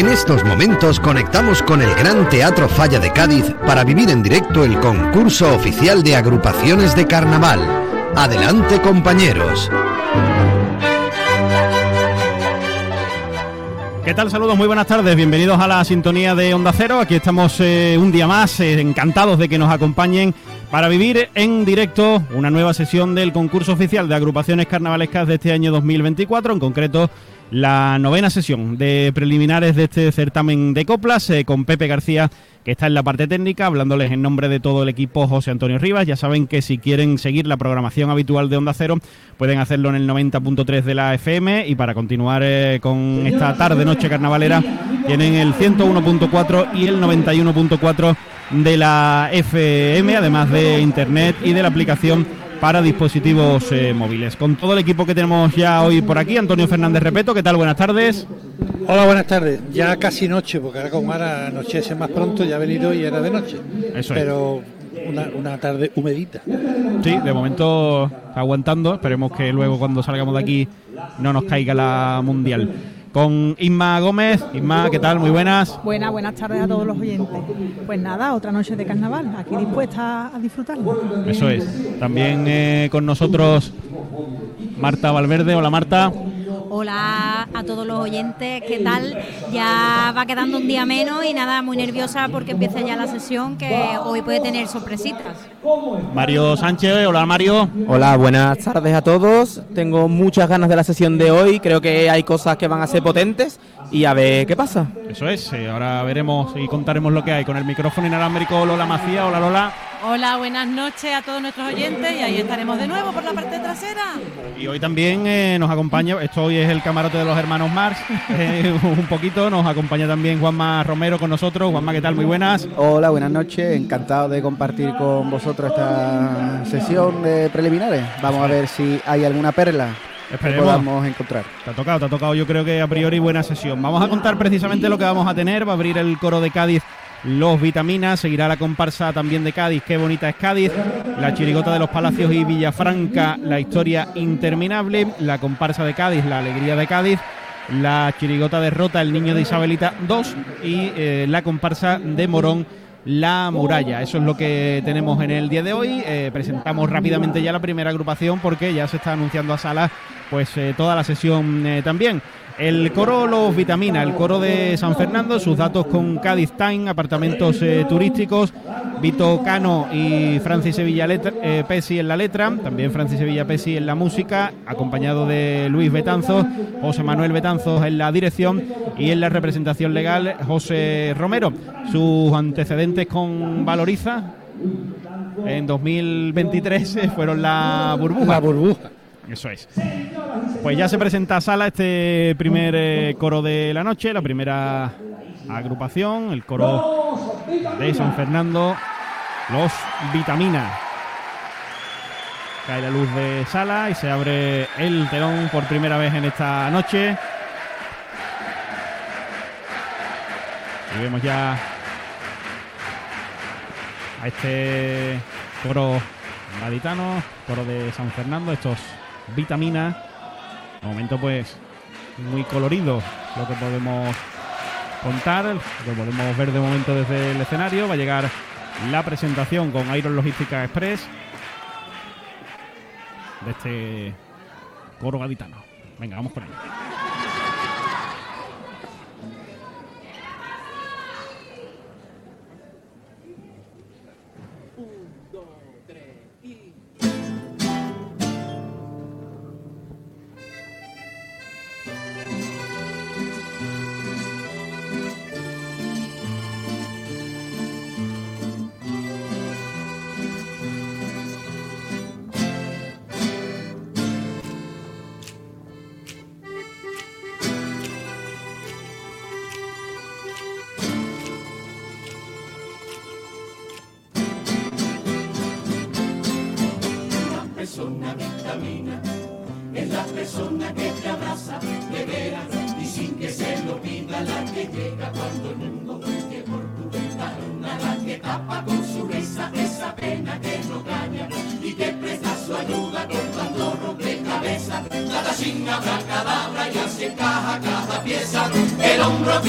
En estos momentos conectamos con el Gran Teatro Falla de Cádiz para vivir en directo el concurso oficial de agrupaciones de carnaval. Adelante compañeros. ¿Qué tal? Saludos, muy buenas tardes. Bienvenidos a la sintonía de Onda Cero. Aquí estamos eh, un día más, eh, encantados de que nos acompañen para vivir en directo una nueva sesión del concurso oficial de agrupaciones carnavalescas de este año 2024, en concreto la novena sesión de preliminares de este certamen de coplas eh, con Pepe García que está en la parte técnica, hablándoles en nombre de todo el equipo José Antonio Rivas. Ya saben que si quieren seguir la programación habitual de Onda Cero, pueden hacerlo en el 90.3 de la FM y para continuar eh, con esta tarde-noche carnavalera, tienen el 101.4 y el 91.4 de la FM, además de Internet y de la aplicación para dispositivos eh, móviles. Con todo el equipo que tenemos ya hoy por aquí, Antonio Fernández Repeto, ¿qué tal? Buenas tardes. Hola, buenas tardes. Ya casi noche, porque ahora como ahora anochece más pronto, ya ha venido y era de noche. Eso Pero una, una tarde humedita. Sí, de momento aguantando. Esperemos que luego cuando salgamos de aquí no nos caiga la mundial con Isma Gómez. Isma, ¿qué tal? Muy buenas. Buenas, buenas tardes a todos los oyentes. Pues nada, otra noche de carnaval, aquí dispuesta a disfrutarlo. Eso es. También eh, con nosotros Marta Valverde. Hola Marta. Hola a todos los oyentes, ¿qué tal? Ya va quedando un día menos y nada, muy nerviosa porque empieza ya la sesión que hoy puede tener sorpresitas. Mario Sánchez, hola Mario. Hola, buenas tardes a todos. Tengo muchas ganas de la sesión de hoy, creo que hay cosas que van a ser potentes y a ver qué pasa. Eso es, eh, ahora veremos y contaremos lo que hay con el micrófono inalámbrico Lola Macía. Hola Lola. Hola, buenas noches a todos nuestros oyentes y ahí estaremos de nuevo por la parte trasera. Y hoy también eh, nos acompaña, esto hoy es el camarote de los hermanos Marx, eh, un poquito, nos acompaña también Juanma Romero con nosotros. Juanma, ¿qué tal? Muy buenas. Hola, buenas noches, encantado de compartir con vosotros esta sesión de preliminares. Vamos a ver si hay alguna perla Esperemos. que podamos encontrar. Te ha tocado, te ha tocado yo creo que a priori buena sesión. Vamos a contar precisamente lo que vamos a tener. Va a abrir el coro de Cádiz los vitaminas, seguirá la comparsa también de Cádiz, qué bonita es Cádiz, la chirigota de los Palacios y Villafranca, la historia interminable, la comparsa de Cádiz, la alegría de Cádiz, la chirigota derrota el niño de Isabelita 2 y eh, la comparsa de Morón. La muralla, eso es lo que tenemos en el día de hoy. Eh, presentamos rápidamente ya la primera agrupación porque ya se está anunciando a salas pues eh, toda la sesión también. El coro Los Vitamina, el coro de San Fernando, sus datos con Cádiz Time, apartamentos eh, turísticos, Vito Cano y Francis Sevilla letra, eh, Pesi en la letra, también Francis Sevilla Pesi en la música, acompañado de Luis Betanzos, José Manuel Betanzos en la dirección y en la representación legal José Romero. Sus antecedentes con Valoriza en 2023 eh, fueron la burbuja. La burbuja. Eso es. Pues ya se presenta a sala este primer eh, coro de la noche, la primera agrupación, el coro de San Fernando, los Vitamina. Cae la luz de sala y se abre el telón por primera vez en esta noche. Y vemos ya a este coro gaditano, coro de San Fernando, estos vitaminas. De momento, pues, muy colorido lo que podemos contar, lo podemos ver de momento desde el escenario. Va a llegar la presentación con Iron Logística Express de este coro gaditano. Venga, vamos con él.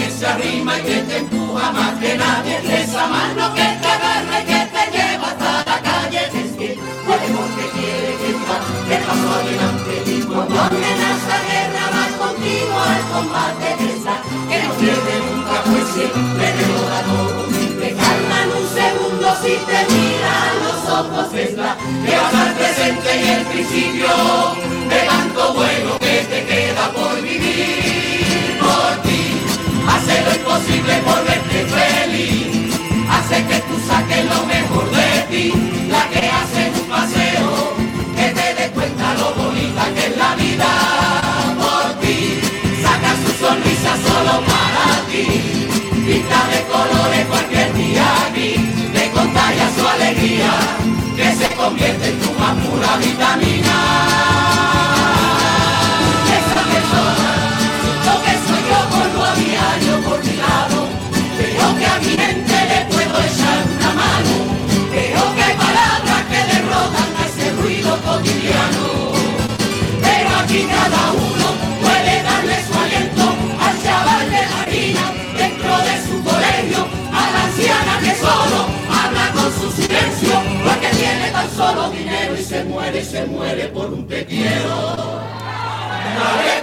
Que se arrima y que te empuja más que nadie. Esa mano que te agarra y que te lleva hasta la calle. Es que podemos que quiere que va, que paso adelante. Y cuando amenaza guerra va contigo al combate. Esa que no pierde nunca pues siempre da todo. Te calma un segundo si te mira los ojos. Es la que vas al presente y el principio de tanto bueno que te queda por vivir Hace lo imposible por verte feliz. Hace que tú saques lo mejor de ti. La que hace un paseo que te des cuenta lo bonita que es la vida por ti. Saca su sonrisa solo para ti. Pinta de colores cualquier día aquí. Te contagia su alegría que se convierte en tu más pura vitamina.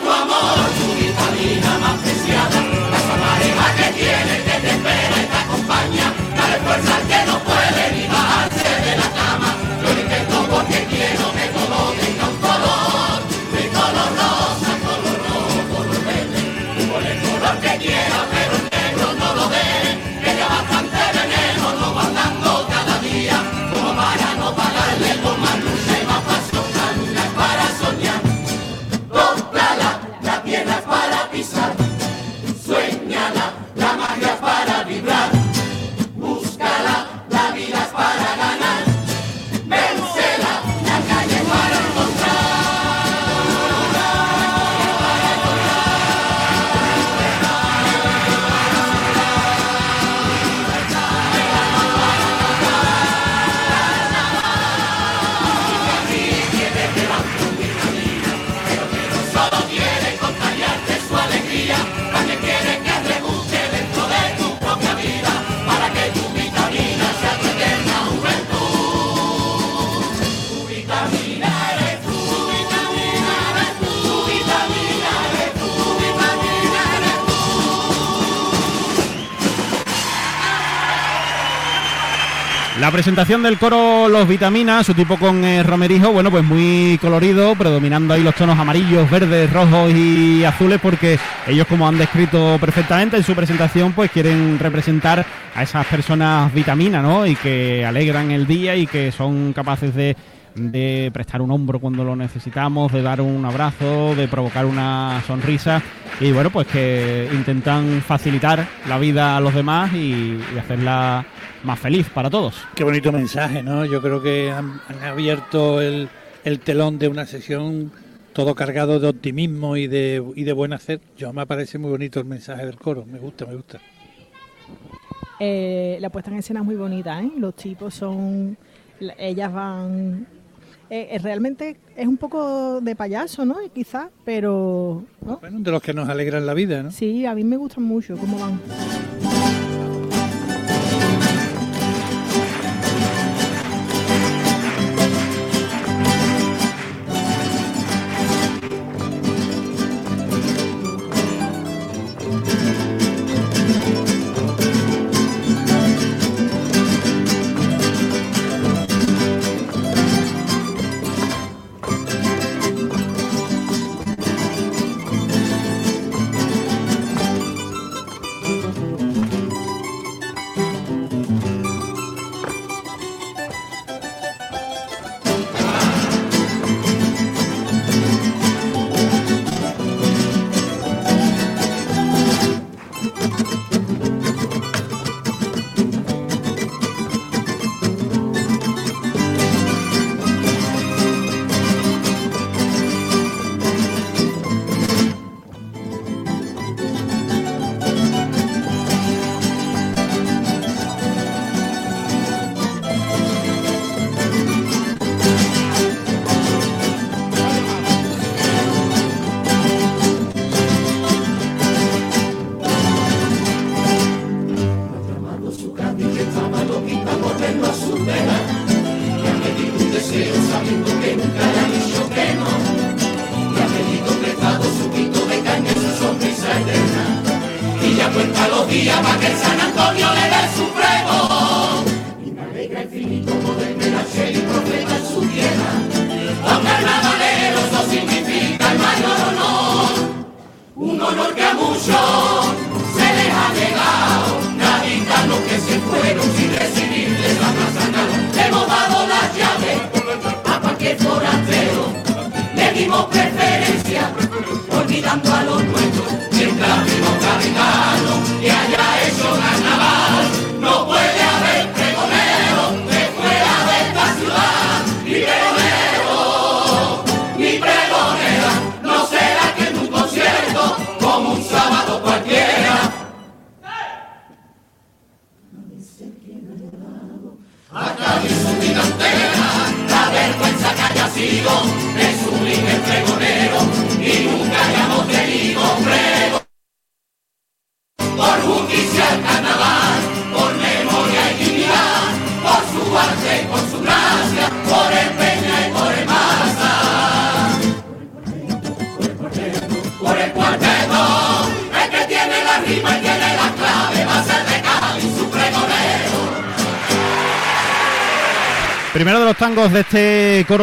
Tu amor, tu vitamina más preciada, esa pareja que tiene que te espera fuerza que no puede ni bajarse presentación del coro Los Vitaminas, su tipo con eh, romerijo, bueno, pues muy colorido, predominando ahí los tonos amarillos, verdes, rojos y azules, porque ellos, como han descrito perfectamente en su presentación, pues quieren representar a esas personas vitaminas, ¿no? Y que alegran el día y que son capaces de prestar un hombro cuando lo necesitamos, de dar un abrazo, de provocar una sonrisa y bueno, pues que intentan facilitar la vida a los demás y hacerla más feliz para todos. Qué bonito mensaje, ¿no? Yo creo que han, han abierto el, el telón de una sesión todo cargado de optimismo y de, y de buen hacer. Yo me parece muy bonito el mensaje del coro, me gusta, me gusta. Eh, la puesta en escena es muy bonita, ¿eh? Los tipos son... la- Ellas van... eh, eh, realmente es un poco de payaso, ¿no? Quizás, pero... ¿no? Bueno, de los que nos alegran la vida, ¿no? Sí, a mí me gustan mucho cómo van.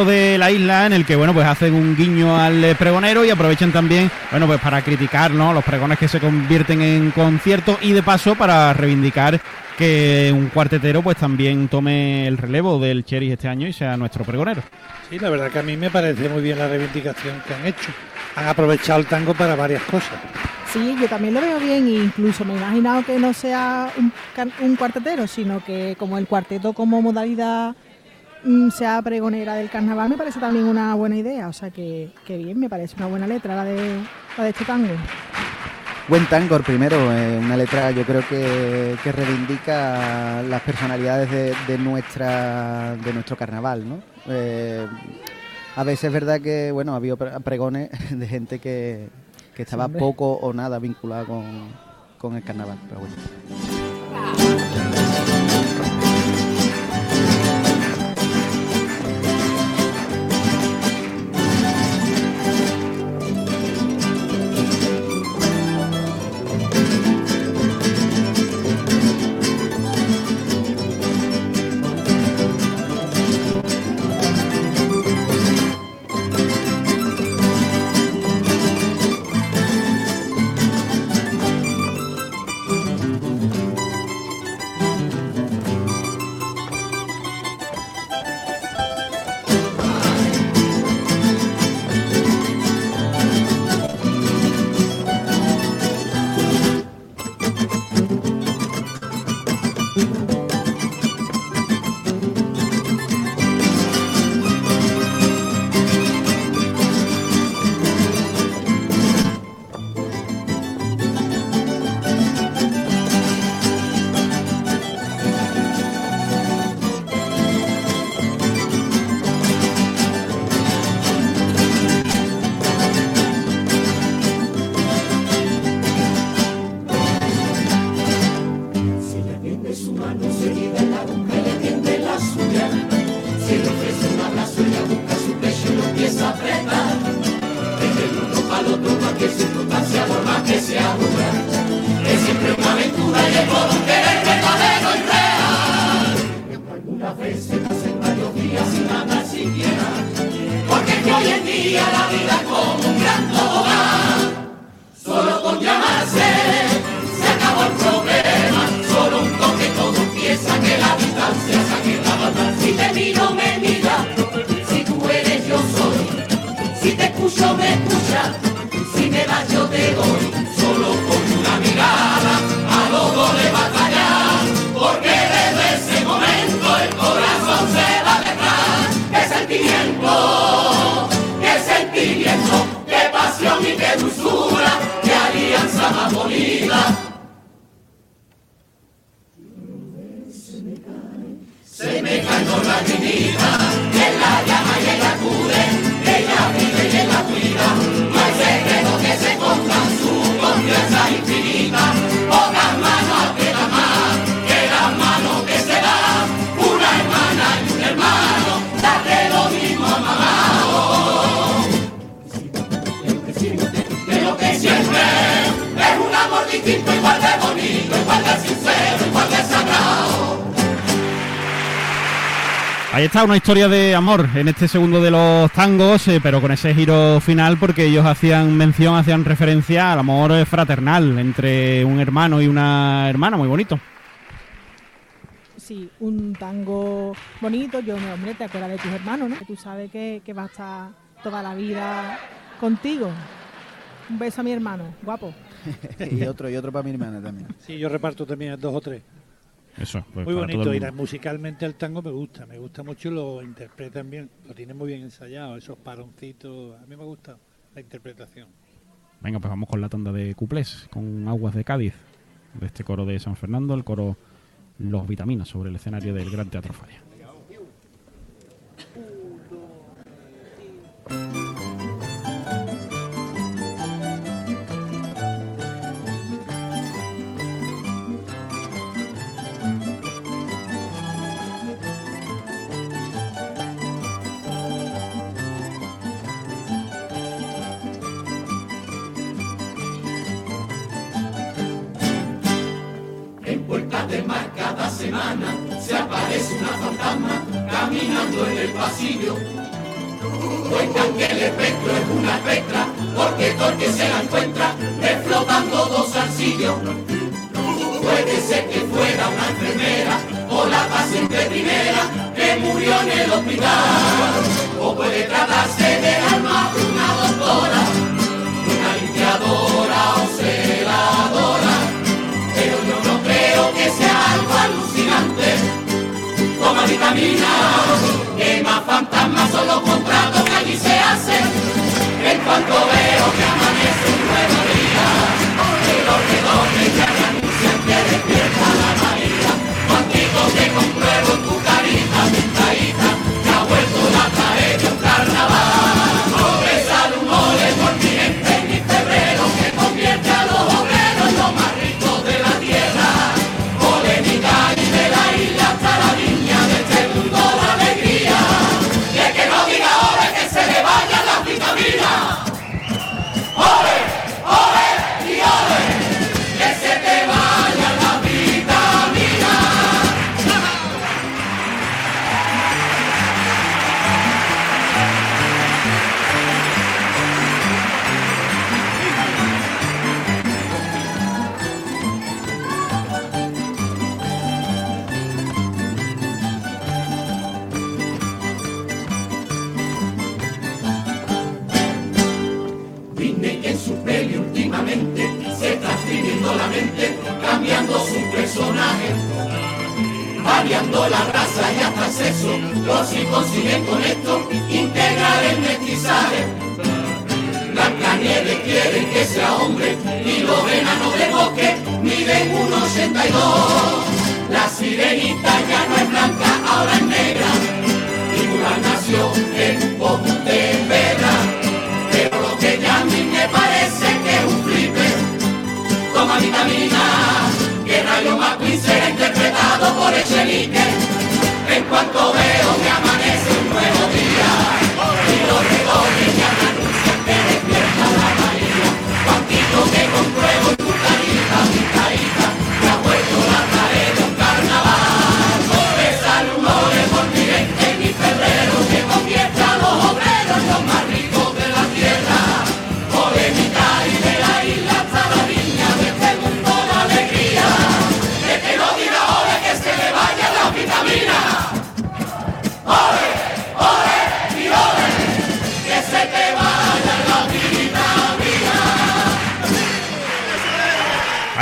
De la isla en el que bueno pues hacen un guiño al eh, pregonero y aprovechan también bueno pues para criticar ¿no? los pregones que se convierten en conciertos y de paso para reivindicar que un cuartetero pues también tome el relevo del Cheris este año y sea nuestro pregonero. Sí, la verdad que a mí me parece muy bien la reivindicación que han hecho. Han aprovechado el tango para varias cosas. Sí, yo también lo veo bien, e incluso me he imaginado que no sea un, un cuartetero, sino que como el cuarteto como modalidad sea pregonera del carnaval, me parece también una buena idea. O sea que, que bien, me parece una buena letra la de, la de este tango. Buen tango, primero, eh, una letra yo creo que, que reivindica las personalidades de, de nuestra de nuestro carnaval, ¿no? Eh, a veces es verdad que bueno ha habido pre- pregones de gente que, que estaba poco o nada vinculada con, con el carnaval, pero bueno. Escucho me escucha, si me das yo te doy. Solo con una mirada a los dos le batallar. Porque desde ese momento el corazón se va detrás. ¡Qué sentimiento! ¡Qué sentimiento! ¡Qué pasión y qué dulzura! ¡Qué alianza más bonita! Se me caen dos lagrimitas, en la llama y en la no hay secreto que se esconda su confianza infinita, pocas manos aprietan más que las manos que se dan, una hermana y un hermano, date lo mismo mamado. De lo que siempre es un amor distinto, igual de bonito, igual de sincero, igual de Ahí está una historia de amor en este segundo de los tangos, eh, pero con ese giro final porque ellos hacían mención, hacían referencia al amor eh, fraternal entre un hermano y una hermana, muy bonito. Sí, un tango bonito. Yo, hombre, te acuerdas de tus hermanos, ¿no? Que tú sabes que, que va a estar toda la vida contigo. Un beso a mi hermano, guapo. y otro, y otro para mi hermana también. Sí, yo reparto también dos o tres. Eso, pues, Muy bonito, y musicalmente el tango me gusta, me gusta mucho, lo interpretan bien, lo tienen muy bien ensayado, esos paroncitos, a mí me gusta la interpretación. Venga, pues vamos con la tanda de cuplés, con Aguas de Cádiz, de este coro de San Fernando, el coro Los Vitaminas, sobre el escenario del Gran Teatro Falla. Cada semana se aparece una fantasma caminando en el pasillo. Cuentan que el espectro es una espectra, porque todo se la encuentra flotando dos zarcillos. Puede ser que fuera una enfermera o la paciente primera que murió en el hospital. O puede tratarse del alma de una doctora, una limpiadora Toma vitamina, que más fantasmas son los contratos que allí se hacen. En cuanto veo que amanece un nuevo día, que los redobles me anuncian que despierta la María. Cuantito que compruebo variando la raza y hasta el sexo. Los si consiguen con esto integrar el mestizaje. Blancanieves quieren que sea hombre y los enanos de bosque miden 1,82. La sirenita ya no es blanca, ahora es negra. Y Mulan nació en Pontevedra. Pero lo que ya a mí me parece que es un flipe. Toma vitamina, que Rayo McQueen será interpretado por Echenique. En cuanto veo que amanece un nuevo día, y los redobles ya me anuncian que despierta la María. Cuantito que compruebo tu carita, mi carita, que ha vuelto la pared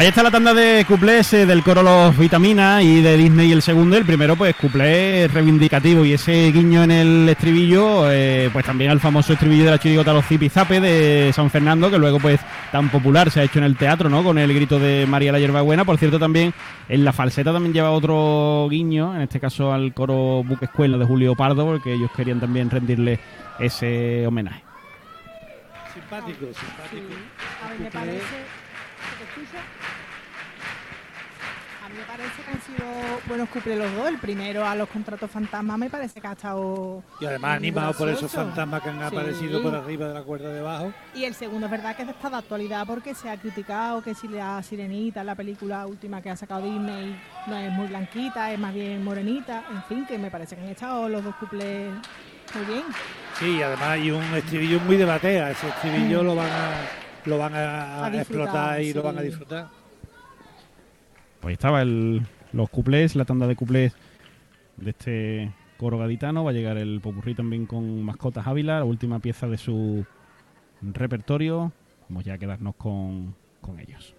Ahí está la tanda de cuplés eh, del coro Los Vitaminas y de Disney el segundo. El primero, pues, cuplé reivindicativo y ese guiño en el estribillo, eh, pues también al famoso estribillo de la chirigota Los Zipizape de San Fernando, que luego, pues, tan popular se ha hecho en el teatro, ¿no? Con el grito de María la Hierbabuena. Por cierto, también en la falseta también lleva otro guiño, en este caso al coro Buque Escuela de Julio Pardo, porque ellos querían también rendirle ese homenaje. Simpático, simpático. A ver, me parece. bueno, cumple los dos. El primero a los contratos fantasmas me parece que ha estado. Y además animado por esos fantasmas que han aparecido por arriba de la cuerda de abajo. Y el segundo es verdad que está de actualidad porque se ha criticado que si la sirenita, la película última que ha sacado Disney, no es muy blanquita, es más bien morenita. En fin, que me parece que han estado los dos cuples muy bien. Sí, y además y un estribillo muy de batea. Ese estribillo mm. lo van a, lo van a, explotar y lo van a disfrutar. Pues estaba el los cuplés, la tanda de cuplés de este coro gaditano. Va a llegar el popurrí también con Mascotas Ávila, la última pieza de su repertorio. Vamos ya a quedarnos con, con ellos.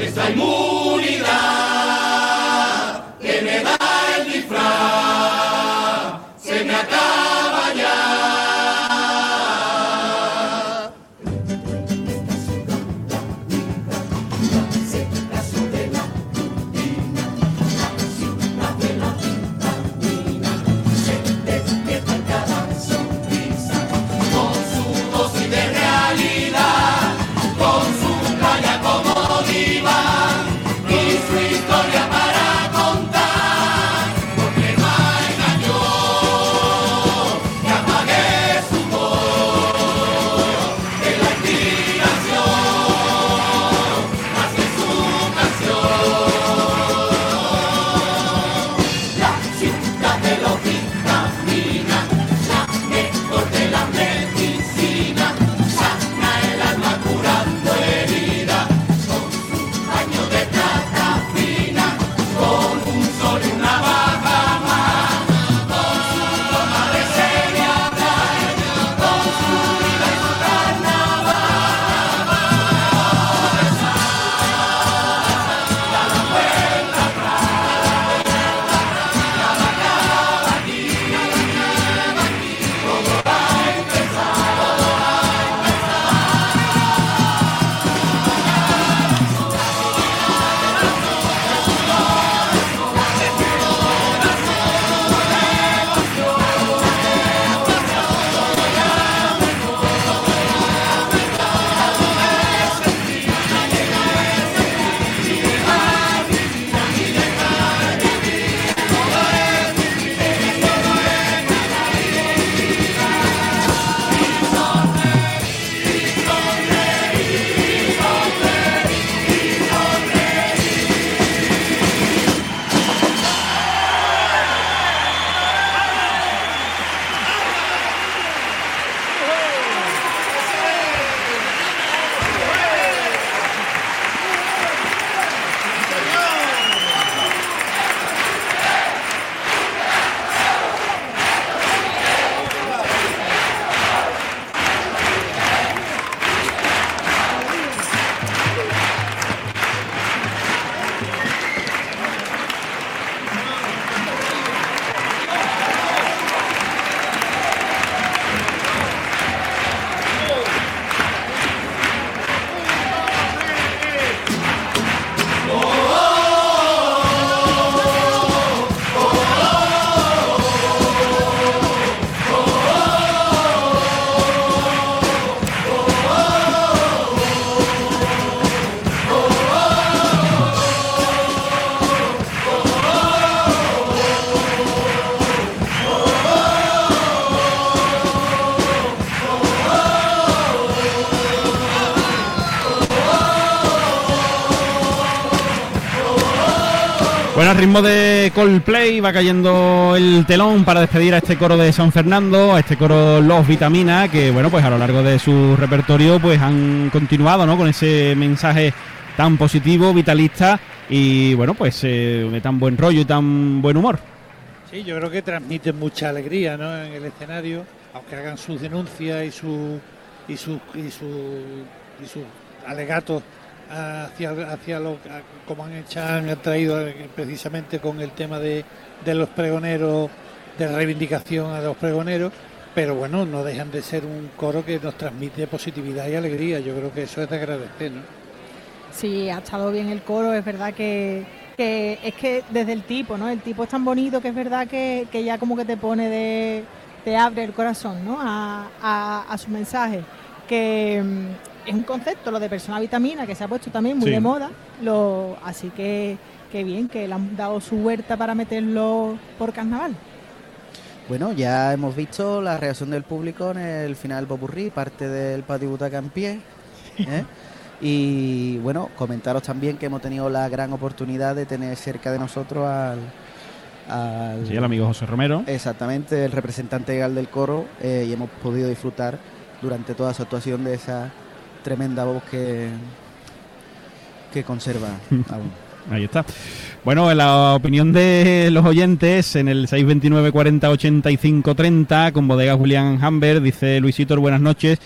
Esta inmunidad ritmo de Coldplay va cayendo el telón para despedir a este coro de San Fernando, a este coro Los Vitamina, que bueno, pues a lo largo de su repertorio pues han continuado, ¿no? Con ese mensaje tan positivo, vitalista y bueno, pues eh, de tan buen rollo y tan buen humor. Sí, yo creo que transmiten mucha alegría, ¿no? En el escenario, aunque hagan sus denuncias y su y sus y su, y sus alegatos hacia, hacia lo como han hecho, han traído eh, precisamente con el tema de, de los pregoneros, de la reivindicación a los pregoneros, pero bueno, no dejan de ser un coro que nos transmite positividad y alegría. Yo creo que eso es de agradecer, ¿no? Sí, ha estado bien el coro, es verdad que, que es que desde el tipo, ¿no? El tipo es tan bonito que es verdad que, que ya como que te pone de, te abre el corazón, ¿no? A, a- a su mensaje, que es un concepto, lo de persona vitamina, que se ha puesto también muy Sí. de moda, lo, así que, que bien, que le han dado su huerta para meterlo por carnaval. Bueno, ya hemos visto la reacción del público en el final Popurrí, parte del patio butaca en pie. ¿eh? Y bueno, comentaros también que hemos tenido la gran oportunidad de tener cerca de nosotros al, al- Sí, el amigo José Romero. exactamente el representante legal del coro eh, y hemos podido disfrutar durante toda su actuación de esa tremenda voz que, que conserva aún. Ahí está. Bueno, en la opinión de los oyentes, en el 629 40 85 30, con bodega Julián Hamber, dice Luisitor, buenas noches.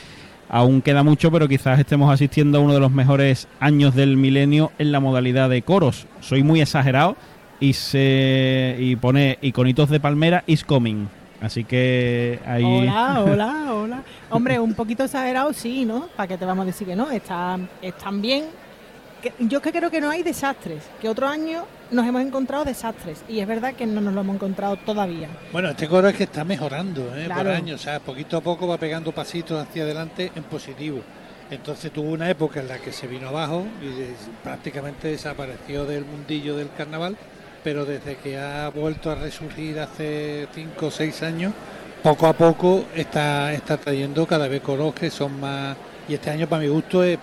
Aún queda mucho, pero quizás estemos asistiendo a uno de los mejores años del milenio en la modalidad de coros. Soy muy exagerado y se y pone iconitos de palmera is coming. Así que ahí Hola, hola, hola. Hombre, un poquito exagerado, sí, ¿no? ¿Para qué te vamos a decir que no? Están, están bien. Yo es que creo que no hay desastres. Que otro año nos hemos encontrado desastres. Y es verdad que no nos lo hemos encontrado todavía. Bueno, este coro es que está mejorando ¿eh? por Claro. años, o sea, poquito a poco va pegando pasitos hacia adelante en positivo. Entonces tuvo una época en la que se vino abajo y des- prácticamente desapareció del mundillo del carnaval, pero desde que ha vuelto a resurgir hace 5 o 6 años, poco a poco está, está trayendo cada vez coros que son más... Y este año para mi gusto es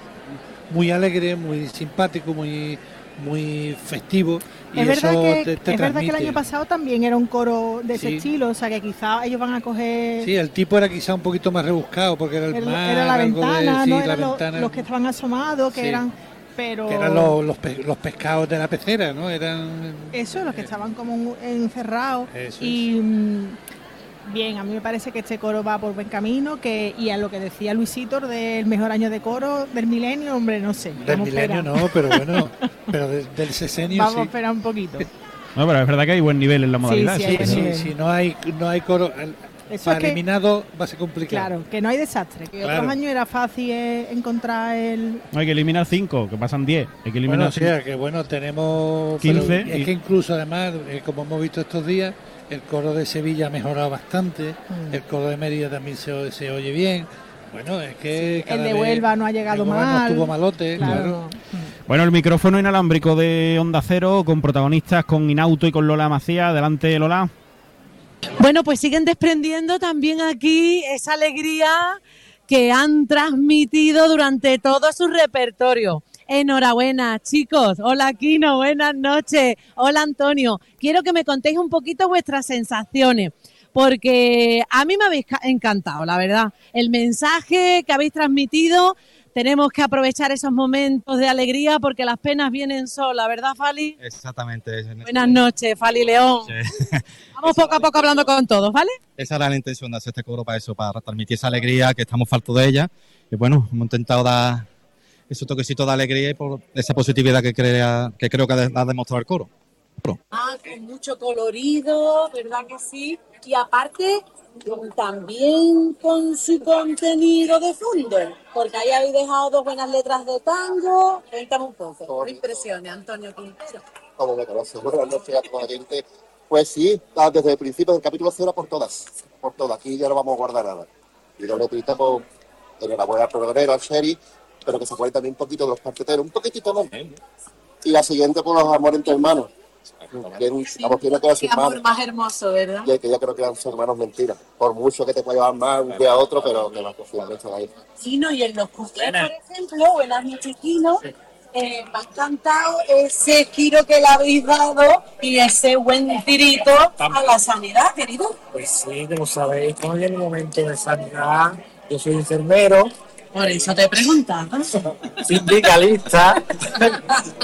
muy alegre, muy simpático, muy muy festivo y es eso que, te, te es verdad que el año pasado también era un coro de ese estilo. O sea, que quizá ellos van a coger... Sí, el tipo era quizá un poquito más rebuscado porque era el era, mar, era la de- ventana, sí, no la ventana, los que estaban asomados, que Sí. eran... Pero... que eran los, los, pe- los pescados de la pecera, ¿no? Eran Eso, los que estaban como encerrados. Eso y mm, bien, a mí me parece que este coro va por buen camino. que Y a lo que decía Luisito del mejor año de coro del milenio, hombre, no sé. del vamos a milenio, esperar. no, pero bueno, pero de- del sesenio Vamos a sí. esperar un poquito. No, pero es verdad que hay buen nivel en la modalidad. sí, hay que buen no. nivel. Si no hay no hay coro, el- Eso para es que- eliminado va a ser complicado. Claro, que no hay desastre. Que Claro. otros años era fácil eh, encontrar el. No hay que eliminar 5, que pasan 10. Hay que eliminar Bueno, o cinco. sea que bueno, tenemos 15 pero y- es que incluso además, eh, como hemos visto estos días, el coro de Sevilla ha mejorado bastante, Mm. el coro de Mérida también se, se oye bien. Bueno, es que cada el de vez- Huelva no ha llegado mal. No estuvo malote, Claro. claro. Bueno, el micrófono inalámbrico de Onda Cero con protagonistas con Inauto y con Lola Macía. Adelante, Lola. Bueno, pues siguen desprendiendo también aquí esa alegría que han transmitido durante todo su repertorio. Enhorabuena, chicos. Hola, Kino. Buenas noches. Hola, Antonio. Quiero que me contéis un poquito vuestras sensaciones, porque a mí me habéis ca- encantado, la verdad. El mensaje que habéis transmitido, tenemos que aprovechar esos momentos de alegría porque las penas vienen solas, ¿verdad, Fali? Exactamente. Buenas noches, Fali León. Vamos poco a poco hablando con todos, ¿vale? Esa era la intención de hacer este coro para eso, para transmitir esa alegría que estamos faltos de ella. Y bueno, hemos intentado dar ese toquecito de alegría y por esa positividad que, crea, que creo que ha demostrado el coro. Ah, con mucho colorido, ¿verdad que sí? Y aparte, también con su contenido de fondo, porque ahí habéis dejado dos buenas letras de tango. Cuéntame un poco. ¿Qué impresiones, Antonio Quintero? como me conoce. Buenas noches a toda la gente. Pues sí, ah, desde el principio del capítulo cero por todas, por todas. Aquí ya no vamos a guardar nada. Y la letrita, pues, enhorabuena al progrero, al Sherry, pero que se acuerde también un poquito de los parqueteros, un poquitito más. Y la siguiente, por los amores entre hermanos. Que, vamos, que no Qué sin amor más hermoso, ¿verdad? Y que yo creo que eran sus hermanos mentiras. Por mucho que te pueda llevar más un día a otro, pero que las cosas están ahí. Chino y en los cumpleaños, por ejemplo, buenas noches, Chino. eh, me ha encantado ese giro que le habéis dado y ese buen tirito a la sanidad, querido. Pues sí, como sabéis, estamos en un momento de sanidad. Yo soy enfermero. Por eso te preguntaba. Sindicalista.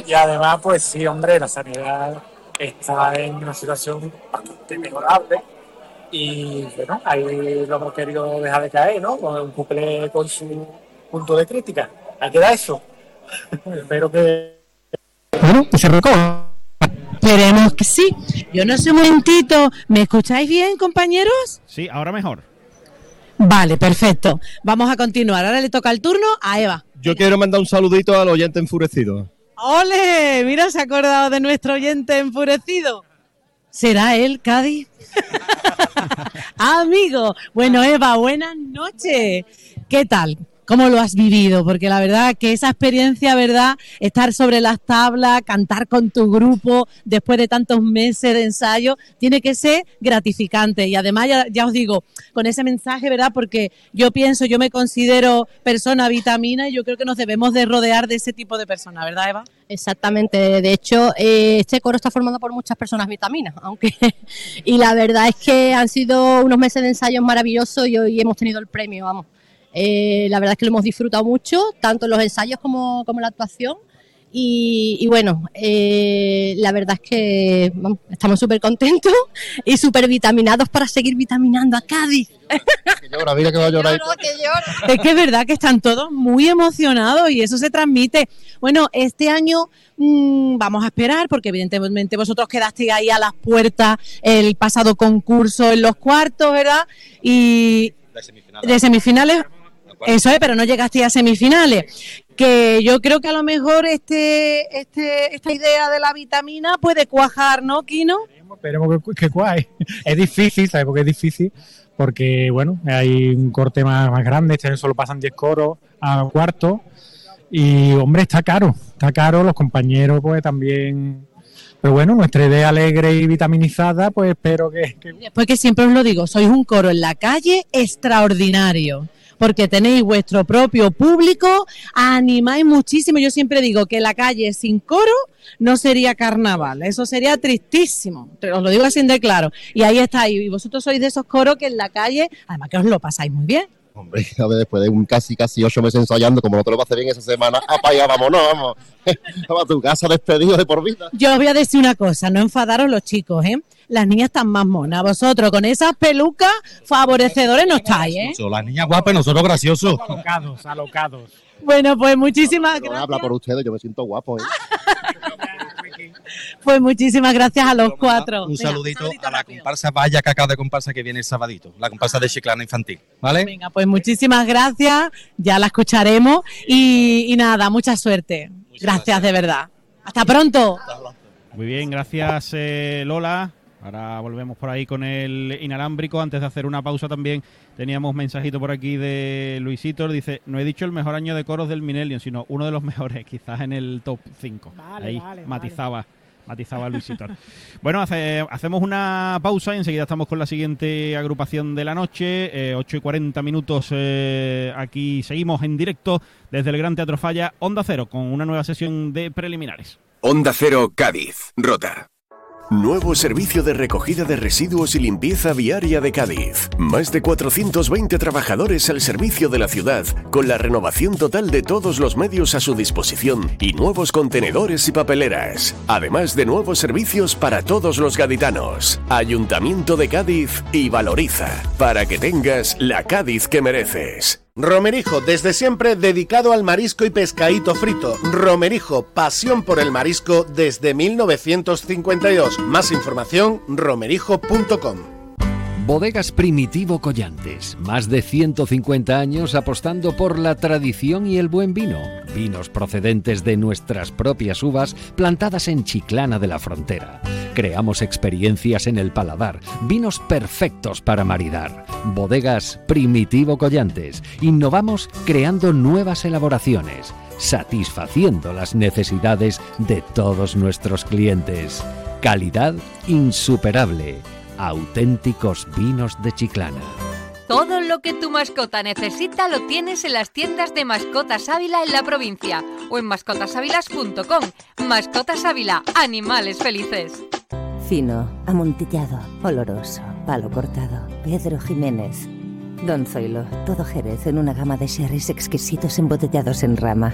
y además, pues sí, hombre, la sanidad está en una situación bastante mejorable. Y bueno, ahí lo hemos querido dejar de caer, ¿no? Con un cumple con su punto de crítica. Ahí queda eso. Espero que. Bueno, que se recoja. Esperemos que sí. Yo no sé un momentito. ¿Me escucháis bien, compañeros? Sí, ahora mejor. Vale, perfecto. Vamos a continuar. Ahora le toca el turno a Eva. Yo quiero mandar un saludito al oyente enfurecido. ¡Ole! Mira, se ha acordado de nuestro oyente enfurecido. ¿Será él, Cádiz? Amigo. Bueno, Eva, buenas noches. ¿Qué tal? ¿Cómo lo has vivido? Porque la verdad que esa experiencia, ¿verdad? Estar sobre las tablas, cantar con tu grupo después de tantos meses de ensayo, tiene que ser gratificante. Y además, ya, os digo, con ese mensaje, ¿verdad? Porque yo pienso, yo me considero persona vitamina y yo creo que nos debemos de rodear de ese tipo de personas, ¿verdad, Eva? Exactamente, de hecho, eh, este coro está formado por muchas personas vitaminas, aunque y la verdad es que han sido unos meses de ensayos maravillosos y hoy hemos tenido el premio, vamos. Eh, la verdad es que lo hemos disfrutado mucho, tanto en los ensayos como, como en la actuación. Y, y bueno, eh, la verdad es que vamos, estamos súper contentos y súper vitaminados para seguir vitaminando a Cádiz. Que llora, mira que va a llorar. Es que es verdad que están todos muy emocionados y eso se transmite. Bueno, este año mm, vamos a esperar porque evidentemente vosotros quedasteis ahí a las puertas el pasado concurso en los cuartos, ¿verdad? Y de semifinales. Eso es, pero no llegasteis a semifinales. Que yo creo que a lo mejor este, este, esta idea de la vitamina puede cuajar, ¿no, Kino? Esperemos que, que cuaje. Es difícil, ¿sabes por qué es difícil? Porque, bueno, hay un corte más, más grande, este solo pasan 10 coros a cuarto. Y, hombre, está caro, está caro, los compañeros pues también... Pero bueno, nuestra idea alegre y vitaminizada, pues espero que... que... Después que siempre os lo digo, sois un coro en la calle extraordinario. Porque tenéis vuestro propio público, animáis muchísimo. Yo siempre digo que la calle sin coro no sería carnaval, eso sería tristísimo. Os lo digo así de claro. Y ahí estáis. Y vosotros sois de esos coros que en la calle, además que os lo pasáis muy bien. Hombre, a ver, después de un casi, casi ocho meses ensayando, como no te lo pasé bien esa semana, apa allá, vámonos, vamos. Vamos a tu casa despedido de por vida. Yo os voy a decir una cosa, no enfadaros los chicos, ¿eh? Las niñas están más monas. Vosotros con esas pelucas favorecedores no estáis, ¿eh? Las niñas guapas, nosotros graciosos. Alocados, alocados. Bueno, pues muchísimas No habla por ustedes, yo me siento guapo, ¿eh? Pues muchísimas gracias a los cuatro. Un Venga, saludito a la comparsa Vaya Cacao de comparsa que viene el sabadito, la comparsa de Chiclana Infantil, ¿vale? Venga, pues muchísimas gracias. Ya la escucharemos. Y, y nada, mucha suerte. Gracias, de verdad. Hasta pronto. Muy bien, gracias eh, Lola. Ahora volvemos por ahí con el inalámbrico. Antes de hacer una pausa también teníamos mensajito por aquí de Luisito. Dice, no he dicho el mejor año de coros del Millennium, sino uno de los mejores, quizás en el top 5. Vale, ahí vale, matizaba. Matizaba Luisito. bueno, hace- hacemos una pausa y enseguida estamos con la siguiente agrupación de la noche. eh, 8 y 40 minutos. eh, aquí seguimos en directo desde el Gran Teatro Falla, Onda Cero, con una nueva sesión de preliminares. Onda Cero Cádiz, Rota. Nuevo servicio de recogida de residuos y limpieza viaria de Cádiz. Más de 420 trabajadores al servicio de la ciudad, con la renovación total de todos los medios a su disposición y nuevos contenedores y papeleras. Además de nuevos servicios para todos los gaditanos. Ayuntamiento de Cádiz y Valoriza, para que tengas la Cádiz que mereces. Romerijo, desde siempre dedicado al marisco y pescadito frito. Romerijo, pasión por el marisco desde 1952. Más información, romerijo.com. Bodegas Primitivo Collantes, más de 150 años apostando por la tradición y el buen vino. Vinos procedentes de nuestras propias uvas plantadas en Chiclana de la Frontera. Creamos experiencias en el paladar, vinos perfectos para maridar. Bodegas Primitivo Collantes. Innovamos creando nuevas elaboraciones, satisfaciendo las necesidades de todos nuestros clientes. Calidad insuperable. Auténticos vinos de Chiclana. Todo lo que tu mascota necesita lo tienes en las tiendas de Mascotas Ávila en la provincia o en mascotasávilas.com. Mascotas Ávila, animales felices. Fino, amontillado, oloroso, palo cortado. Pedro Jiménez. Don Zoilo, todo Jerez en una gama de sherries exquisitos embotellados en rama.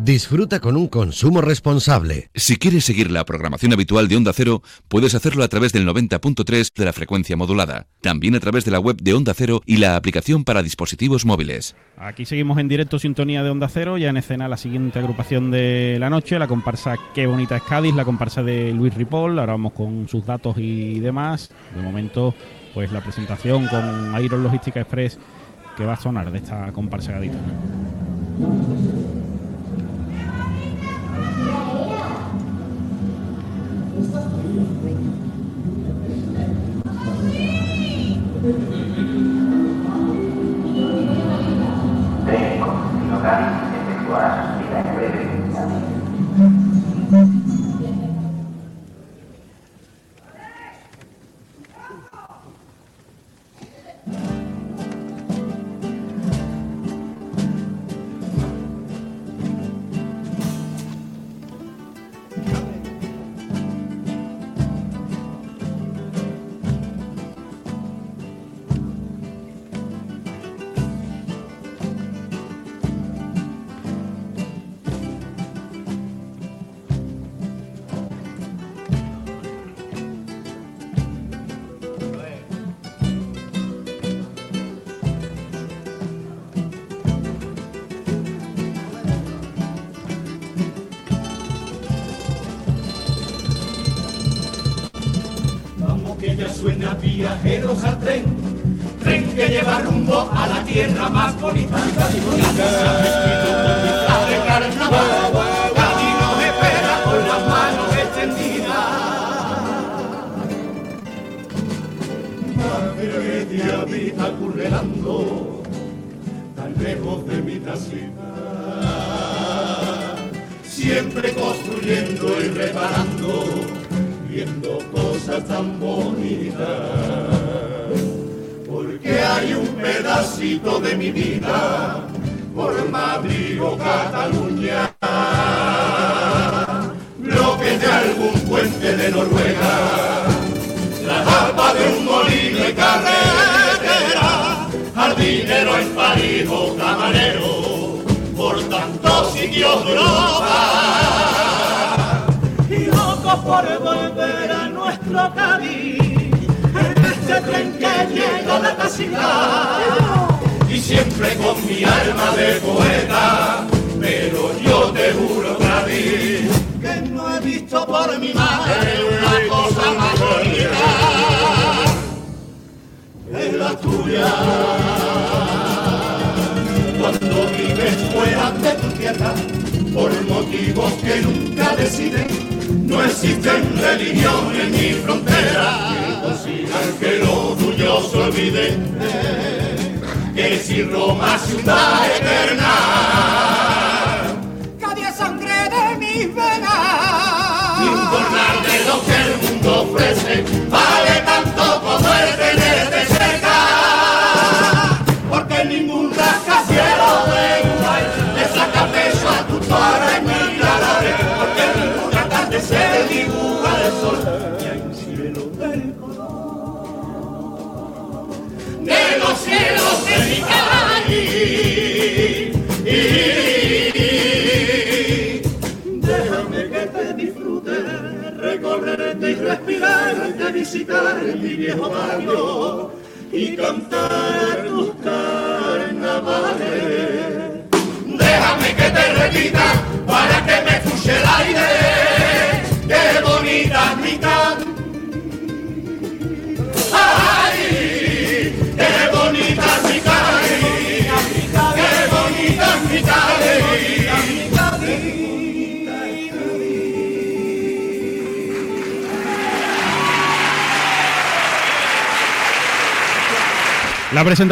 Disfruta con un consumo responsable. Si quieres seguir la programación habitual de Onda Cero, puedes hacerlo a través del 90.3 de la frecuencia modulada. También a través de la web de Onda Cero y la aplicación para dispositivos móviles. Aquí seguimos en directo sintonía de Onda Cero, ya en escena la siguiente agrupación de la noche, la comparsa Qué bonita es Cádiz, la comparsa de Luis Ripoll, ahora vamos con sus datos y demás. De momento, pues la presentación con Iron Logística Express que va a sonar de esta comparsa gaditana.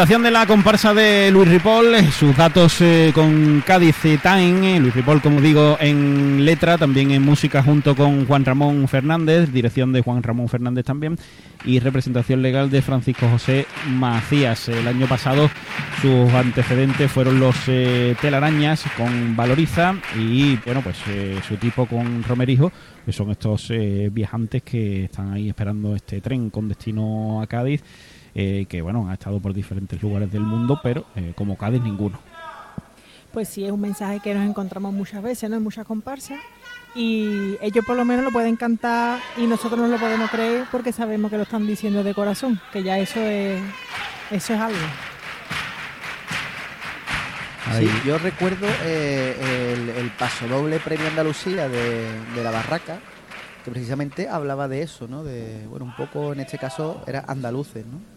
Presentación de la comparsa de Luis Ripoll, eh, sus datos eh, con Cádiz Time, eh, Luis Ripoll, como digo, en letra, también en música junto con Juan Ramón Fernández, dirección de Juan Ramón Fernández también, y representación legal de Francisco José Macías. El año pasado sus antecedentes fueron los eh, Telarañas con Valoriza y, bueno, pues eh, su tipo con Romerijo, que son estos eh, viajantes que están ahí esperando este tren con destino a Cádiz eh, que bueno, ha estado por diferentes lugares del mundo, pero eh, como Cádiz ninguno. Pues sí, es un mensaje que nos encontramos muchas veces, ¿no? En muchas comparsas. Y ellos por lo menos lo pueden cantar y nosotros no lo podemos creer porque sabemos que lo están diciendo de corazón, que ya eso es, eso es algo. Sí, yo recuerdo eh, el, el pasodoble Premio Andalucía de, de la Barraca, que precisamente hablaba de eso, ¿no? De, bueno, un poco en este caso era andaluces, ¿no?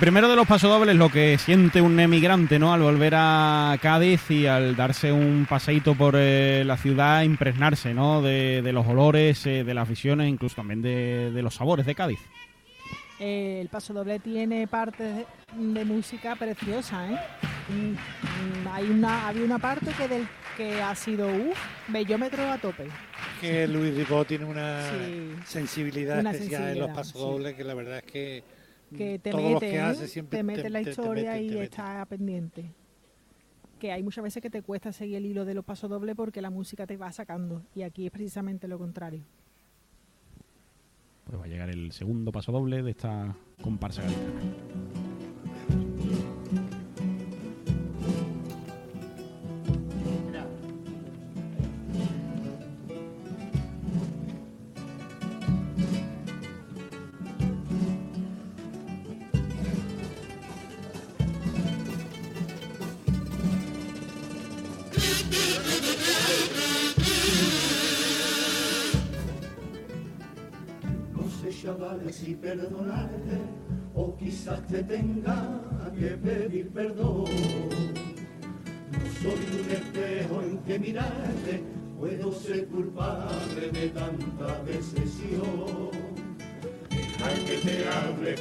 Primero de los pasodobles, lo que siente un emigrante, ¿no? Al volver a Cádiz y al darse un paseíto por eh, la ciudad, impregnarse, ¿no? De, de los olores, eh, de las visiones, incluso también de, de los sabores de Cádiz. Eh, el paso doble tiene partes de, de música preciosa, ¿eh? Mm, mm, Hay una, había una parte que del que ha sido uff, bellómetro a tope. Que Luis Ribot tiene una Sí. sensibilidad Una especial en los sensibilidad, pasodobles que la verdad es que, que te todos los mete, que hace siempre te mete en la te- te historia mete, y te mete. está pendiente. Que hay muchas veces que te cuesta seguir el hilo de los pasodobles porque la música te va sacando y aquí es precisamente lo contrario. Pues va a llegar el segundo pasodoble de esta comparsa gaditana. Si perdonarte o quizás te tenga que pedir perdón. No soy un espejo en que mirarte, puedo ser culpable de tanta decepción. Dejar que te hable,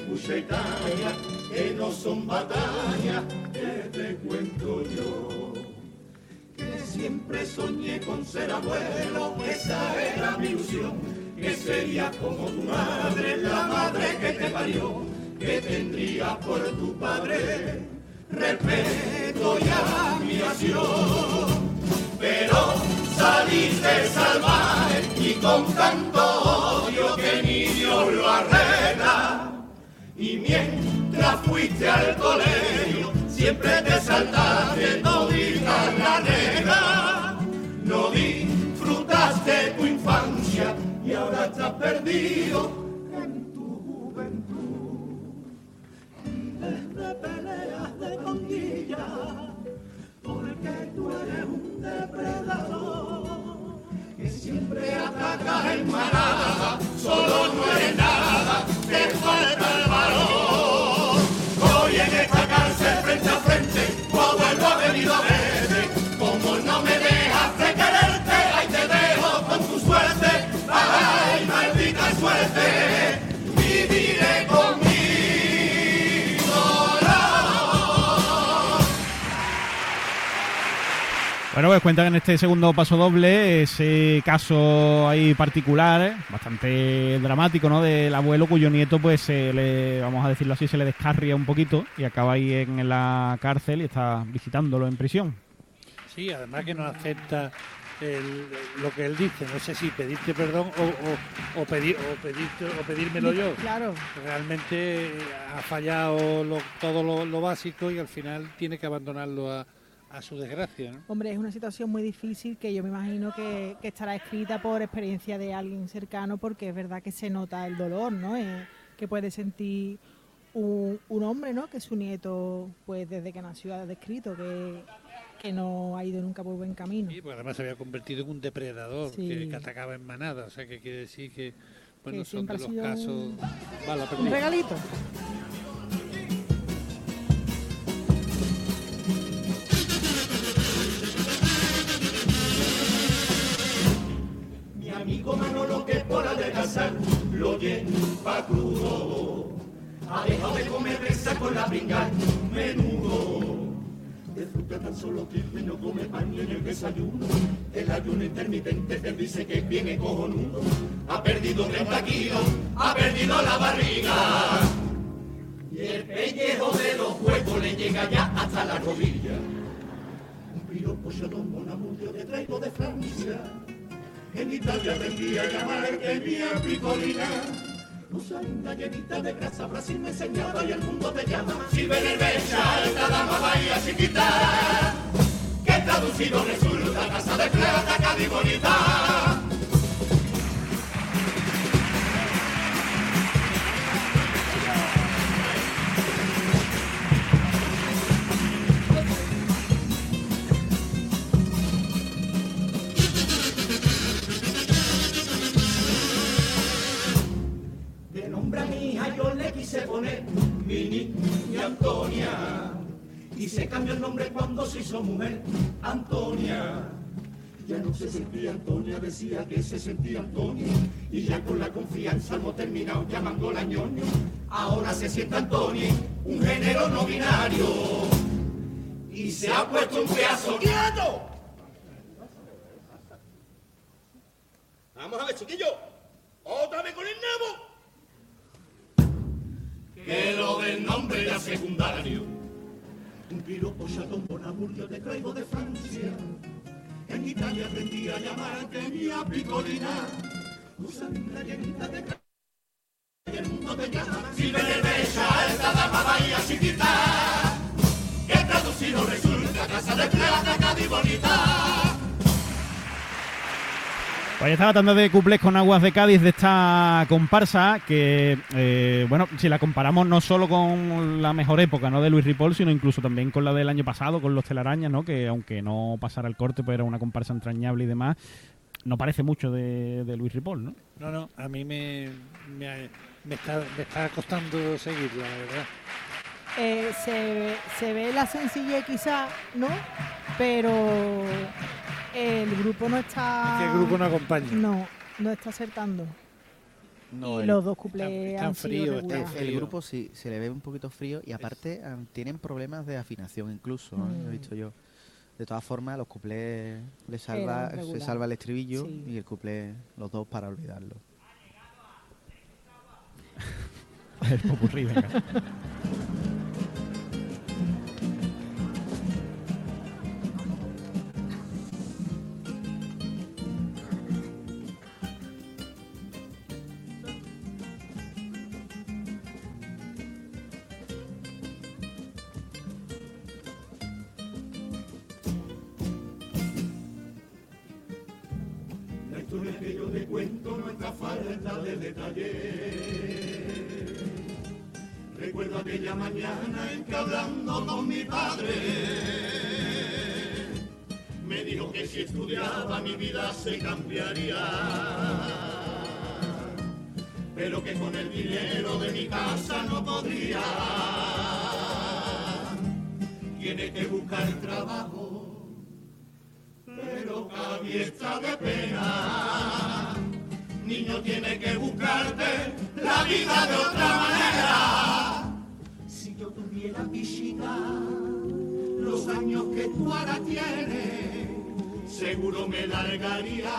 calla, que no son batallas que te cuento yo. Que siempre soñé con ser abuelo, esa era mi ilusión que sería como tu madre, la madre que te parió, que tendría por tu padre respeto y admiración. Pero saliste salvaje y con tanto odio que ni Dios lo arregla. Y mientras fuiste al colegio, siempre te saltaste todita la negra. Perdido en tu juventud. Desde peleas de conguilla, porque tú eres un depredador que siempre ataca en manada, solo no eres nada, te falta Bueno, pues cuentan en este segundo paso doble ese caso ahí particular, ¿eh? bastante dramático, ¿no? Del abuelo cuyo nieto, pues, se le, vamos a decirlo así, se le descarria un poquito y acaba ahí en la cárcel y está visitándolo en prisión. Sí, además que no acepta el- lo que él dice. No sé si pedirte perdón o, o, o pedir, o, pedirte, o pedírmelo yo. Claro. Realmente ha fallado lo- todo lo, lo básico y al final tiene que abandonarlo a, a su desgracia. ¿no? Hombre, es una situación muy difícil que yo me imagino que, que estará escrita por experiencia de alguien cercano porque es verdad que se nota el dolor, ¿no? Eh, que puede sentir un, un hombre, ¿no? Que su nieto, pues desde que nació ha descrito que, que no ha ido nunca por buen camino. Sí, porque además se había convertido en un depredador Sí. que, que atacaba en manada. O sea, que quiere decir que, bueno, Que son de los casos... un- regalito. Amigo Manolo que por adelgazar lo lleva crudo. Ha dejado de comer presa con la pinga menudo. Disfruta tan solo el no come pan ni en el desayuno. El ayuno intermitente te dice que viene cojonudo. Ha perdido 30 kilos, ha perdido la barriga. Y el pellejo de los huevos le llega ya hasta la rodilla. Un piropo yo tomo un que traigo de Francia. En Italia aprendí a llamarte mía picolina. Usa linda llenita de grasa, Brasil me enseñaba y el mundo te llama. Si ven el becha, esta dama bahía chiquita. Que traducido resulta casa de plata, Cádiz bonita. Poner mi Antonia. Y se cambió el nombre cuando se hizo mujer, Antonia. Ya no se sentía Antonia, decía que se sentía Antonia. Y ya con la confianza hemos terminado llamándola ñoño. Ahora se siente Antonia, un género no binario. Y se ha puesto un pedazo. ¡Quieto! Vamos a ver, chiquillo. Otra vez con el nabo. Que lo del nombre ya secundario. Un piropo chatón bonabulio te traigo de Francia. En Italia aprendí a llamar mía picolina. Usa la llenita de y el mundo te llama. Si el becha, esta dama bahía chiquita. Que traducido resulta casa de plata, Cádiz bonita. Pues ya estaba tratando de cuplés con aguas de Cádiz de esta comparsa que, eh, bueno, si la comparamos no solo con la mejor época ¿no? de Luis Ripoll, sino incluso también con la del año pasado, con los telarañas, ¿no? que aunque no pasara el corte, pues era una comparsa entrañable y demás, no parece mucho de, de Luis Ripoll, ¿no? No, no, a mí me, me, me está, me está costando seguirla, la verdad. Eh, se, se ve la sencillez quizá, ¿no? Pero el grupo no está... Es que el grupo no acompaña. No, no está acertando. No, y el- los dos cuplés sido El, regulares. el grupo sí, se le ve un poquito frío y aparte ah, tienen problemas de afinación incluso. Mm. he visto yo. De todas formas, los cuplés le salva, se salva el estribillo Sí. y el cuplé los dos para olvidarlo. El popurrí, venga. nuestra falta de detalle. Recuerdo aquella mañana en que hablando con mi padre me dijo que si estudiaba mi vida se cambiaría, pero que con el dinero de mi casa no podría. Tiene que buscar trabajo, pero Cabi está de pena. Niño tiene que buscarte la vida de otra manera. Si yo tuviera piscina, los años que tú ahora tienes, seguro me largaría.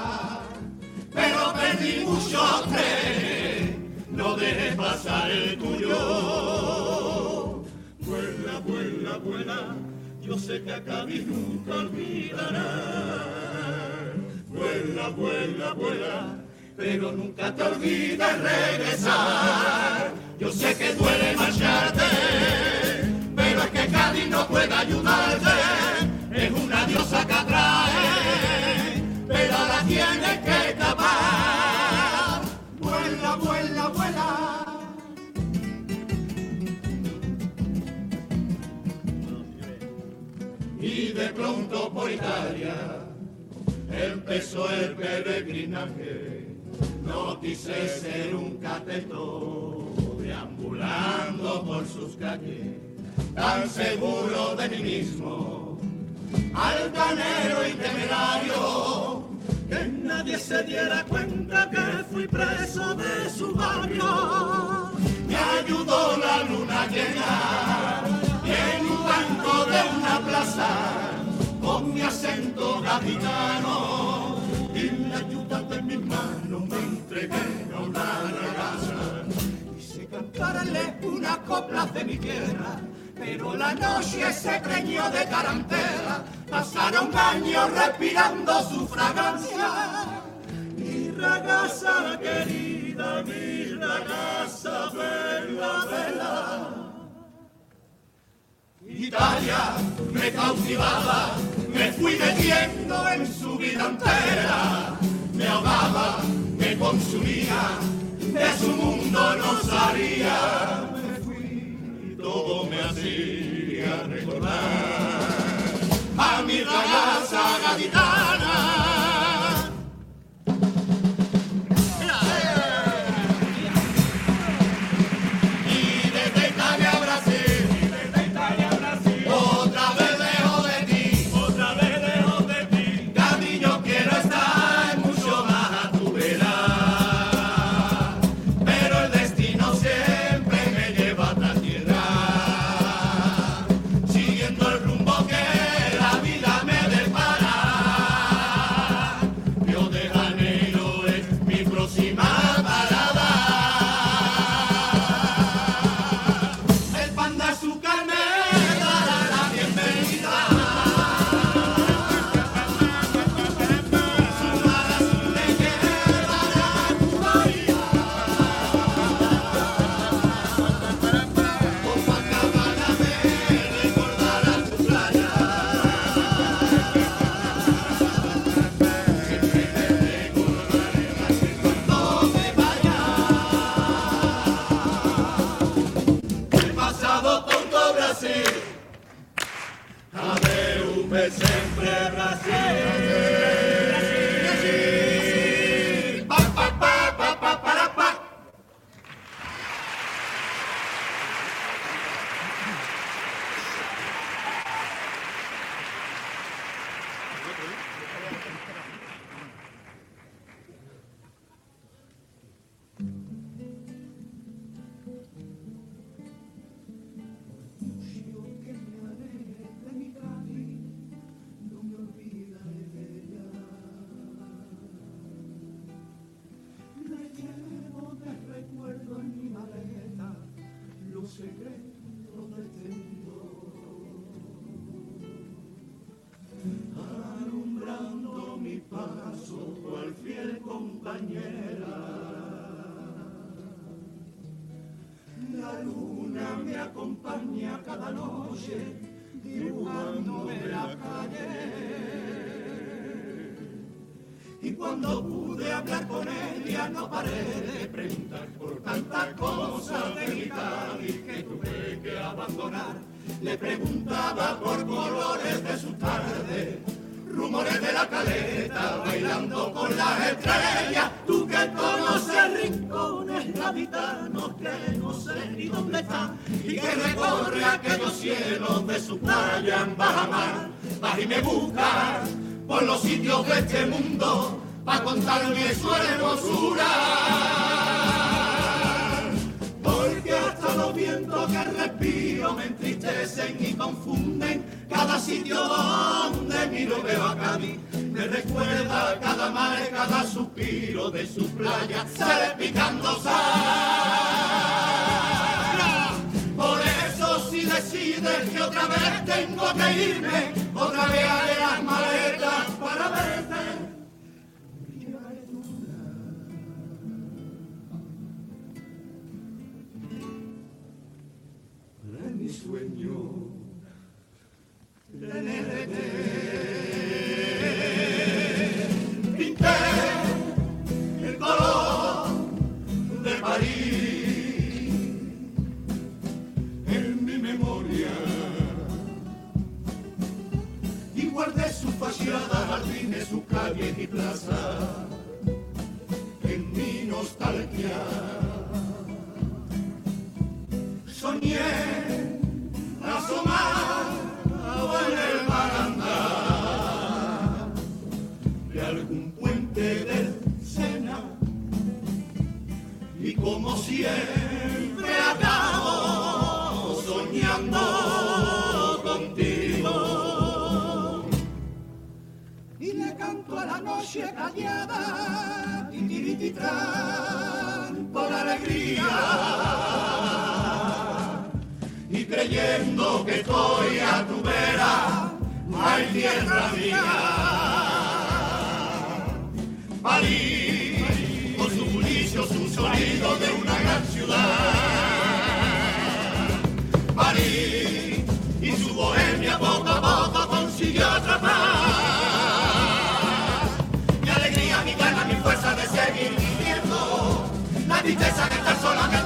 Pero perdí mucho tren, no dejes pasar el tuyo. Vuela, vuela, vuela, yo sé que acá nunca olvidará. Vuela, vuela, vuela, pero nunca te olvides regresar. Yo sé que duele marcharte, pero es que Cádiz no puede ayudarte. Es una diosa que atrae, pero la tienes que escapar. Vuela, vuela, vuela. Y de pronto por Italia empezó el peregrinaje. No quise ser un cateto deambulando por sus calles, tan seguro de mí mismo, altanero y temerario, que nadie se diera cuenta que fui preso de su barrio. Me ayudó la luna llena y en un banco de una plaza, con mi acento gaditano ayuda de mi mano me entregué a una ragazza. Quise cantarle unas coplas de mi tierra, pero la noche se preñó de tarantela. Pasaron años respirando su fragancia. Mi ragazza querida, mi ragazza bella. Italia me cautivaba, me fui metiendo en su vida entera, me ahogaba, me consumía, de su mundo no salía, me fui y todo me hacía recordar a mi ragazza gaditana. En la o en el paranda, de algún puente del Sena, y como siempre acabo soñando contigo. Y le canto a la noche callada, titi titra, por alegría creyendo que estoy a tu vera, hay tierra mía. París, con su bullicio, su sonido de una gran ciudad. París y su bohemia poco a poco consiguió atrapar. Mi alegría, mi gana, mi fuerza de seguir viviendo, la tristeza de estar sola.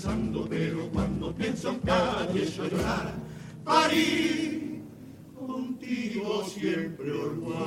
pensando, pero cuando pienso en calle llorar, París contigo siempre orgullo.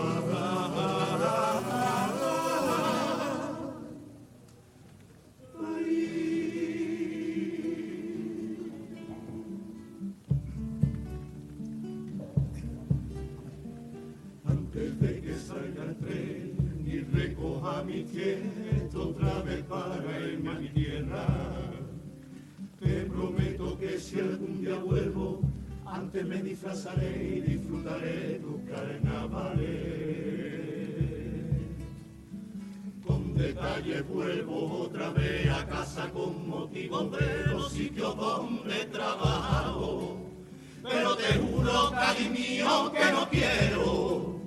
Te prometo que si algún día vuelvo, antes me disfrazaré y disfrutaré tu carnavales. Con detalle vuelvo otra vez a casa con motivo de los sitios donde trabajo. Pero te juro, cari mío, que no quiero,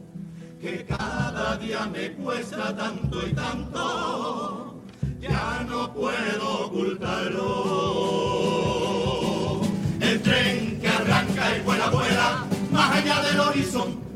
que cada día me cuesta tanto y tanto, ya no puedo ocultarlo. del horizonte.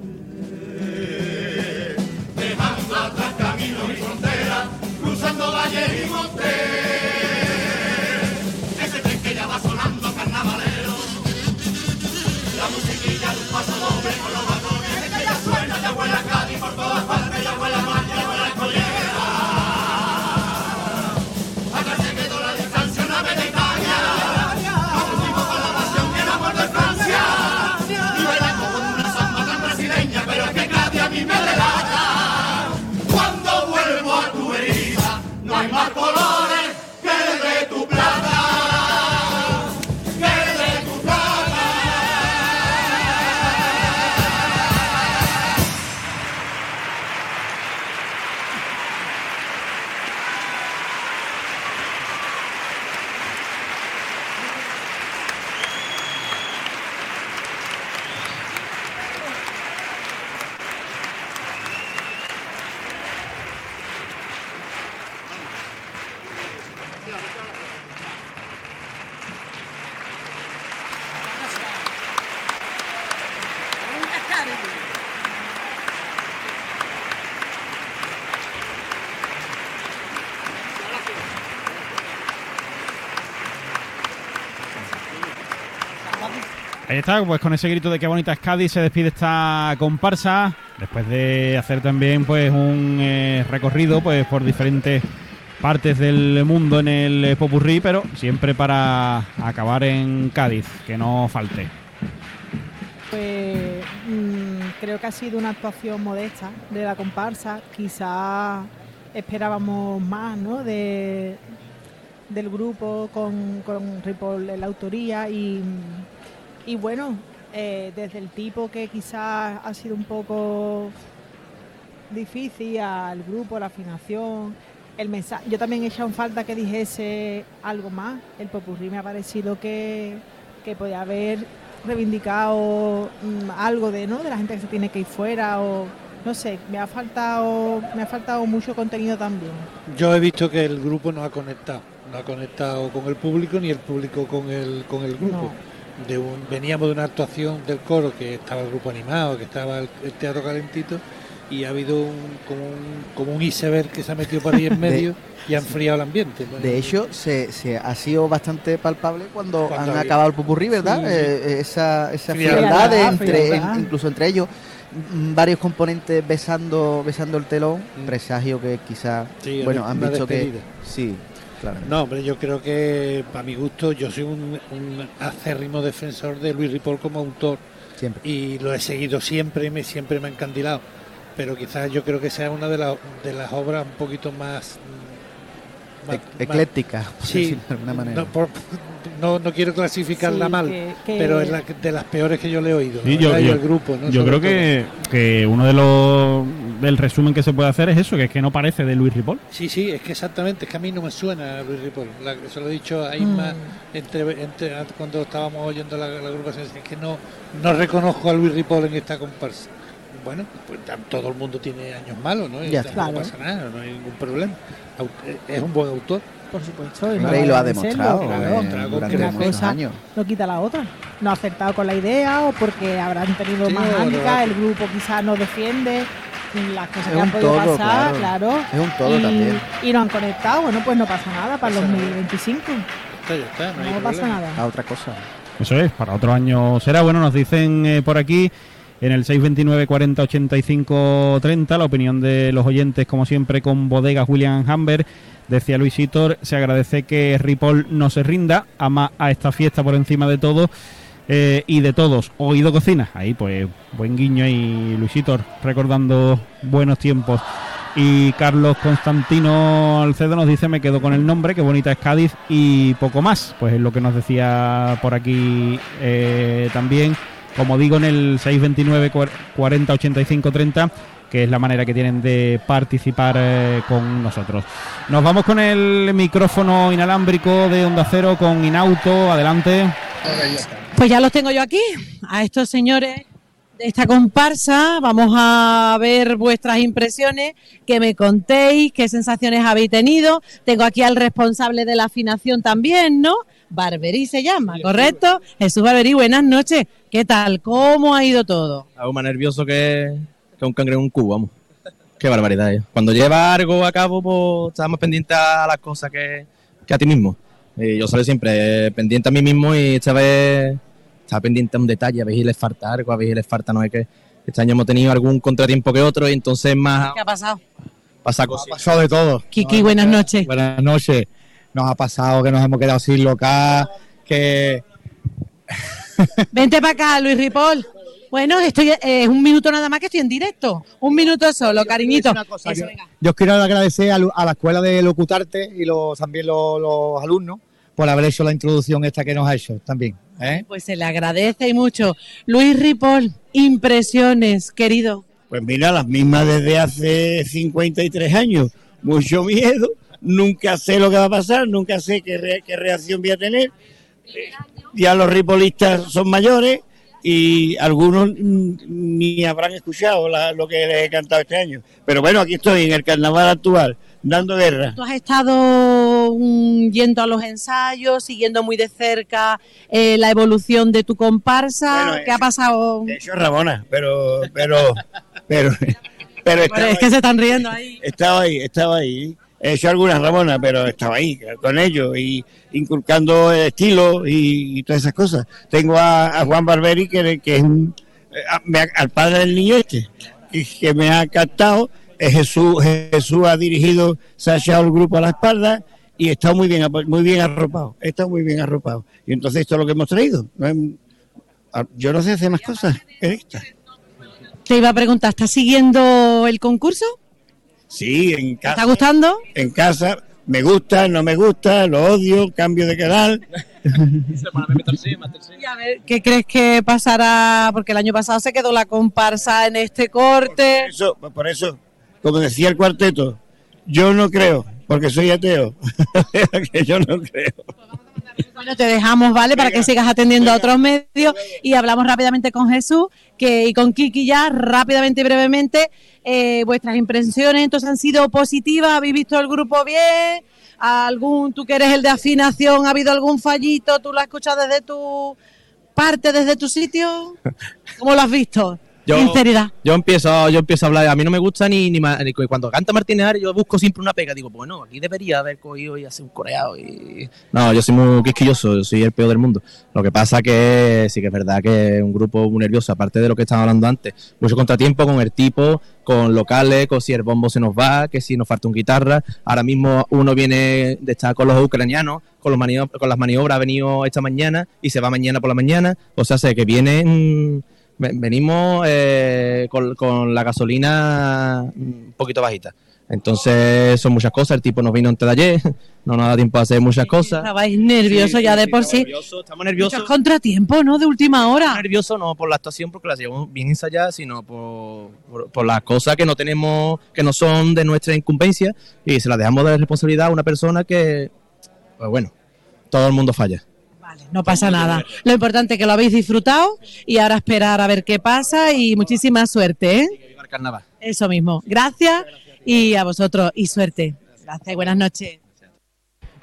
Está, pues con ese grito de qué bonita es Cádiz se despide esta comparsa, después de hacer también pues un eh, recorrido pues por diferentes partes del mundo en el Popurrí, pero siempre para acabar en Cádiz, que no falte. Pues mm, creo que ha sido una actuación modesta de la comparsa. Quizá esperábamos más ¿no? de, del grupo con, con Ripoll en la autoría y, y bueno, eh, desde el tipo que quizás ha sido un poco difícil al grupo, la afinación, el mensaje. Yo también he echado en falta que dijese algo más. El popurrí me ha parecido que, que podía haber reivindicado mm, algo de, ¿no? de la gente que se tiene que ir fuera o no sé, me ha faltado me ha faltado mucho contenido también. Yo he visto que el grupo no ha conectado, no ha conectado con el público ni el público con el con el grupo. De un, veníamos de una actuación del coro que estaba el grupo animado, que estaba el, el teatro calentito y ha habido un, como, un, como un iceberg que se ha metido por ahí en medio y ha enfriado el ambiente. De hecho, se, se ha sido bastante palpable cuando, Cuando han había- acabado el pupurrí, ¿verdad? Sí, sí. Eh, esa esa Frialdad, entre, frialdad. en- incluso entre ellos, mm, varios componentes besando besando el telón, presagio que quizás, Sí, bueno, han visto que sí, No, hombre, yo creo que, para mi gusto, yo soy un, un acérrimo defensor de Luis Ripoll como autor. Siempre. Y lo he seguido siempre y me, siempre me ha encandilado. Pero quizás yo creo que sea una de, las de las obras un poquito más... mm, más- Ec- ecléctica, Sí, de alguna manera. No, por- no, no quiero clasificarla Sí, mal, que- que- pero es la de las peores que yo le he oído. Sí, yo, verdad, y yo- el grupo, ¿no? yo creo que, que uno de los del resumen que se puede hacer es eso, que es que no parece de Luis Ripoll. Sí, sí, es que exactamente, es que a mí no me suena Luis Ripoll. La- se lo he dicho a Isma Mm. entre, entre- cuando estábamos oyendo la, la agrupación, es que no, no reconozco a Luis Ripoll en esta comparsa. Bueno, pues todo el mundo tiene años malos, ¿no? Y Ya tampoco está. pasa nada, no hay ningún problema. Es un buen autor. Por supuesto. Y lo ha demostrado claro. eh, durante Una muchos cosa años. no quita la otra. No ha acertado con la idea o porque habrán tenido Sí, más no. el grupo quizás no defiende las cosas Es que han podido todo, pasar, claro. claro. Es un todo y, también. Y no han conectado, bueno, pues no pasa nada para el 2025. Está, ya está, no, No pasa nada. A otra cosa. Eso es, para otro año será. Bueno, nos dicen eh, por aquí en el 629 40 85 30 la opinión de los oyentes, como siempre, con bodegas William Hamber. Decía Luis Hitor, se agradece que Ripoll no se rinda, ama a esta fiesta por encima de todo eh, y de todos. Oído cocina, ahí pues buen guiño y Luis Hitor recordando buenos tiempos. Y Carlos Constantino Alcedo nos dice, me quedo con el nombre, qué bonita es Cádiz y poco más. Pues es lo que nos decía por aquí eh, también, como digo, en el 629 cuar- 40 85 30 que es la manera que tienen de participar eh, con nosotros. Nos vamos con el micrófono inalámbrico de Onda Cero con Inauto, adelante. Pues ya los tengo yo aquí, a estos señores de esta comparsa. Vamos a ver vuestras impresiones, que me contéis, qué sensaciones habéis tenido. Tengo aquí al responsable de la afinación también, ¿no? Barberí se llama, ¿correcto? Jesús Barberí, buenas noches. ¿Qué tal? ¿Cómo ha ido todo? Algo más nervioso que, que un cangrejo en un cubo, vamos. Qué barbaridad. eh. Cuando lleva algo a cabo, pues estás más pendiente a las cosas que, que a ti mismo. Y yo soy siempre eh, pendiente a mí mismo y esta vez estaba pendiente a un detalle, a ver si les falta algo, a ver si les falta no sé qué. Este año hemos tenido algún contratiempo que otro y entonces más ¿Qué ha pasado? pasa cosas. Ha pasado de todo. Kiki, buenas noches. Buenas noches. Nos ha pasado que nos hemos quedado sin local, que Vente para acá, Luis Ripoll. Bueno, estoy, eh, es un minuto nada más que estoy en directo. Un minuto solo, cariñito. Eso, yo quiero agradecer a, a la escuela de Locutarte y los, también los, los alumnos por haber hecho la introducción esta que nos ha hecho también. ¿eh? Pues se le agradece y mucho. Luis Ripoll, impresiones, querido. Pues mira, las mismas desde hace 53 años. Mucho miedo, nunca sé lo que va a pasar, nunca sé qué, re- qué reacción voy a tener. Eh, Ya los ripolistas son mayores y algunos mm, ni habrán escuchado la- lo que les he cantado este año. Pero bueno, aquí estoy en el carnaval actual, dando guerra. Tú has estado yendo a los ensayos, siguiendo muy de cerca eh, la evolución de tu comparsa. Bueno, ¿Qué ha pasado? He hecho Rabona, pero, pero, pero, pero estaba es que ahí. se están riendo ahí. Estaba ahí, estaba ahí. He hecho algunas ramonas, pero estaba ahí con ellos y inculcando el estilo y, todas esas cosas. Tengo a, Juan Barberi, que, es un, eh, al padre del niño este, que me ha captado. Jesús, Jesús ha dirigido, se ha echado el grupo a la espalda y está muy bien, muy bien arropado. Está muy bien arropado. Y entonces esto es lo que hemos traído. Yo no sé hacer más cosas que esta. Te iba a preguntar, ¿estás siguiendo el concurso? Sí, en ¿Te casa. está gustando? En casa, me gusta, no me gusta, lo odio, cambio de canal. Y a ver, ¿qué crees que pasará? Porque el año pasado se quedó la comparsa en este corte. Por eso, por eso, como decía el cuarteto, yo no creo, porque soy ateo, que yo no creo. Bueno, te dejamos, ¿vale? Para que sigas atendiendo a otros medios. Y hablamos rápidamente con Jesús que, y con Kiki ya, rápidamente y brevemente. eh, vuestras impresiones entonces han sido positivas, habéis visto el grupo bien, algún, tú que eres el de afinación, ha habido algún fallito, tú lo has escuchado desde tu parte, desde tu sitio, ¿cómo lo has visto? Yo- Sinceridad. Yo empiezo, yo empiezo a hablar, a mí no me gusta ni, ni, cuando canta Martínez yo busco siempre una pega, digo, bueno, aquí debería haber cogido y hacer un coreado y... No, yo soy muy quisquilloso, yo soy el peor del mundo. Lo que pasa que sí que es verdad que es un grupo muy nervioso, aparte de lo que estaba hablando antes, mucho contratiempo con el tipo, con locales, con si el bombo se nos va, que si nos falta un guitarra, ahora mismo uno viene de estar con los ucranianos, con, los manio- con las maniobras, ha venido esta mañana y se va mañana por la mañana, o sea, sé que vienen... Ve- Venimos eh, con, con la gasolina un poquito bajita. Entonces son muchas cosas. El tipo nos vino antes de ayer, no nos da tiempo a hacer muchas cosas. Estabais nerviosos Sí, ya de sí, por estamos sí. nerviosos, estamos nerviosos. Muchos contratiempos, ¿no? De última hora. nervioso no por la actuación porque la llevamos bien ensayada, sino por, por, por las cosas que no tenemos, que no son de nuestra incumbencia y se las dejamos de responsabilidad a una persona que, pues bueno, todo el mundo falla. No pasa nada. Lo importante es que lo habéis disfrutado y ahora esperar a ver qué pasa y muchísima suerte, ¿eh? Viva el carnaval. Eso mismo. Gracias y a vosotros y suerte. Gracias y buenas noches.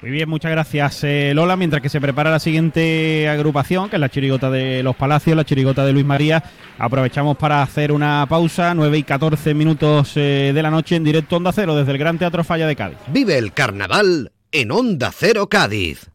Muy bien, muchas gracias eh, Lola. Mientras que se prepara la siguiente agrupación, que es la chirigota de los Palacios, la chirigota de Luis María, aprovechamos para hacer una pausa, 9 y 14 minutos eh, de la noche en directo Onda Cero desde el Gran Teatro Falla de Cádiz. Vive el carnaval en Onda Cero Cádiz.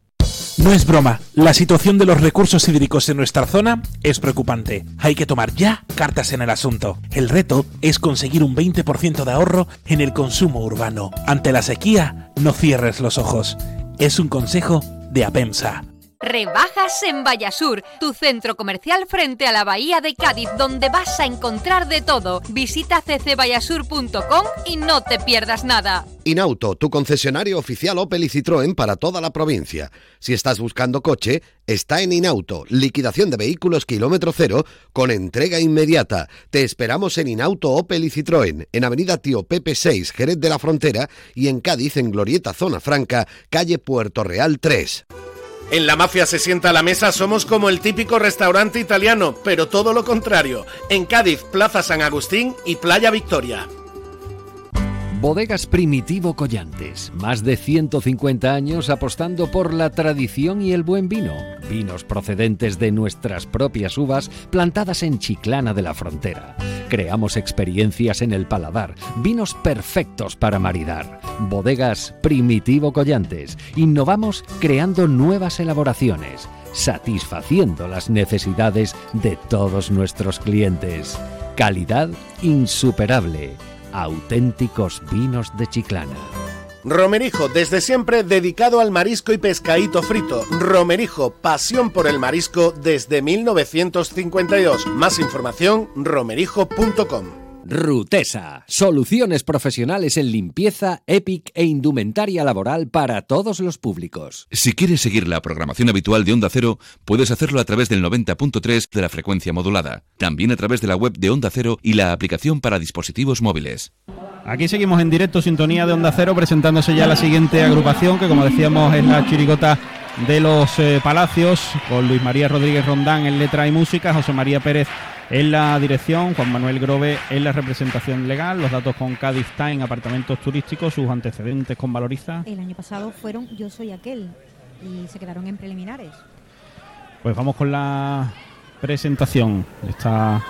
No es broma, la situación de los recursos hídricos en nuestra zona es preocupante. Hay que tomar ya cartas en el asunto. El reto es conseguir un 20% de ahorro en el consumo urbano. Ante la sequía, no cierres los ojos. Es un consejo de Apensa. Rebajas en Vallasur, tu centro comercial frente a la Bahía de Cádiz, donde vas a encontrar de todo. Visita ccvallasur.com y no te pierdas nada. Inauto, tu concesionario oficial Opel y Citroën para toda la provincia. Si estás buscando coche, está en Inauto. Liquidación de vehículos kilómetro cero con entrega inmediata. Te esperamos en Inauto Opel y Citroën, en Avenida Tío Pepe 6, Jerez de la Frontera y en Cádiz, en Glorieta Zona Franca, calle Puerto Real 3. En la mafia se sienta a la mesa somos como el típico restaurante italiano, pero todo lo contrario. En Cádiz, Plaza San Agustín y Playa Victoria. Bodegas Primitivo Collantes, más de 150 años apostando por la tradición y el buen vino. Vinos procedentes de nuestras propias uvas plantadas en Chiclana de la Frontera. Creamos experiencias en el paladar, vinos perfectos para maridar. Bodegas Primitivo Collantes. Innovamos creando nuevas elaboraciones, satisfaciendo las necesidades de todos nuestros clientes. Calidad insuperable. Auténticos vinos de Chiclana. Romerijo, desde siempre dedicado al marisco y pescadito frito. Romerijo, pasión por el marisco desde 1952. Más información, romerijo.com. Rutesa, soluciones profesionales en limpieza, EPIC e indumentaria laboral para todos los públicos. Si quieres seguir la programación habitual de Onda Cero, puedes hacerlo a través del 90.3 de la frecuencia modulada. También a través de la web de Onda Cero y la aplicación para dispositivos móviles. Aquí seguimos en directo, sintonía de Onda Cero, presentándose ya la siguiente agrupación, que como decíamos es la chirigota de los eh, Palacios, con Luis María Rodríguez Rondán en letra y música, José María Pérez en la dirección, Juan Manuel Grove en la representación legal, los datos con Cádiz Time, apartamentos turísticos, sus antecedentes con Valoriza. El año pasado fueron Yo Soy Aquel y se quedaron en preliminares. Pues vamos con la presentación de esta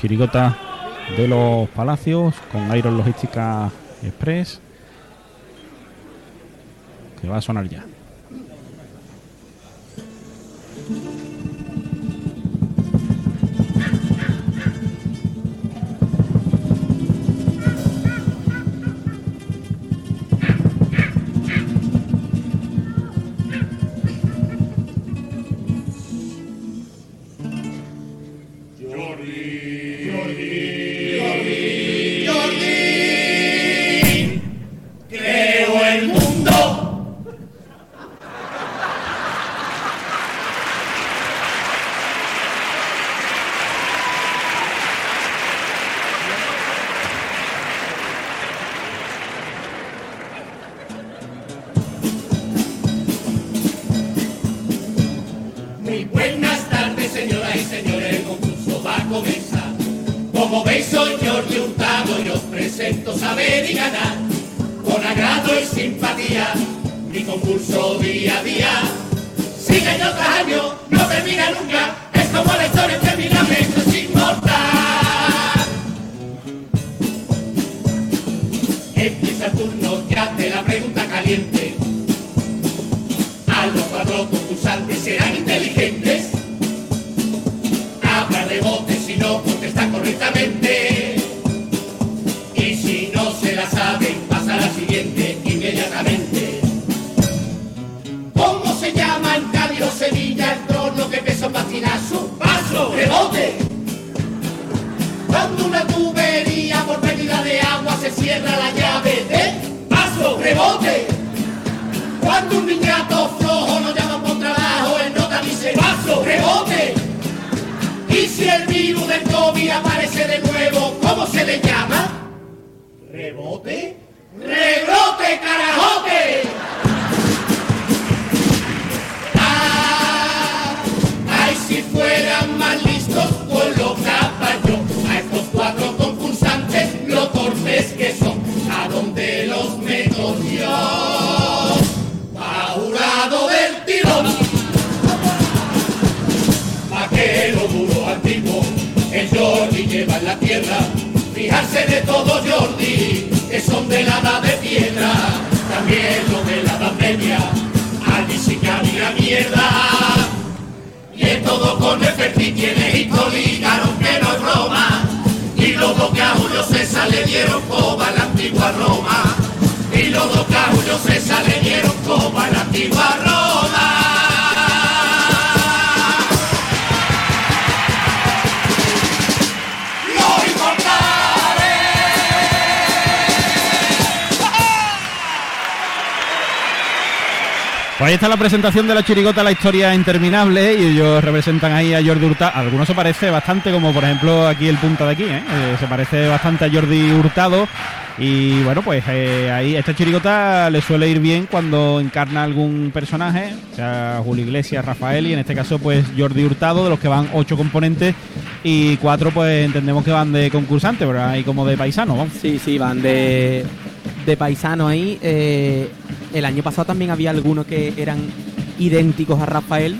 chirigota de los Palacios con Iron Logística Express. que va a sonar ya. Thank you. Presentación de la chirigota La Historia Interminable y ellos representan ahí a Jordi Hurtado. Algunos se parece bastante, como por ejemplo aquí el punta de aquí, ¿eh? Eh, se parece bastante a Jordi Hurtado. Y bueno, pues eh, ahí esta chirigota le suele ir bien cuando encarna algún personaje, sea Julio Iglesias, Rafael y en este caso pues Jordi Hurtado, de los que van ocho componentes y cuatro pues entendemos que van de concursantes, pero ahí como de paisano, vamos. Sí, sí, van de, de paisano ahí. Eh, el año pasado también había algunos que eran idénticos a Rafael.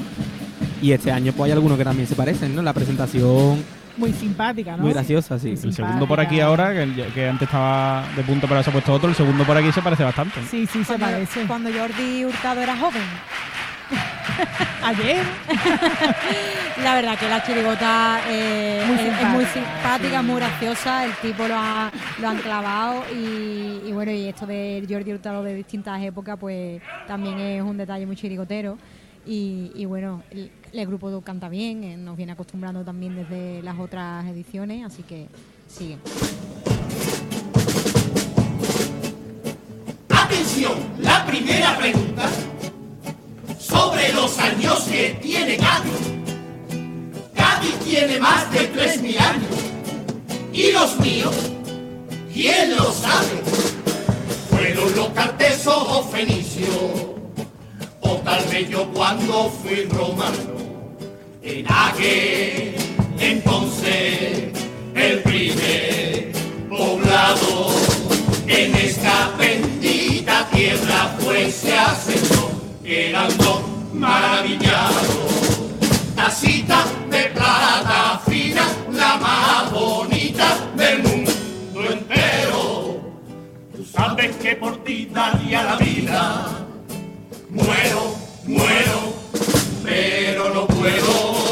Y este año pues hay algunos que también se parecen, ¿no? La presentación Muy simpática, ¿no? muy graciosa, sí. El segundo por aquí ahora, que, que antes estaba de punto pero se ha puesto otro, el segundo por aquí se parece bastante. Sí, sí, se Cuando- parece. Cuando Jordi Hurtado era joven. Ayer. La verdad que la chirigota eh, Muy es, muy simpática, muy graciosa, el tipo lo, ha, lo han clavado y, y bueno, y esto de Jordi Hurtado de distintas épocas pues también es un detalle muy chirigotero y, y bueno, el, el grupo canta bien, eh, nos viene acostumbrando también desde las otras ediciones, así que sigue. Atención, la primera pregunta sobre los años que tiene Cádiz. Cádiz tiene más de 3.000 años. ¿Y los míos? ¿Quién lo sabe? ¿Fueron los cartesos o fenicios? O tal vez yo cuando fui romano. En aquel entonces, el primer poblado en esta bendita tierra pues se asentó, quedando maravillados. Tacita de plata fina, la más bonita del mundo entero. Tú sabes que por ti daría la vida, Muero, muero, pero no puedo.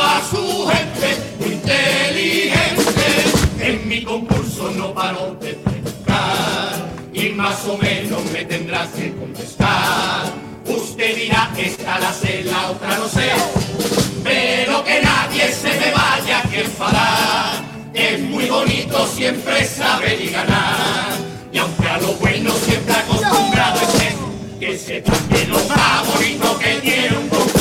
A su gente inteligente. En mi concurso no paró de preguntar y más o menos me tendrás que contestar. Usted dirá, esta la sé, la otra no sé, pero que nadie se me vaya a enfadar. Es muy bonito siempre saber y ganar, y aunque a lo bueno siempre acostumbrado esté, que sepa que lo bonito que tiene un concurso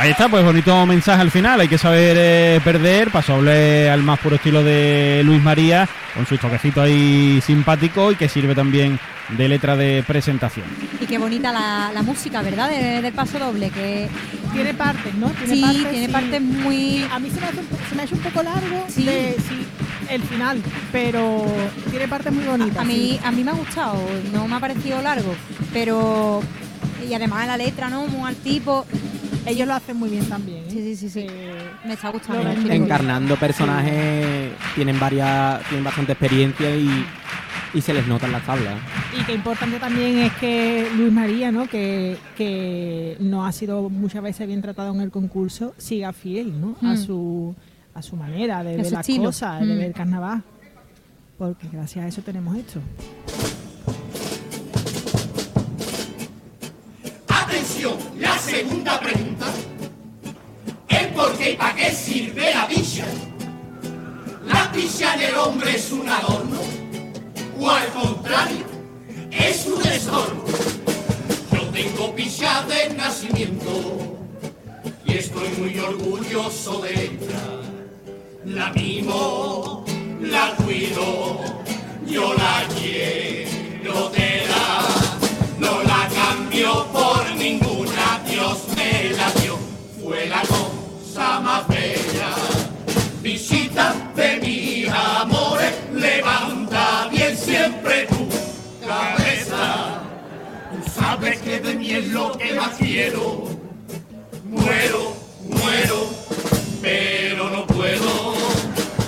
Ahí está, pues bonito mensaje al final. Hay que saber eh, perder. Pasable al más puro estilo de Luis María, con su toquecito ahí simpático y que sirve también de letra de presentación. Y qué bonita la, la música, ¿verdad? De- del paso doble, que Tiene partes, ¿no? Tiene sí, partes, tiene sí. partes muy... A mí se me, hace un se me un poco largo Sí. de- sí, el final, pero tiene partes muy bonitas. A mí, sí. a mí me ha gustado, no me ha parecido largo, pero... Y además la letra, ¿no? Muy al tipo. Ellos lo hacen muy bien también. ¿eh? Sí, sí, sí, sí. Me está gustando. Lo ven mucho. encarnando personajes tienen varias tienen bastante experiencia y, y se les nota en las tablas Y que importante también es que Luis María, ¿no? Que, que no ha sido muchas veces bien tratado en el concurso, siga fiel, ¿no? A Mm. su a su manera de A ver las estilo. cosas, de Mm. ver carnaval. Porque gracias a eso tenemos esto. La segunda pregunta. ¿El por qué y para qué sirve la picha? ¿La picha en el hombre es un adorno? ¿O al contrario, es un estorbo? Yo tengo picha de nacimiento y estoy muy orgulloso de ella. La mimo, la cuido, yo la quiero es lo que más quiero. Muero, muero, pero no puedo.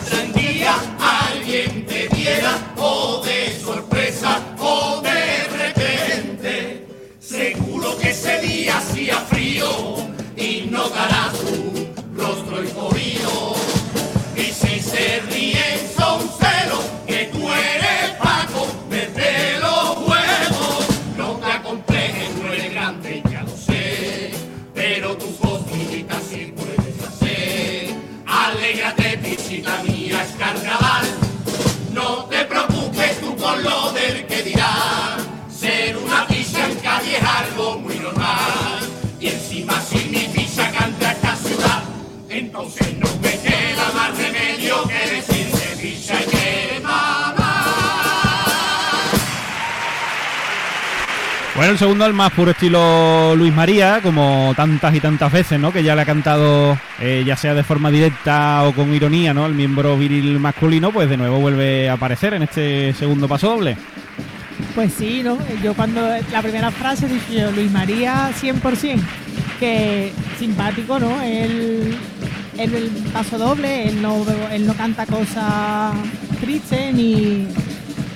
Si un día alguien te viera, o de sorpresa, o de repente, seguro que ese día hacía frío y no dará Bueno, el segundo al más puro estilo Luis María, como tantas y tantas veces, ¿no? Que ya le ha cantado, eh, ya sea de forma directa o con ironía, ¿no? El miembro viril masculino, pues de nuevo vuelve a aparecer en este segundo paso doble. Pues sí, ¿no? Yo cuando la primera frase dije Luis María 100%, que simpático, ¿no? Él, él el paso doble, él no, él no canta cosas tristes ni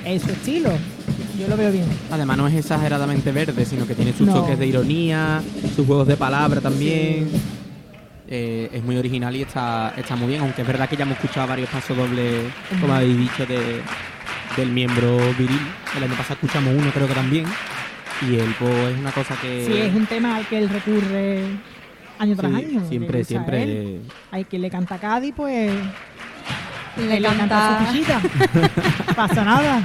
es su estilo. Yo lo veo bien. además no es exageradamente verde sino que tiene sus No. toques de ironía sus juegos de palabra también Eh, es muy original y está, está muy bien aunque es verdad que ya hemos escuchado varios pasos dobles como habéis dicho de, del miembro viril el año pasado escuchamos uno creo que también y él pues es una cosa que Sí, es un tema al que él recurre año tras Sí, año. siempre, que siempre. Hay quien le canta a Cádiz, pues. Le le canta canta- a su pichita. pasa nada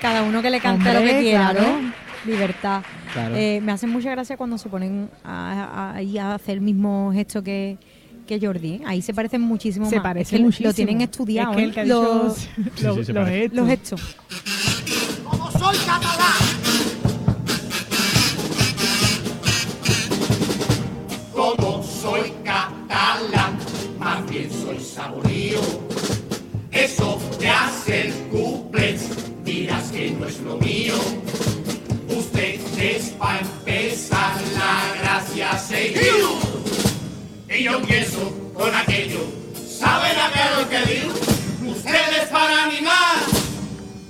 cada uno que le cante lo que quiera, ¿no? Libertad. Eh, me hacen mucha gracia cuando se ponen a, a, hacer el mismo gesto que, Jordi. Ahí se parecen muchísimo. Se más. parece que muchísimo. Lo tienen estudiado. Que ¿eh? que los, gestos. los. Como soy catalán. Como soy catalán, más bien soy saborío. Eso te hace el cumpleaños dirás que no es lo mío. Usted es para empezar la gracia seguido. Y yo pienso con aquello, ¿saben a lo que digo? Ustedes para animar,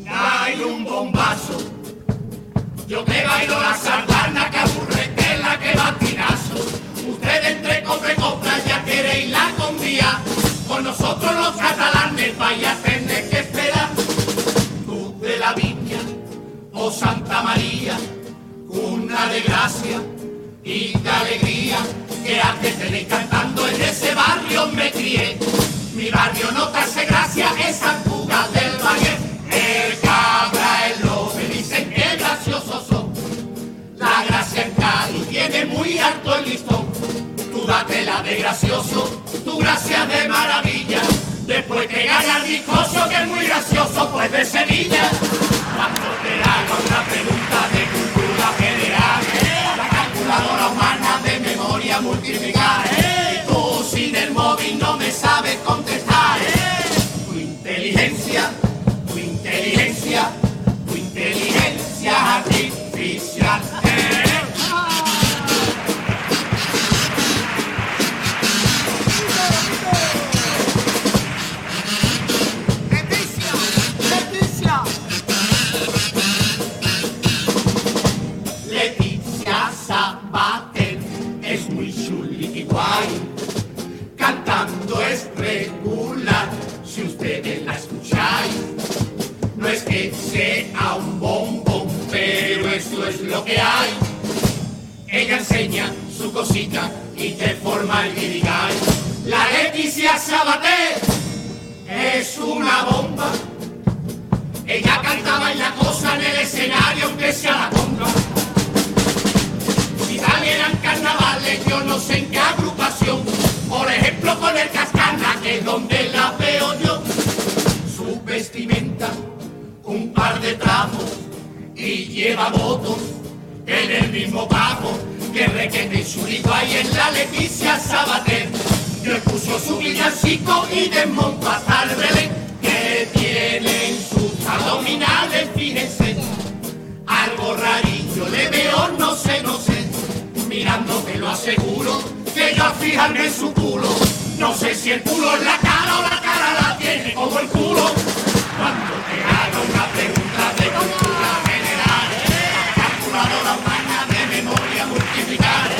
hay un bombazo. Yo te bailo la sardana que aburrete la que batinazo. Ustedes entre compra y ya queréis la con. Con nosotros los catalanes vaya a tener Oh Santa María, una de gracia y de alegría. Que hace tenéis cantando en ese barrio me crié. Mi barrio no te hace gracia, es San Judas del Valle. El cabra, el lobe, dicen que graciosos son. La gracia en Cádiz tiene muy alto el listón. Tú date la de gracioso, tu gracia de maravilla. Después que gana el discoso que es muy gracioso, pues de Sevilla. Multiplicar. Tú sin el móvil no me sabes contestar. Tu inteligencia, Cantando es regular, si ustedes la escucháis. No es que sea un bombón, pero eso es lo que hay. Ella enseña su cosita y te forma el guirigay. La Leticia Sabater es una bomba. Ella cantaba en la cosa en el escenario, aunque sea la conga. Si salieran yo no sé en qué agrupación. Por ejemplo, con el Cascana, que es donde la veo yo. Su vestimenta, un par de trapos, y lleva votos en el mismo papo. Que requete y churito hay en la Leticia Sabater. Yo escucho su villancico y desmonto hasta el Belén. Que tienen sus abdominales, fíjense. Algo rarillo le veo, no sé, no sé. Mirando te lo aseguro, que yo al fijarme en su culo. No sé si el culo es la cara o la cara la tiene como el culo. Cuando te haga una pregunta de cultura general, calculadora humana de memoria multiplicar.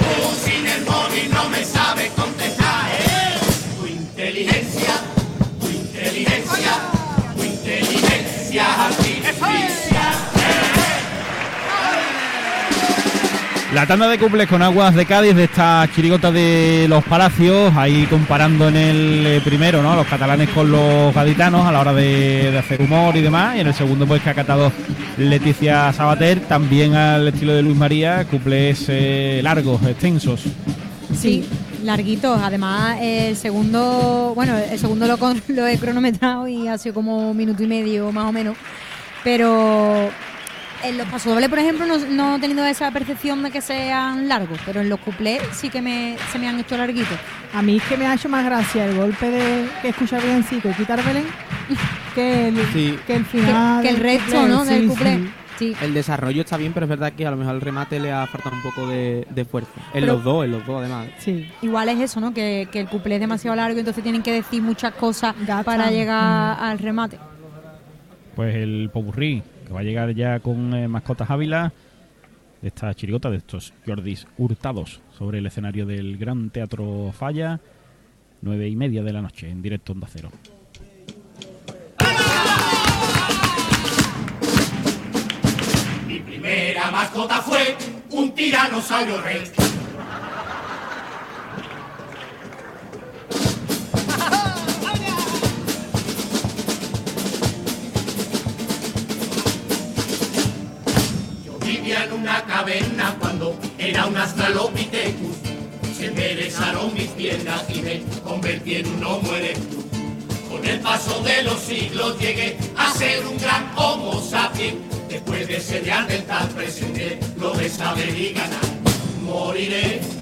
Tú sin el móvil no me sabes contestar. Tu inteligencia, tu inteligencia, tu inteligencia La tanda de cuples con aguas de Cádiz de esta chirigota de los palacios, ahí comparando en el eh, primero, ¿no? Los catalanes con los gaditanos a la hora de, de hacer humor y demás. Y en el segundo, pues que ha catado Leticia Sabater, también al estilo de Luis María, cuples eh, largos, extensos. Sí, larguitos. Además, el segundo, bueno, el segundo lo, con- lo he cronometrado y ha sido como un minuto y medio más o menos. Pero en los pasodobles, por ejemplo, no, no he tenido esa percepción de que sean largos, pero en los cuplés sí que me, se me han hecho larguitos. A mí es que me ha hecho más gracia el golpe de que escucha Villancico y quitar Belén que el, Sí. que el final. Que el resto, cuplé, ¿no? Del cuplé. sí. Sí. El desarrollo está bien, pero es verdad que a lo mejor el remate le ha faltado un poco de, de fuerza. En Pero- los dos, en los dos además. Sí. Igual es eso, ¿no? Que, que el cuplé es demasiado largo, entonces tienen que decir muchas cosas para Mm. llegar al remate. Pues el Popurrí, que va a llegar ya con eh, mascotas Ávila, esta chirigota, de estos Jordis hurtados sobre el escenario del Gran Teatro Falla, nueve y media de la noche, en directo Onda Cero. Mi primera mascota fue un tiranosaurio rey. Era un Australopithecus. Se enderezaron mis piernas y me convertí en un homo erectus. Con el paso de los siglos llegué a ser un gran homo sapiens. Después de ser ya del tal presente, lo de saber y ganar. Moriré.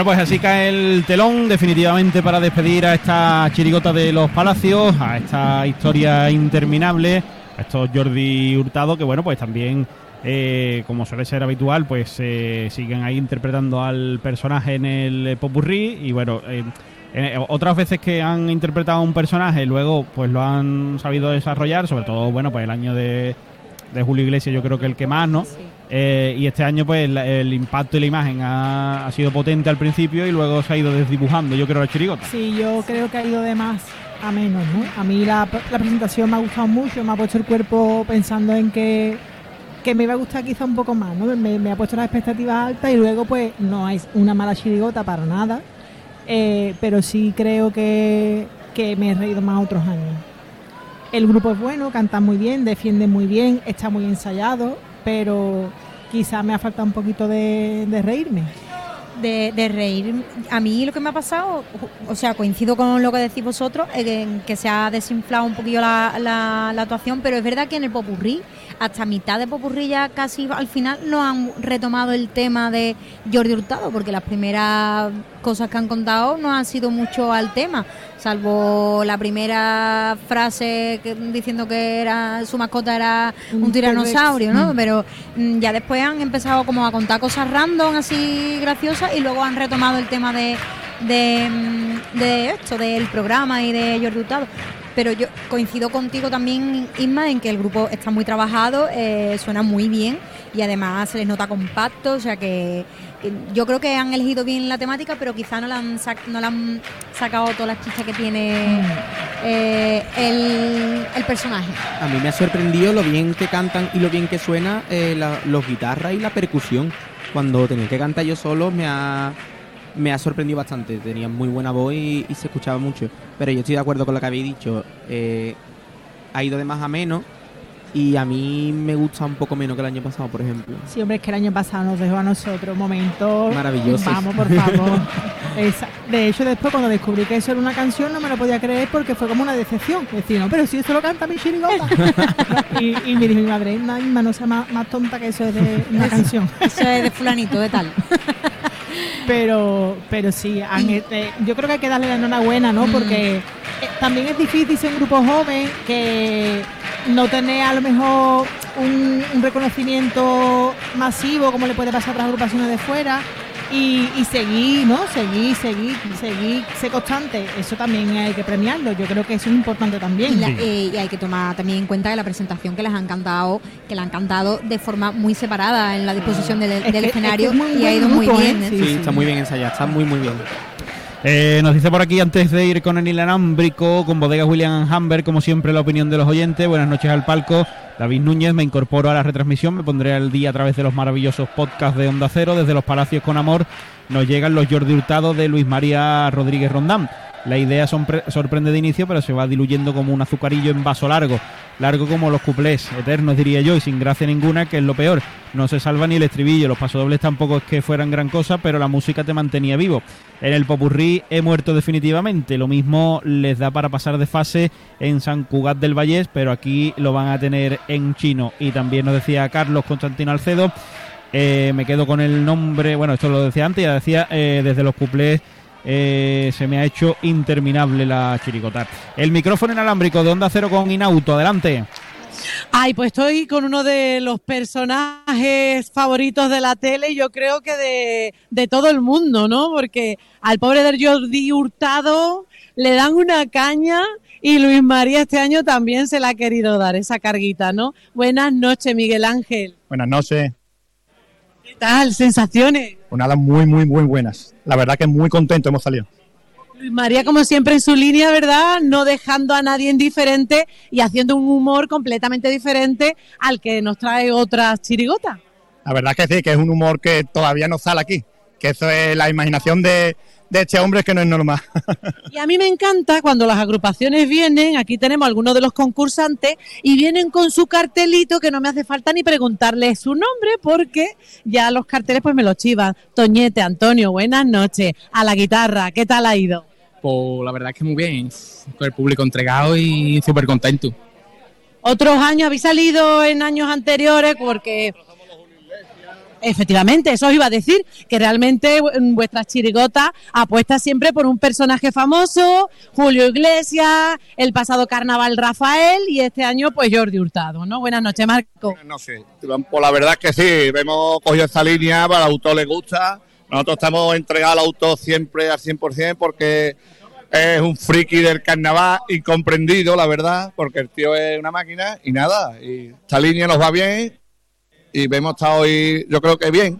Bueno, pues así cae el telón definitivamente para despedir a esta chirigota de los palacios, a esta historia interminable, a estos Jordi Hurtado, que bueno, pues también, eh, como suele ser habitual, pues eh, siguen ahí interpretando al personaje en el popurrí y bueno... eh, eh, otras veces que han interpretado un personaje, luego pues lo han sabido desarrollar, sobre todo, bueno, pues el año de, de Julio Iglesias yo creo que el que más, ¿no? Eh, y este año pues la- el impacto y la imagen ha, sido potente al principio y luego se ha ido desdibujando, yo creo, la chirigota. Sí, yo creo que ha ido de más a menos, ¿no? A mí la, presentación me ha gustado mucho, me ha puesto el cuerpo pensando en que, que me iba a gustar quizá un poco más, ¿no? Me, me ha puesto las expectativas altas y luego pues no es una mala chirigota para nada, eh, pero sí creo que, que me he reído más otros años. El grupo es bueno, canta muy bien, defiende muy bien, está muy ensayado, pero quizá me ha faltado un poquito de, reírme. de, de reír. A mí lo que me ha pasado, o sea, coincido con lo que decís vosotros, en que se ha desinflado un poquillo la, la- la actuación, pero es verdad que en el popurrí, hasta mitad de popurrí ya casi al final no han retomado el tema de Jordi Hurtado, porque las primeras cosas que han contado no han sido mucho al tema, salvo la primera frase que- diciendo que era su mascota era un, Un tiranosaurio. ¿no? Mm. Pero mm, ya después han empezado como a contar cosas random, así graciosas, y luego han retomado el tema de, de, mm, de esto, del programa y de Jordi Hurtado. Pero yo coincido contigo también, Isma, en que el grupo está muy trabajado, eh, suena muy bien y además se les nota compacto, o sea que, yo creo que han elegido bien la temática, pero quizá no le han, sac- no le han sacado todas las chichas que tiene eh, el, el personaje. A mí me ha sorprendido lo bien que cantan y lo bien que suena eh, la- los guitarras y la percusión. Cuando tenía que cantar yo solo me ha, me ha sorprendido bastante. Tenía muy buena voz y, y se escuchaba mucho. Pero yo estoy de acuerdo con lo que habéis dicho. Eh, ha ido de más a menos y a mí me gusta un poco menos que el año pasado, por ejemplo. Sí, hombre, es que el año pasado nos dejó a nosotros momentos Maravillosos. Vamos, por favor. Esa- de hecho, después cuando descubrí que eso era una canción, no me lo podía creer porque fue como una decepción. Decir, no, pero si eso lo canta mi chirigota. y, y me dijo mi madre, no, Inma, no sea más, más tonta que eso es de una canción. Eso es de fulanito, de tal. Pero pero sí, eh, yo creo que hay que darle la enhorabuena, ¿no? Porque eh, también es difícil ser un grupo joven que no tener a lo mejor un, un reconocimiento masivo como le puede pasar a otras agrupaciones de fuera y, y seguir, ¿no? Seguir, seguir, seguir, ser constante. Eso también hay que premiarlo. Yo creo que eso es importante Y, también. la- eh, y hay que tomar también en cuenta que la presentación que les han cantado, que la han cantado de forma muy separada en la disposición del, Es del que- escenario es que es muy y ha ido muy grupo, bien. ¿eh? Sí, está muy bien ensayada, está muy muy bien. Eh, nos dice por aquí antes de ir con el inalámbrico, con bodegas William Hamber, como siempre la opinión de los oyentes. Buenas noches al palco. David Núñez, me incorporo a la retransmisión, me pondré al día a través de los maravillosos podcasts de Onda Cero, desde los Palacios con Amor. Nos llegan los Jordi Hurtado de Luis María Rodríguez Rondán. La idea sorprende de inicio, pero se va diluyendo como un azucarillo en vaso largo. Largo como los cuplés, eternos diría yo, y sin gracia ninguna, que es lo peor. No se salva ni el estribillo, los pasodobles tampoco es que fueran gran cosa, pero la música te mantenía vivo. En el popurrí he muerto definitivamente. Lo mismo les da para pasar de fase en San Cugat del Vallés, pero aquí lo van a tener en chino. Y también nos decía Carlos Constantino Alcedo. Eh, me quedo con el nombre, bueno, esto lo decía antes, ya decía eh, desde los cuplés eh, se me ha hecho interminable la chiricota. El micrófono inalámbrico de Onda Cero con Inauto, adelante. Ay, pues estoy con uno de los personajes favoritos de la tele y yo creo que de, de todo el mundo, ¿no? Porque al pobre del Jordi Hurtado le dan una caña y Luis María este año también se la ha querido dar esa carguita, ¿no? Buenas noches, Miguel Ángel. Buenas noches. ¿Qué tal? ¿Sensaciones? Unas muy, muy, muy buenas. La verdad que muy contento hemos salido. Luis María, como siempre, en su línea, ¿verdad? No dejando a nadie indiferente y haciendo un humor completamente diferente al que nos trae otras chirigotas. La verdad que sí, que es un humor que todavía no sale aquí. Que eso es la imaginación de, de este hombre que no es normal. Y a mí me encanta cuando las agrupaciones vienen, aquí tenemos algunos de los concursantes, y vienen con su cartelito que no me hace falta ni preguntarle su nombre porque ya los carteles pues me los chivan. Toñete, Antonio, buenas noches. A la guitarra, ¿qué tal ha ido? Pues la verdad es que muy bien, con el público entregado y súper contento. Otros años habéis salido en años anteriores porque Efectivamente, eso os iba a decir, que realmente vuestra chirigota apuesta siempre por un personaje famoso, Julio Iglesias, el pasado carnaval Rafael y este año pues Jordi Hurtado, ¿no? Buenas noches, Marco. Buenas noches. Pues la verdad es que sí, hemos cogido esta línea, para el autor le gusta, nosotros estamos entregados al autor siempre al 100% porque es un friki del carnaval incomprendido, la verdad, porque el tío es una máquina y nada, y esta línea nos va bien y hemos estado hoy, yo creo que bien.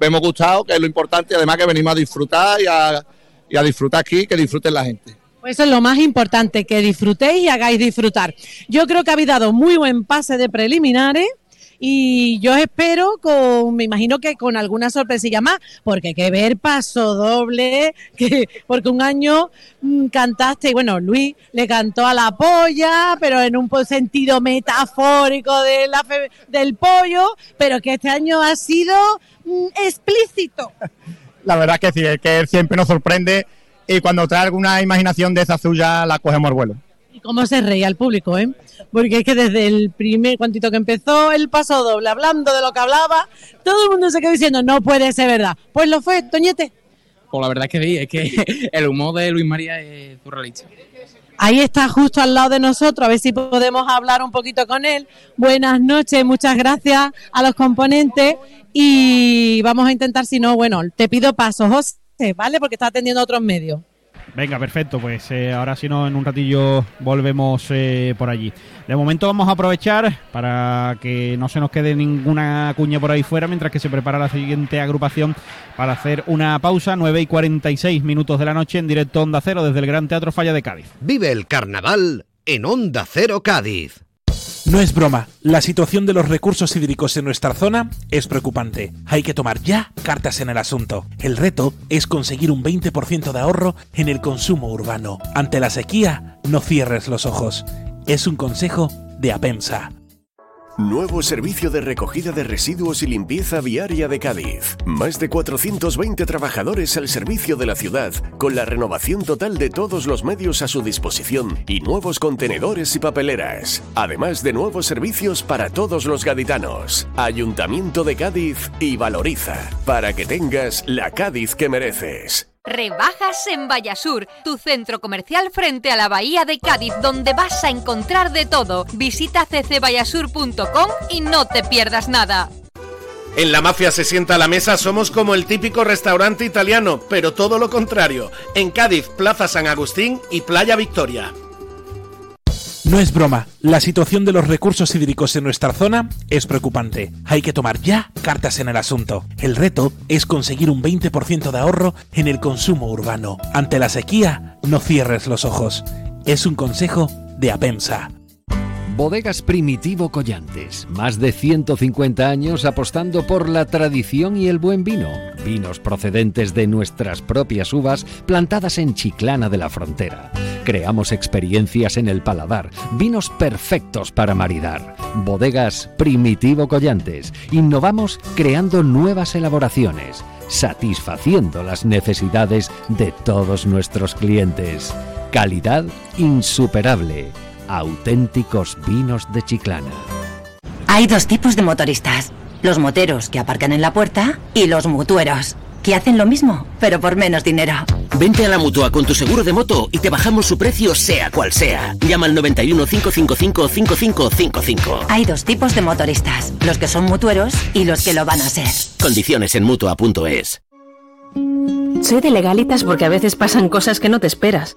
Me hemos gustado, que es lo importante, además que venimos a disfrutar y a, y a disfrutar aquí, que disfruten la gente. Pues eso es lo más importante, que disfrutéis y hagáis disfrutar. Yo creo que habéis dado muy buen pase de preliminares y yo espero con, me imagino que con alguna sorpresilla más, porque hay que ver paso doble, que, porque un año mm, cantaste, y bueno, Luis le cantó a la polla, pero en un sentido metafórico de la del pollo, pero que este año ha sido mm, explícito. La verdad que sí, es que siempre nos sorprende y cuando trae alguna imaginación de esa suya la cogemos al vuelo cómo se reía el público, ¿eh? Porque es que desde el primer cuantito que empezó el paso doble, hablando de lo que hablaba, todo el mundo se quedó diciendo, no puede ser verdad. Pues lo fue, Toñete. Pues la verdad es que sí, es que el humor de Luis María es surrealista. Ahí está justo al lado de nosotros, a ver si podemos hablar un poquito con él. Buenas noches, muchas gracias a los componentes y vamos a intentar, si no, bueno, te pido paso, José, ¿vale? Porque está atendiendo a otros medios. Venga, perfecto. Pues eh, ahora si no, en un ratillo volvemos eh, por allí. De momento vamos a aprovechar para que no se nos quede ninguna cuña por ahí fuera mientras que se prepara la siguiente agrupación para hacer una pausa. 9 y 46 minutos de la noche en directo Onda Cero desde el Gran Teatro Falla de Cádiz. Vive el carnaval en Onda Cero Cádiz. No es broma, la situación de los recursos hídricos en nuestra zona es preocupante. Hay que tomar ya cartas en el asunto. El reto es conseguir un 20% de ahorro en el consumo urbano. Ante la sequía, no cierres los ojos. Es un consejo de Apensa. Nuevo servicio de recogida de residuos y limpieza viaria de Cádiz. Más de 420 trabajadores al servicio de la ciudad, con la renovación total de todos los medios a su disposición y nuevos contenedores y papeleras. Además de nuevos servicios para todos los gaditanos. Ayuntamiento de Cádiz y Valoriza, para que tengas la Cádiz que mereces. Rebajas en Vallasur, tu centro comercial frente a la Bahía de Cádiz, donde vas a encontrar de todo. Visita ccvallasur.com y no te pierdas nada. En la mafia se sienta a la mesa, somos como el típico restaurante italiano, pero todo lo contrario. En Cádiz, Plaza San Agustín y Playa Victoria. No es broma, la situación de los recursos hídricos en nuestra zona es preocupante. Hay que tomar ya cartas en el asunto. El reto es conseguir un 20% de ahorro en el consumo urbano. Ante la sequía, no cierres los ojos. Es un consejo de Apensa. Bodegas Primitivo Collantes, más de 150 años apostando por la tradición y el buen vino. Vinos procedentes de nuestras propias uvas plantadas en Chiclana de la Frontera. Creamos experiencias en el paladar, vinos perfectos para maridar. Bodegas Primitivo Collantes. Innovamos creando nuevas elaboraciones, satisfaciendo las necesidades de todos nuestros clientes. Calidad insuperable auténticos vinos de Chiclana. Hay dos tipos de motoristas. Los moteros que aparcan en la puerta y los mutueros, que hacen lo mismo, pero por menos dinero. Vente a la mutua con tu seguro de moto y te bajamos su precio sea cual sea. Llama al 91 555 5555. Hay dos tipos de motoristas, los que son mutueros y los que lo van a ser. Condiciones en mutua.es. Soy de legalitas porque a veces pasan cosas que no te esperas.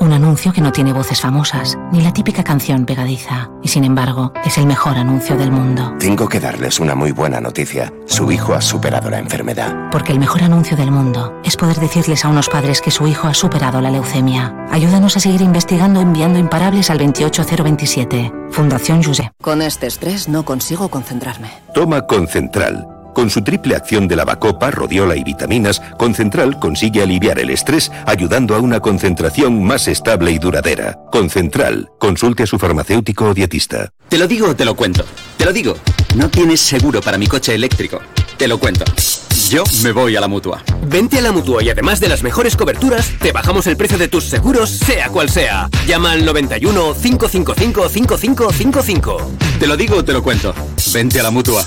Un anuncio que no tiene voces famosas, ni la típica canción pegadiza, y sin embargo es el mejor anuncio del mundo. Tengo que darles una muy buena noticia. Su hijo ha superado la enfermedad. Porque el mejor anuncio del mundo es poder decirles a unos padres que su hijo ha superado la leucemia. Ayúdanos a seguir investigando enviando imparables al 28027. Fundación José. Con este estrés no consigo concentrarme. Toma Concentral. Con su triple acción de lavacopa, rodiola y vitaminas, Concentral consigue aliviar el estrés ayudando a una concentración más estable y duradera. Concentral, consulte a su farmacéutico o dietista. Te lo digo o te lo cuento. Te lo digo. No tienes seguro para mi coche eléctrico. Te lo cuento. Yo me voy a la mutua. Vente a la mutua y además de las mejores coberturas, te bajamos el precio de tus seguros, sea cual sea. Llama al 91 555 5555. Te lo digo o te lo cuento. Vente a la mutua.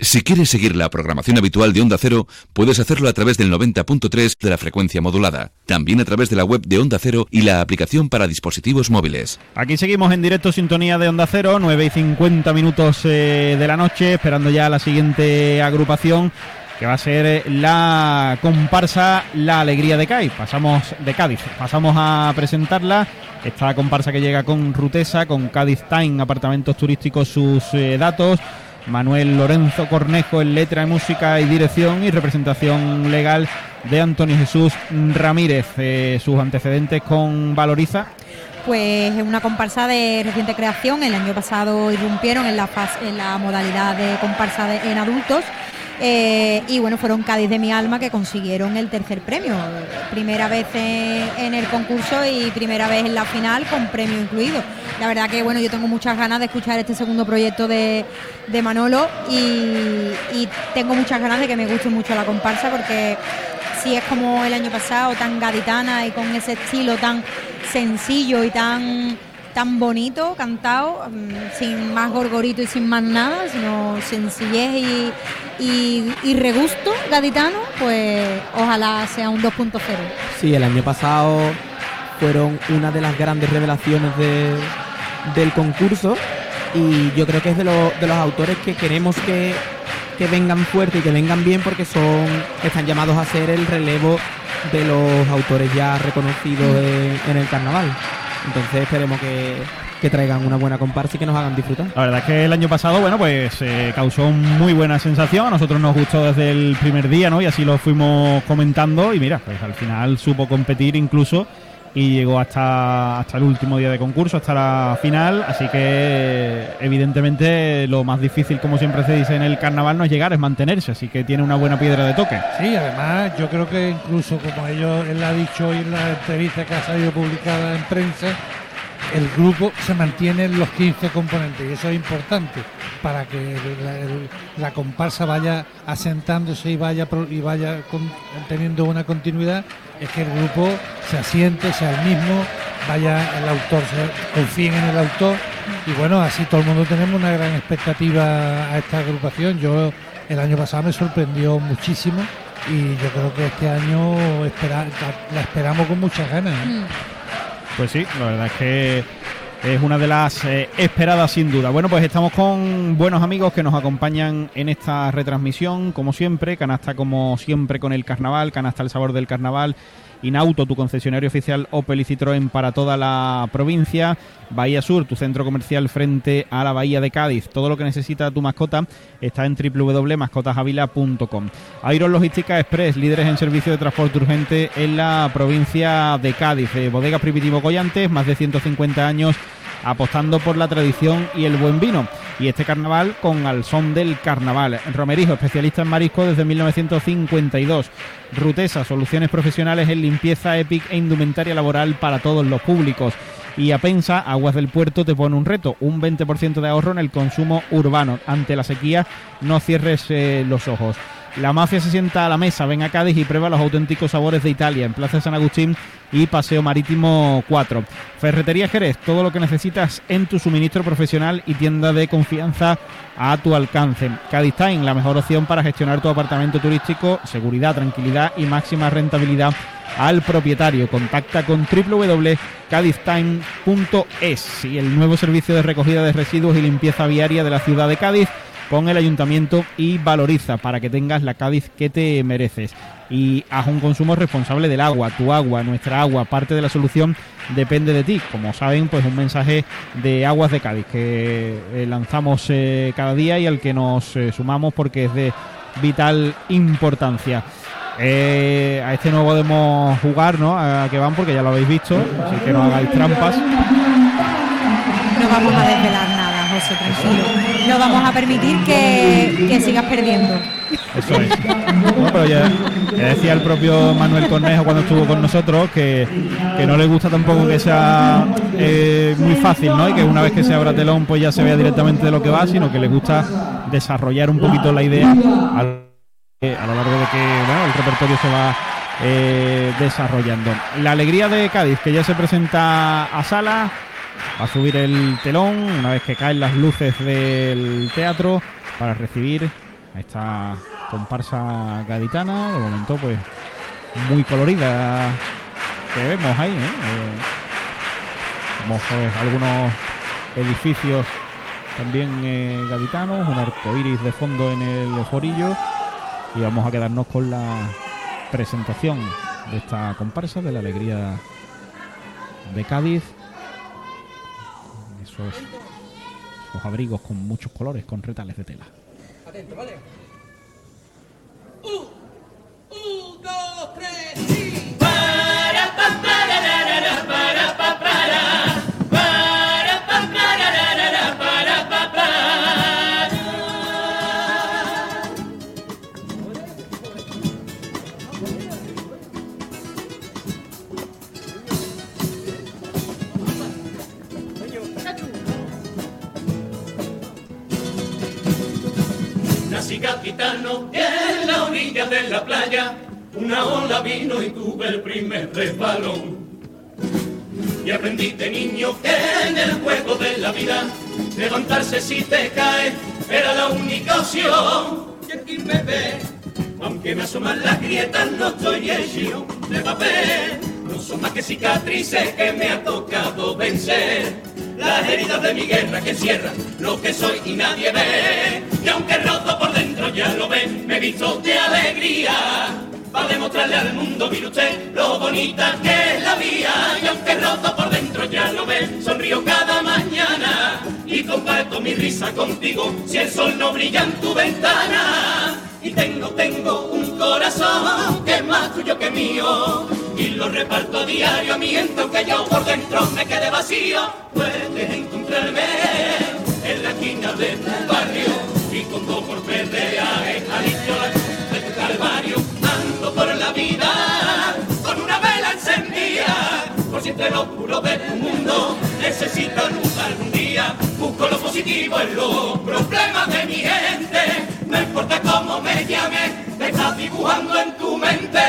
Si quieres seguir la programación habitual de Onda Cero, puedes hacerlo a través del 90.3 de la frecuencia modulada. También a través de la web de Onda Cero y la aplicación para dispositivos móviles. Aquí seguimos en directo sintonía de Onda Cero, 9 y 50 minutos eh, de la noche, esperando ya la siguiente agrupación que va a ser eh, la comparsa La Alegría de Cádiz. Pasamos de Cádiz, pasamos a presentarla. Esta comparsa que llega con Rutesa, con Cádiz Time, apartamentos turísticos, sus eh, datos. Manuel Lorenzo Cornejo en letra, música y dirección y representación legal de Antonio Jesús Ramírez. Eh, sus antecedentes con Valoriza. Pues es una comparsa de reciente creación. El año pasado irrumpieron en la, modalidad de comparsa en adultos. Eh, y bueno, fueron Cádiz de mi alma que consiguieron el tercer premio. Primera vez en, el concurso y primera vez en la final con premio incluido. La verdad que bueno, yo tengo muchas ganas de escuchar este segundo proyecto de, de Manolo y, y tengo muchas ganas de que me guste mucho la comparsa porque si es como el año pasado, tan gaditana y con ese estilo tan sencillo y tan tan bonito, cantado, mm, sin más gorgorito y sin más nada, sino sencillez y, y, y regusto gaditano, pues ojalá sea un 2.0. Sí, el año pasado fueron una de las grandes revelaciones de- del concurso y yo creo que es de, los- de los autores que queremos que, que vengan fuerte y que vengan bien porque son están llamados a ser el relevo de los autores ya reconocidos en, en el carnaval. Entonces esperemos que, que traigan una buena comparsa y que nos hagan disfrutar. La verdad es que el año pasado, bueno, pues eh, causó muy buena sensación. A nosotros nos gustó desde el primer día, ¿no? Y así lo fuimos comentando. Y mira, pues al final supo competir incluso y llegó hasta, hasta el último día de concurso, hasta la final, así que evidentemente lo más difícil, como siempre se dice en el carnaval, no es llegar, es mantenerse, así que tiene una buena piedra de toque. Sí, además yo creo que incluso como ellos, él ha dicho hoy en la entrevista que ha salido publicada en prensa, el grupo se mantiene en los 15 componentes y eso es importante para que la, comparsa vaya asentándose y vaya y vaya teniendo una continuidad es que el grupo se asiente sea el mismo vaya el autor se, confíen en el autor y bueno así todo el mundo tenemos una gran expectativa a esta agrupación yo el año pasado me sorprendió muchísimo y yo creo que este año la- esperamos con muchas ganas ¿eh? Pues sí, la verdad es que es una de las eh, esperadas sin duda. Bueno, pues estamos con buenos amigos que nos acompañan en esta retransmisión, como siempre, Canasta como siempre con el carnaval, Canasta el sabor del carnaval, Inauto, tu concesionario oficial Opel y Citroën para toda la provincia, Bahía Sur, tu centro comercial frente a la Bahía de Cádiz. Todo lo que necesita tu mascota está en www.mascotasavila.com. Iron Logística Express, líderes en servicio de transporte urgente en la provincia de Cádiz. Eh, Bodega Primitivo Collantes, más de 150 años apostando por la tradición y el buen vino. Y este carnaval con al son del carnaval. Romerijo, especialista en marisco desde 1952. Rutesa, soluciones profesionales en limpieza, EPIC e indumentaria laboral para todos los públicos. Y Apensa, Aguas del Puerto, te pone un reto, un 20% de ahorro en el consumo urbano. Ante la sequía, no cierres eh, los ojos. La mafia se sienta a la mesa, ven a Cádiz y prueba los auténticos sabores de Italia en Plaza San Agustín y Paseo Marítimo 4. Ferretería Jerez, todo lo que necesitas en tu suministro profesional y tienda de confianza a tu alcance. Cádiz Time, la mejor opción para gestionar tu apartamento turístico, seguridad, tranquilidad y máxima rentabilidad al propietario. Contacta con www.cadiztime.es y el nuevo servicio de recogida de residuos y limpieza viaria de la ciudad de Cádiz con el ayuntamiento y valoriza para que tengas la Cádiz que te mereces. Y haz un consumo responsable del agua, tu agua, nuestra agua, parte de la solución depende de ti. Como saben, pues un mensaje de Aguas de Cádiz que eh, lanzamos eh, cada día y al que nos eh, sumamos porque es de vital importancia. A este no podemos jugar, ¿no? A que van porque ya lo habéis visto, así que no hagáis trampas. No vamos a desvelar nada, No vamos a permitir que, que sigas perdiendo. Eso es. No, pero ya, decía el propio Manuel Cornejo cuando estuvo con nosotros que, que no le gusta tampoco que sea eh, muy fácil, ¿no? Y que una vez que se abra telón pues ya se vea directamente de lo que va, sino que le gusta desarrollar un poquito la idea a lo largo de que bueno, el repertorio se va eh, desarrollando. La alegría de Cádiz, que ya se presenta a sala, va a subir el telón una vez que caen las luces del teatro para recibir a esta comparsa gaditana, de momento pues muy colorida que vemos ahí, ¿eh? Eh, pues, algunos edificios también eh, gaditanos, un arco iris de fondo en el forillo y vamos a quedarnos con la presentación de esta comparsa de la alegría de Cádiz. Esos, esos abrigos con muchos colores, con retales de tela. Atento, ¿vale? Un, un, dos, tres, y... En la orilla de la playa, una ola vino y tuve el primer resbalón. Y aprendí de niño que en el juego de la vida, levantarse si te caes era la única opción. Y aquí me ve, aunque me asoman las grietas, no estoy hecho de papel. No son más que cicatrices que me ha tocado vencer. Las heridas de mi guerra que encierran lo que soy y nadie ve. Y aunque roto por dentro ya lo ven, me visto de alegría. Para demostrarle al mundo, mire usted, lo bonita que es la vida. Y aunque roto por dentro ya lo ven, sonrío cada mañana. Y comparto mi risa contigo si el sol no brilla en tu ventana. Y tengo, tengo un corazón que es más tuyo que mío. y lo reparto a diario. A mí que yo por dentro me quede vacío, puedes encontrarme en la esquina de tu barrio y con dos golpes de dicho de tu calvario. Ando por la vida con una vela encendida, por si entre lo oscuro de tu mundo necesito luz. Busco lo positivo en los problemas de mi gente, no importa cómo me llames, te estás dibujando en tu mente.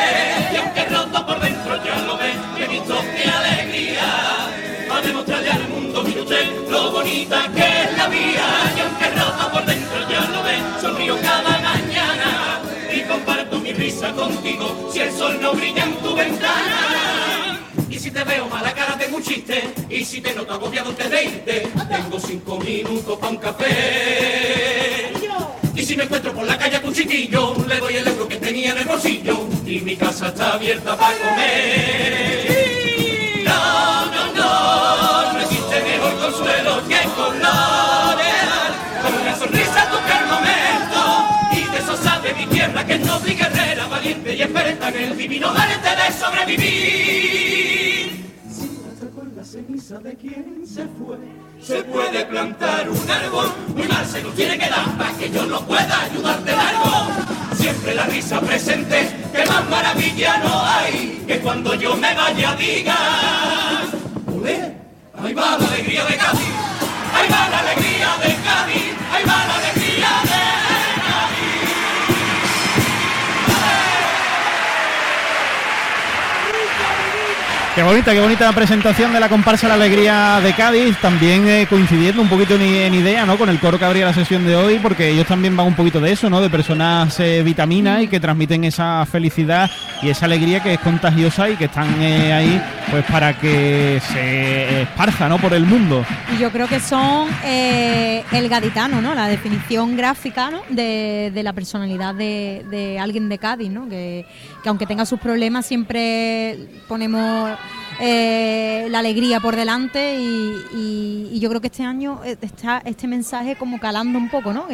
Y aunque roto por dentro ya lo ves, he visto mi alegría. A demostrarle al mundo, mi usted, lo bonita que es la vida. Y aunque roto por dentro ya lo ves, sonrío cada mañana. Y comparto mi risa contigo, si el sol no brilla en tu ventana. Y si te veo mala cara tengo un chiste, y si te noto agobiado te de irte, tengo cinco minutos para un café. Y si me encuentro por la calle con un chiquillo, le doy el euro que tenía en el bolsillo y mi casa está abierta para comer. No, no, no, no existe mejor consuelo que colorear con una sonrisa tocar momento y de eso de mi tierra que es noble y guerrera, valiente y experta en el divino arte de sobrevivir. De quien se fue se puede plantar un árbol, muy mal se nos tiene que dar para que yo no pueda ayudarte en algo. Siempre la risa presente, que más maravilla no hay, que cuando yo me vaya digas, ahí va la alegría de Cádiz, ahí va la alegría de Cádiz, ahí va la alegría de Qué bonita, qué bonita presentación de la comparsa La Alegría de Cádiz, también eh, coincidiendo un poquito en, idea, ¿no? Con el coro que abría la sesión de hoy, porque ellos también van un poquito de eso, ¿no? De personas eh, vitaminas y que transmiten esa felicidad y esa alegría que es contagiosa y que están eh, ahí, pues para que se esparza, ¿no? Por el mundo. Y yo creo que son el gaditano, ¿no? La definición gráfica, ¿no? De, la personalidad de, alguien de Cádiz, ¿no? Que aunque tenga sus problemas siempre ponemos eh, la alegría por delante y, yo creo que este año eh, está este mensaje como calando un poco, ¿no?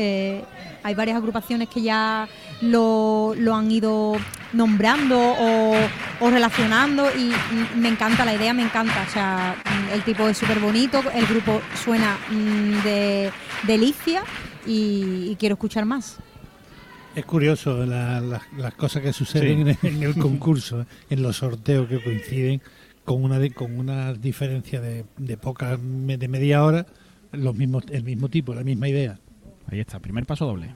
hay varias agrupaciones que ya lo, han ido nombrando o, relacionando y me encanta la idea, me encanta. O sea, el tipo es súper bonito, el grupo suena mm, de delicia y, quiero escuchar más. Es curioso las cosas que suceden en, el concurso, ¿eh? en los sorteos que coinciden con una con una diferencia de, de poca de media hora, los mismos el mismo tipo, la misma idea. Ahí está, primer paso doble.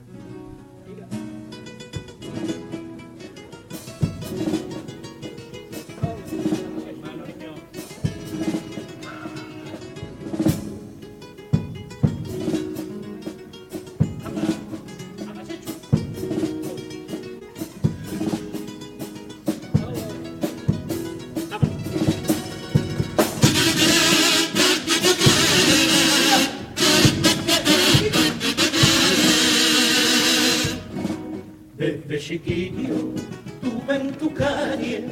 Chiquillo tuve en tu calle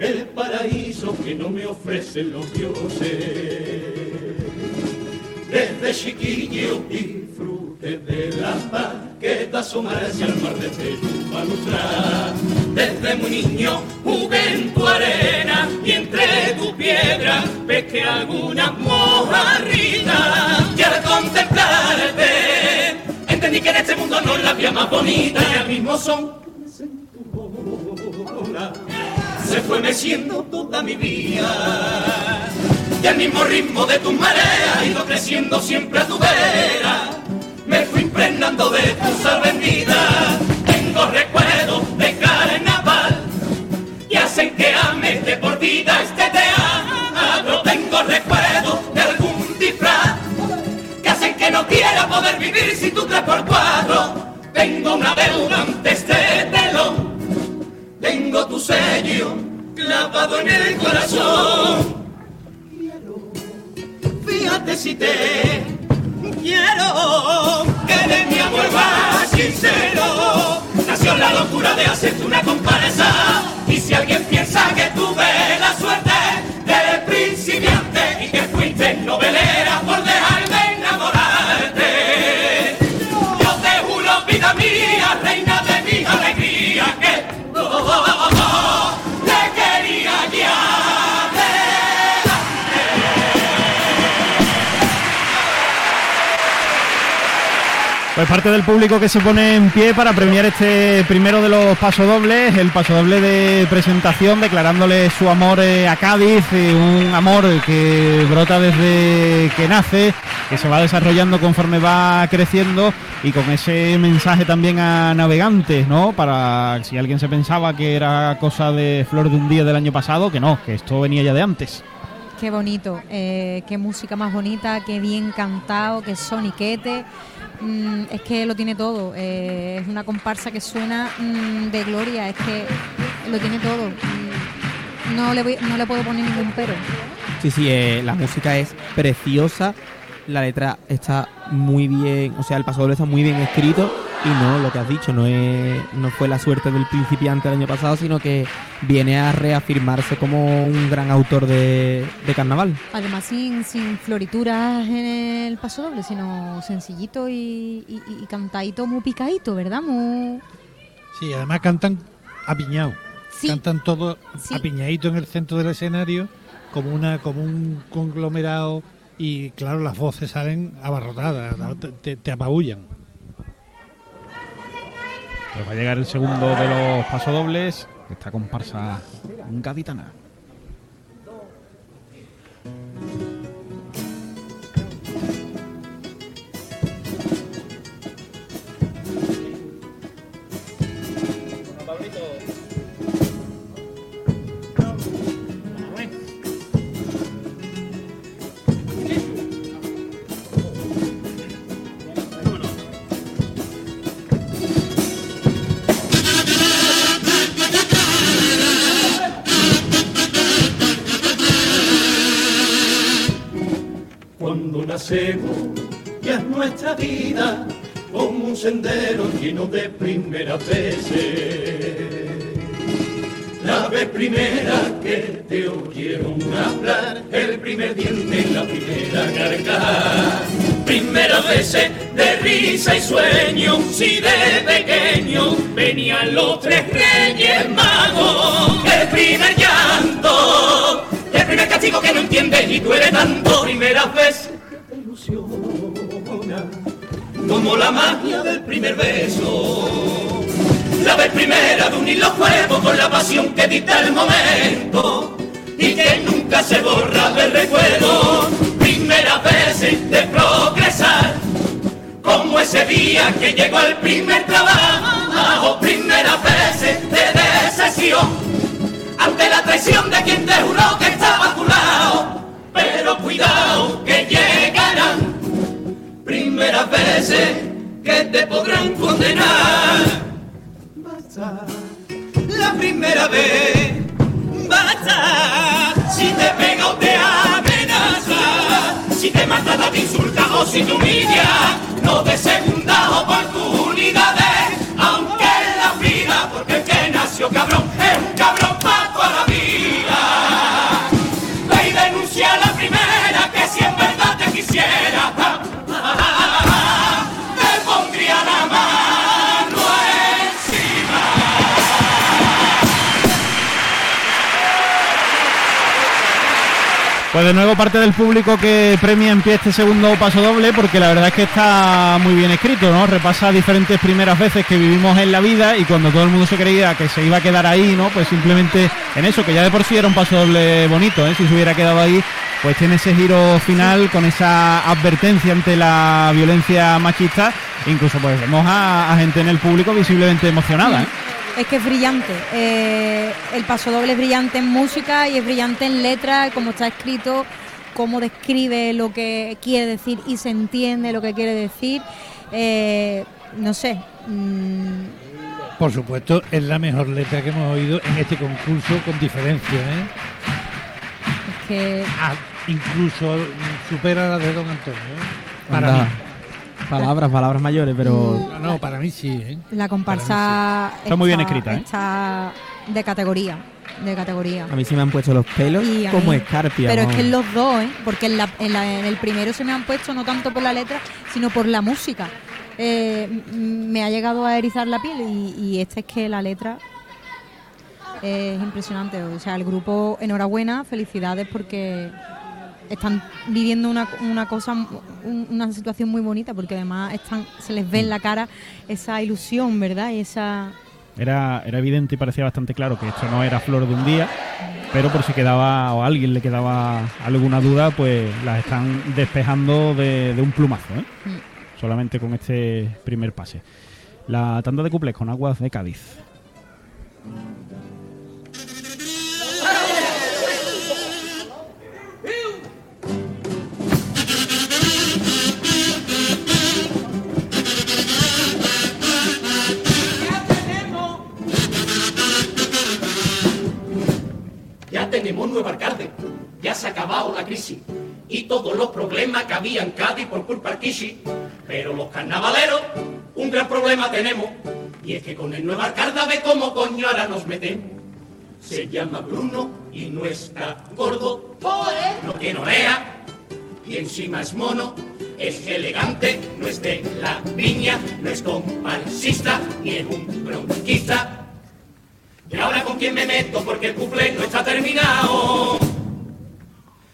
el paraíso que no me ofrecen los dioses. Desde chiquillo disfrute de la paz que da asomarse al mar desde tu palustrar. Desde muy niño jugué en tu arena y entre tu piedra pesqué alguna mojarrita. Y al contemplarte entendí que en este mundo no la había más bonita y al mismo son se fue meciendo toda mi vida. Y al mismo ritmo de tu marea, ido creciendo siempre a tu vera. Me fui impregnando de tu sal. Tengo recuerdos de carnaval y hacen que ame de por vida este teatro. Tengo recuerdos de algún disfraz que hacen que no quiera poder vivir sin tu tres por cuatro. Tengo una deuda ante este telón tengo tu sello clavado en el corazón. Quiero, fíjate si te quiero, que de mi amor más sincero nació la locura de hacerte una comparsa. Y si alguien piensa que tuve la Pues parte del público que se pone en pie para premiar este primero de los pasodobles, el pasodoble de presentación, declarándole su amor eh, a Cádiz, eh, un amor que brota desde que nace, que se va desarrollando conforme va creciendo y con ese mensaje también a navegantes, ¿no? Para si alguien se pensaba que era cosa de flor de un día del año pasado, que no, que esto venía ya de antes. Qué bonito, eh, qué música más bonita, qué bien cantado, qué soniquete. Mm, es que lo tiene todo. eh, es una comparsa que suena mm, de gloria, es que lo tiene todo. No le, voy- no le puedo poner ningún pero. Sí, sí, eh, la música es preciosa, la letra está muy bien, o sea, el pasodoble está muy bien escrito y no, lo que has dicho, no, es, no fue la suerte del principiante el año pasado, sino que viene a reafirmarse como un gran autor de, de carnaval. Además, sin, sin florituras en el paso doble, sino sencillito y, y, y cantadito muy picadito, ¿verdad? Muy... Sí, además cantan apiñados. Sí. Cantan todos Sí. apiñaditos en el centro del escenario, como una como un conglomerado y claro, las voces salen abarrotadas, te, te- apabullan. Pues va a llegar el segundo de los pasodobles, esta comparsa gaditana. Nacemos es nuestra vida como un sendero lleno de primeras veces. La vez primera que te oyeron hablar, el primer diente, la primera garganta. Primeras veces de risa y sueño, si de pequeño venían los tres reyes magos. El primer llanto, el primer castigo que no entiendes y duele tanto. Que te como la magia del primer beso. La vez primera de unir los cuerpos con la pasión que dicta el momento y que nunca se borra del recuerdo. Primera vez de progresar, como ese día que llegó el primer trabajo. Primera vez de decisión ante la traición de quien te juró que estaba a tu lado. Pero cuidado que llegarán primeras veces que te podrán condenar. Basta, la primera vez, basta, si te pega o te amenaza, si te maltrata, te insulta o si te humilla, no de segundas oportunidades, aunque en la vida, porque el que nació cabrón es un cabrón para toda la vida. Ve y denuncia a Pues de nuevo parte del público que premia en pie este segundo paso doble, porque la verdad es que está muy bien escrito, ¿no? Repasa diferentes primeras veces que vivimos en la vida y cuando todo el mundo se creía que se iba a quedar ahí, ¿no? Pues simplemente en eso, que ya de por sí era un paso doble bonito, ¿eh? Si se hubiera quedado ahí, pues tiene ese giro final con esa advertencia ante la violencia machista. Incluso pues vemos a, a gente en el público visiblemente emocionada, ¿eh? Es que es brillante. eh, el paso doble es brillante en música y es brillante en letra, cómo está escrito, cómo describe lo que quiere decir y se entiende lo que quiere decir. Eh, no sé. mm, Por supuesto, es la mejor letra que hemos oído en este concurso con diferencia, ¿eh? es que Ah, incluso supera la de Don Antonio. ¿eh? Para Anda. mí. Palabras, palabras mayores, pero... No, no, para mí sí, ¿eh? la comparsa Está muy bien escrita, ¿eh? está de categoría. De categoría. A mí sí me han puesto los pelos Y como mí- escarpia. Pero es que en los dos, ¿eh? Porque en, la- en la- en el primero se me han puesto no tanto por la letra, sino por la música. Eh, me ha llegado a erizar la piel y, y este es que la letra es impresionante. O sea, el grupo, enhorabuena, felicidades porque están viviendo una, una cosa, un- una situación muy bonita, porque además están, se les ve en la cara esa ilusión, ¿verdad? Y esa... Era, era evidente y parecía bastante claro que esto no era flor de un día, pero por si quedaba o a alguien le quedaba alguna duda, pues las están despejando de, de un plumazo, ¿eh? solamente con este primer pase. La tanda de cuplés con aguas de Cádiz. Tenemos nuevo alcalde, ya se ha acabado la crisis y todos los problemas que había en Cádiz por culpa del Kishi. Pero los carnavaleros, un gran problema tenemos y es que con el nuevo alcalde ve cómo coño ahora nos metemos. Se llama Bruno y no está gordo, no tiene oreja y encima es mono. Es elegante, no es de la viña, no es comparsista ni es un bronquista. ¿Y ahora con quién me meto? Porque el cumple no está terminado.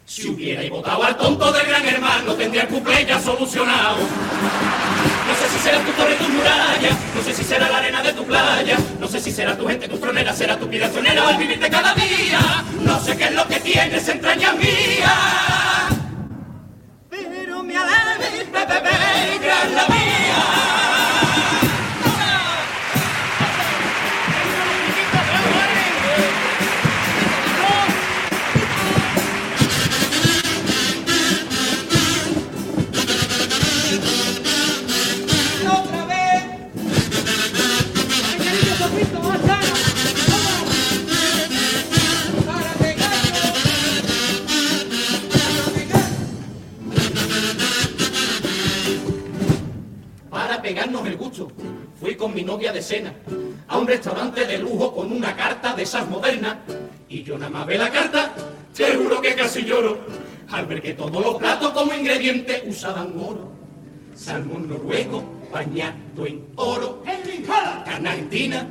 Si hubiera votado al tonto del gran hermano, tendría el cumple ya solucionado. No sé si será tu torre, tu muralla, no sé si será la arena de tu playa, no sé si será tu gente, tu fronera, será tu vida sonera al vivir de cada día. No sé qué es lo que tienes, entrañas mías. Pero me alegra, bebé, gran la mía. Pegarnos el gusto, fui con mi novia de cena a un restaurante de lujo con una carta de esas modernas. Y yo nada más ve la carta, te juro que casi lloro al ver que todos los platos como ingrediente usaban oro. Salmón noruego bañado en oro, carne argentina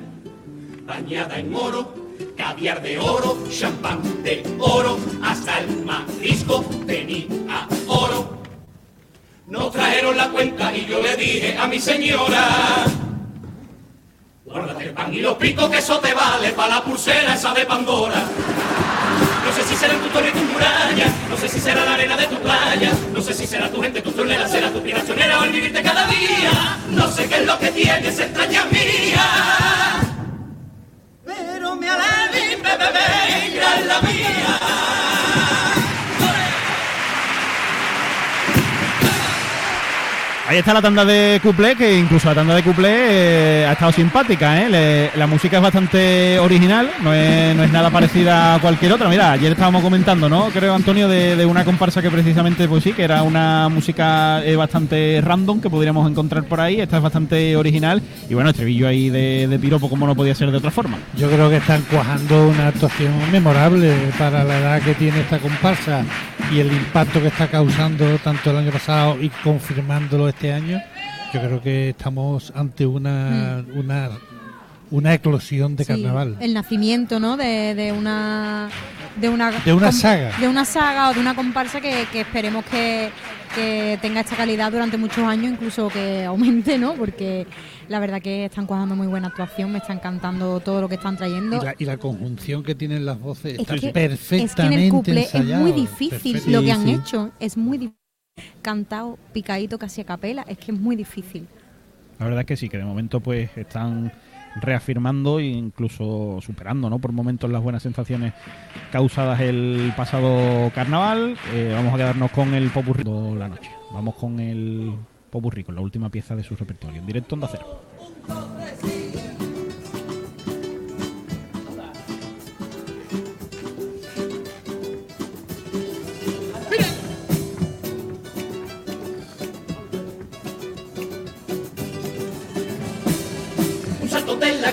bañada en oro, caviar de oro, champán de oro, hasta el marisco tenía oro. No trajeron la cuenta y yo le dije a mi señora, guárdate el pan y los picos que eso te vale para la pulsera esa de Pandora. No sé si será tu torre y tu muralla, no sé si será la arena de tu playa, no sé si será tu gente, tu tronera, será tu piracionera o el vivirte cada día. No sé qué es lo que tienes, extraña mía. Pero me alegra, bebé, gran la mía. Ahí está la tanda de cuplé, que incluso la tanda de cuplé eh, ha estado simpática, ¿eh? La música es bastante original, no es, nada parecida a cualquier otra. Mira, ayer estábamos comentando, ¿no? Creo, Antonio, de, de una comparsa que precisamente, pues sí, que era una música eh, bastante random que podríamos encontrar por ahí. Esta es bastante original. Y bueno, estribillo ahí de, de piropo, como no podía ser de otra forma. Yo creo que están cuajando una actuación memorable para la edad que tiene esta comparsa y el impacto que está causando tanto el año pasado y confirmándolo este año. Yo creo que estamos ante una una, una eclosión de Sí, carnaval. El nacimiento, ¿no? De, de una de una De una saga. de una saga o de una comparsa que, que esperemos que, que tenga esta calidad durante muchos años, incluso que aumente, ¿no? Porque la verdad que están cuajando muy buena actuación, me está encantando todo lo que están trayendo. Y la, y la conjunción que tienen las voces Es está que, perfectamente es que en el couple es muy difícil perfecto. lo que Sí, han sí. hecho, es muy difícil. Cantado, picadito, casi a capela, es que es muy difícil. La verdad es que sí, que de momento pues están reafirmando e incluso superando, ¿no? Por momentos las buenas sensaciones causadas el pasado carnaval. Eh, vamos a quedarnos con el popurrí de la noche. Vamos con el popurrí, con la última pieza de su repertorio. En directo Onda Cero.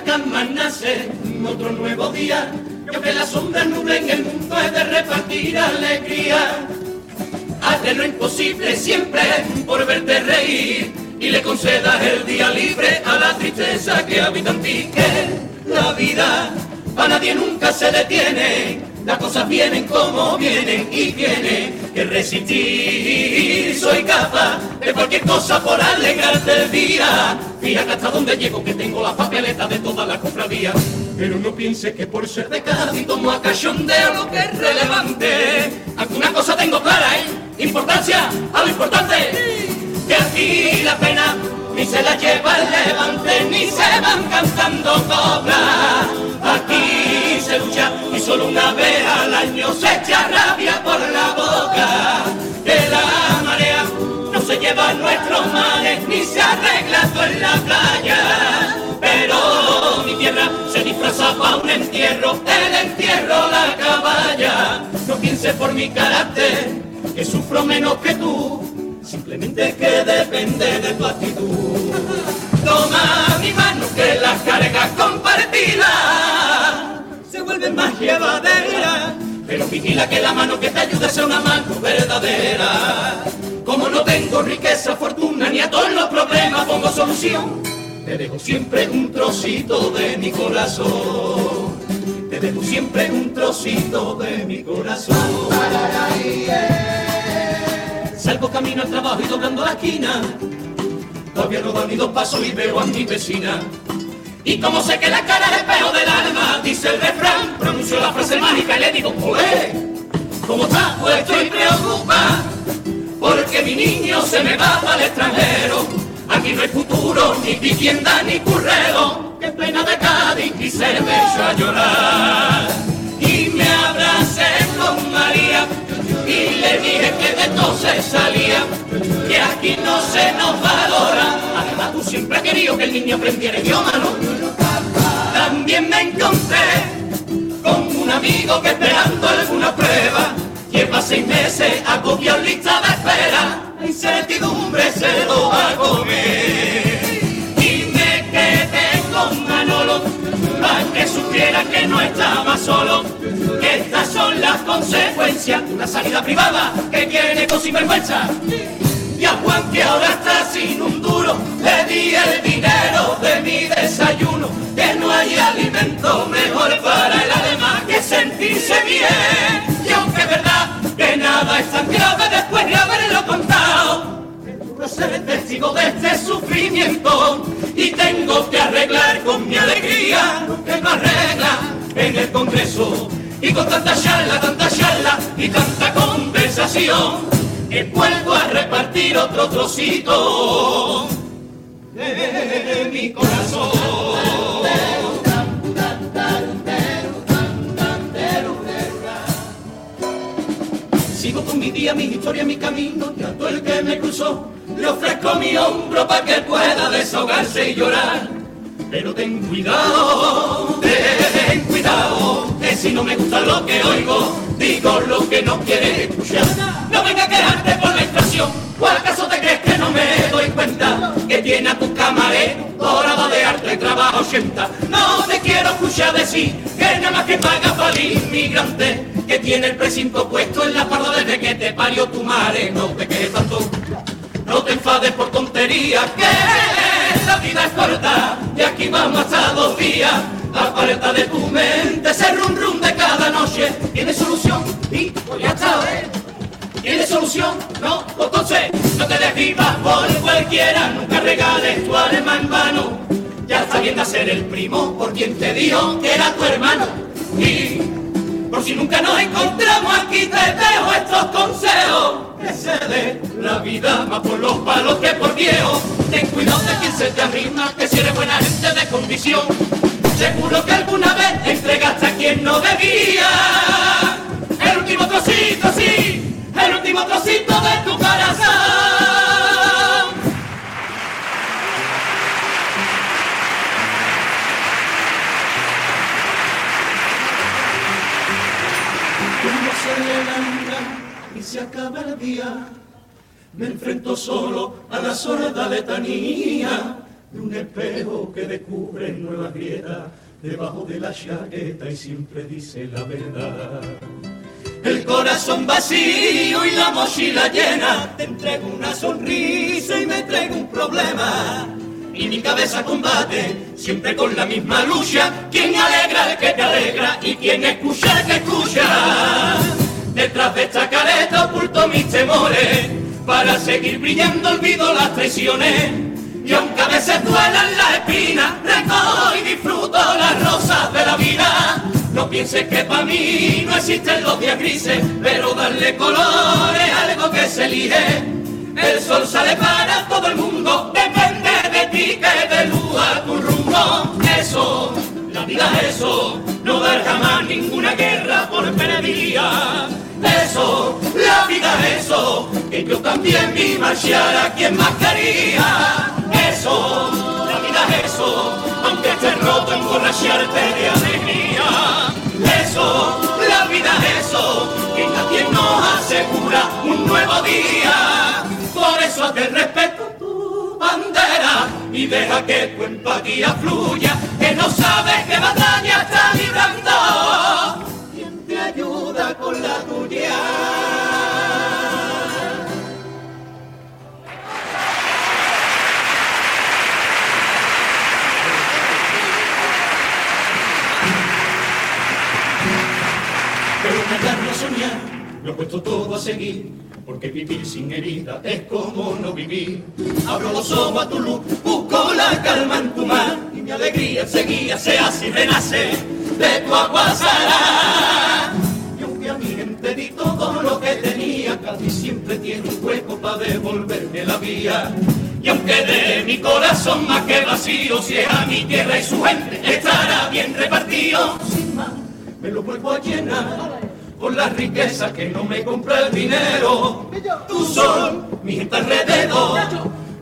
Salto de la cama nace otro nuevo día. Y aunque las sombras nublen el mundo es de repartir alegría. Hazte lo imposible siempre por verte reír y le concedas el día libre a la tristeza que habita en ti. Que la vida a nadie nunca se detiene. Las cosas vienen como vienen y vienen. que resistir. Soy capaz de cualquier cosa por alegrarte el día. Fíjate hasta dónde llego, que tengo la papeleta de todas las cofradías. Pero no pienses que por ser de Cádiz tomo a cachondeo lo que es relevante. Alguna cosa tengo clara, ¿eh? Importancia a lo importante. Que aquí la pena ni se la lleva el levante, ni se van cantando cobras. Aquí se lucha y solo una vez al año se echa rabia por la boca. Que la marea no se lleva nuestros males, ni se arregla todo en la playa. Pero mi tierra se disfraza para un entierro, el entierro la caballa. No pienses por mi carácter, que sufro menos que tú simplemente que depende de tu actitud. Vigila que la mano que te ayude sea una mano verdadera. Como no tengo riqueza, fortuna ni a todos los problemas pongo solución, te dejo siempre un trocito de mi corazón. Te dejo siempre un trocito de mi corazón. Salgo camino al trabajo y doblando la esquina. Todavía no doy ni dos pasos y veo a mi vecina. Y como sé que la cara es espejo del alma, dice el refrán, pronuncio la frase mágica y le digo, ¡Olé! ¿Cómo estás? Pues estoy preocupada, porque mi niño se me va para el extranjero. Aquí no hay futuro, ni vivienda, ni currero. Que plena de Cádiz y se me echó a llorar. Y me abracé con María y le dije que de todo se salía, que aquí no se nos valora. Además tú siempre has querido que el niño aprendiera idioma, ¿no? También me encontré con un amigo que esperando alguna prueba lleva seis meses agobiado lista de espera. Incertidumbre se lo va a comer. Que supiera que no estaba solo, que estas son las consecuencias de una salida privada que quiere con sinvergüenza. Y a Juan que ahora está sin un duro, le di el dinero de mi desayuno, que no hay alimento mejor para el alma que sentirse bien. Y aunque es verdad que nada es tan grave después de haberlo contado, no ser testigo de este sufrimiento y tengo que arreglar con mi alegría lo que no arregla en el Congreso. Y con tanta charla, tanta charla y tanta conversación, que vuelvo a repartir otro trocito de mi corazón. Sigo con mi día, mi historia, mi camino, todo el que me cruzó, le ofrezco mi hombro para que pueda desahogarse y llorar. Pero ten cuidado, ten cuidado, que si no me gusta lo que oigo, digo lo que no quieres escuchar. No venga a quedarte por la inflación, ¿o acaso te crees que no me doy cuenta? Que tiene a tu camarero dorada de trabajo 80. No te quiero escuchar decir que nada más que paga para el inmigrante, que tiene el precinto puesto en la parda desde que te parió tu madre. No te quejes tanto, no te enfades por tonterías, que la vida es corta y aquí vamos hasta dos días. Aparta de tu mente ese rum de cada noche. Tiene solución y pues ya ¿eh? ¿Tiene solución? No, pues entonces no te desvivas por cualquiera, nunca regales tu alma en vano. Ya está bien de hacer el primo por quien te dijo que era tu hermano. Y por si nunca nos encontramos aquí te dejo estos consejos. Dé la vida más por los palos que por viejo. Ten cuidado de quien se te arrima, que si eres buena gente de condición. Seguro que alguna vez entregaste a quien no debía. El último trocito, sí, el último trocito de tu corazón. Se se acaba el día, me enfrento solo a la sorda letanía de un espejo que descubre nuevas grietas debajo de la chaqueta y siempre dice la verdad. El corazón vacío y la mochila llena, te entrego una sonrisa y me traigo un problema. Y mi cabeza combate, siempre con la misma lucha, quien alegra el que te alegra y quien escucha el que escucha. Detrás de esta careta oculto mi se more, para seguir brillando olvido las traiciones. Y aunque a veces duelan las espinas, recojo y disfruto las rosas de la vida. No pienses que para mí no existen los días grises, pero darle color es algo que se elige. El sol sale para todo el mundo, depende de ti que de luz a tu rumbo. Eso, la vida es eso, no dar jamás ninguna guerra por perdida. Eso, la vida es eso, que yo también vi marchar a quien más quería. Eso, la vida es eso, aunque estés roto emborracharte de alegría. Eso, la vida es eso, que nadie nos asegura un nuevo día. Por eso hazte respeto tu bandera y deja que tu empatía fluya, que no sabes qué batalla está librando. ¿Quién te ayuda con la tuya? Pero callar no soñar, lo he puesto todo a seguir, porque vivir sin herida es como no vivir. Abro los ojos a tu luz, busco la calma en tu mar, y mi alegría enseguida se hace y renace de tu agua salada. Y aunque a mi gente di todo lo que tenía, Cádiz siempre tiene un hueco para devolverme la vía. Y aunque de mi corazón más que vacío, si es a mi tierra y su gente, estará bien repartido. Sin más, me lo vuelvo a llenar por las riquezas que no me compra el dinero. Tu sol, mi gente alrededor,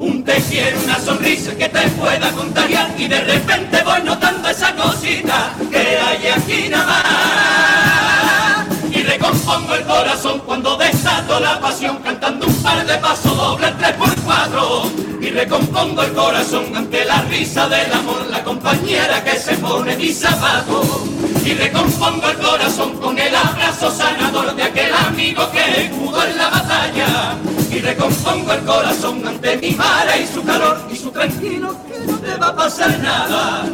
un te quiero, una sonrisa que te pueda contagiar y de repente voy notando esa cosita que hay aquí nada más. Y recompongo el corazón cuando desato la pasión cantando un par de pasos dobles tres por cuatro. Y recompongo el corazón ante la risa del amor, la compañera que se pone mi zapato. Y recompongo el corazón con el abrazo sanador de aquel amigo que pudo en la batalla. Y recompongo el corazón ante mi madre y su calor y su tranquilo que no te va a pasar nada.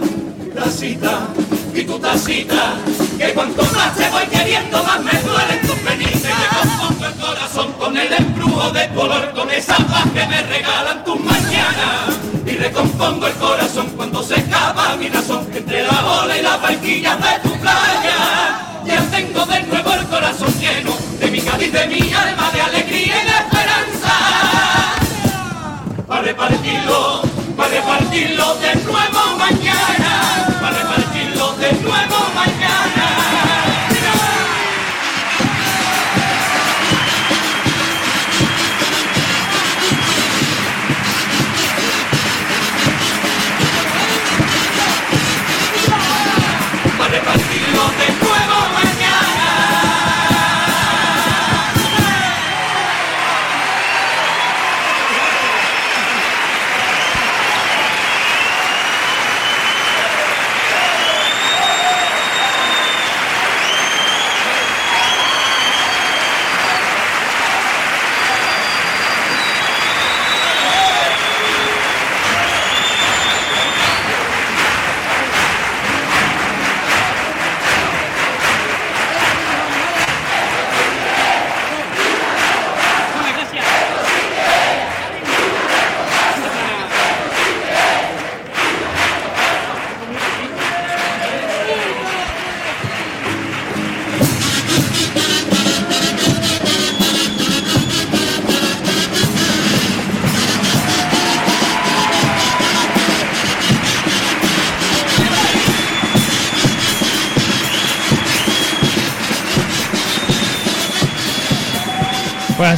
Tacita y tu tacita, que cuanto más te voy queriendo más me duelen tus penitencias. Recompongo el corazón con el embrujo de color, con esa paz que me regalan tus mañanas. Y recompongo el corazón cuando se escapa mi razón entre la ola y las barquillas de tu playa. Ya tengo de nuevo el corazón lleno de mi Cádiz, de mi alma, de alegría y de esperanza. Para repartirlo, para repartirlo de nuevo mañana.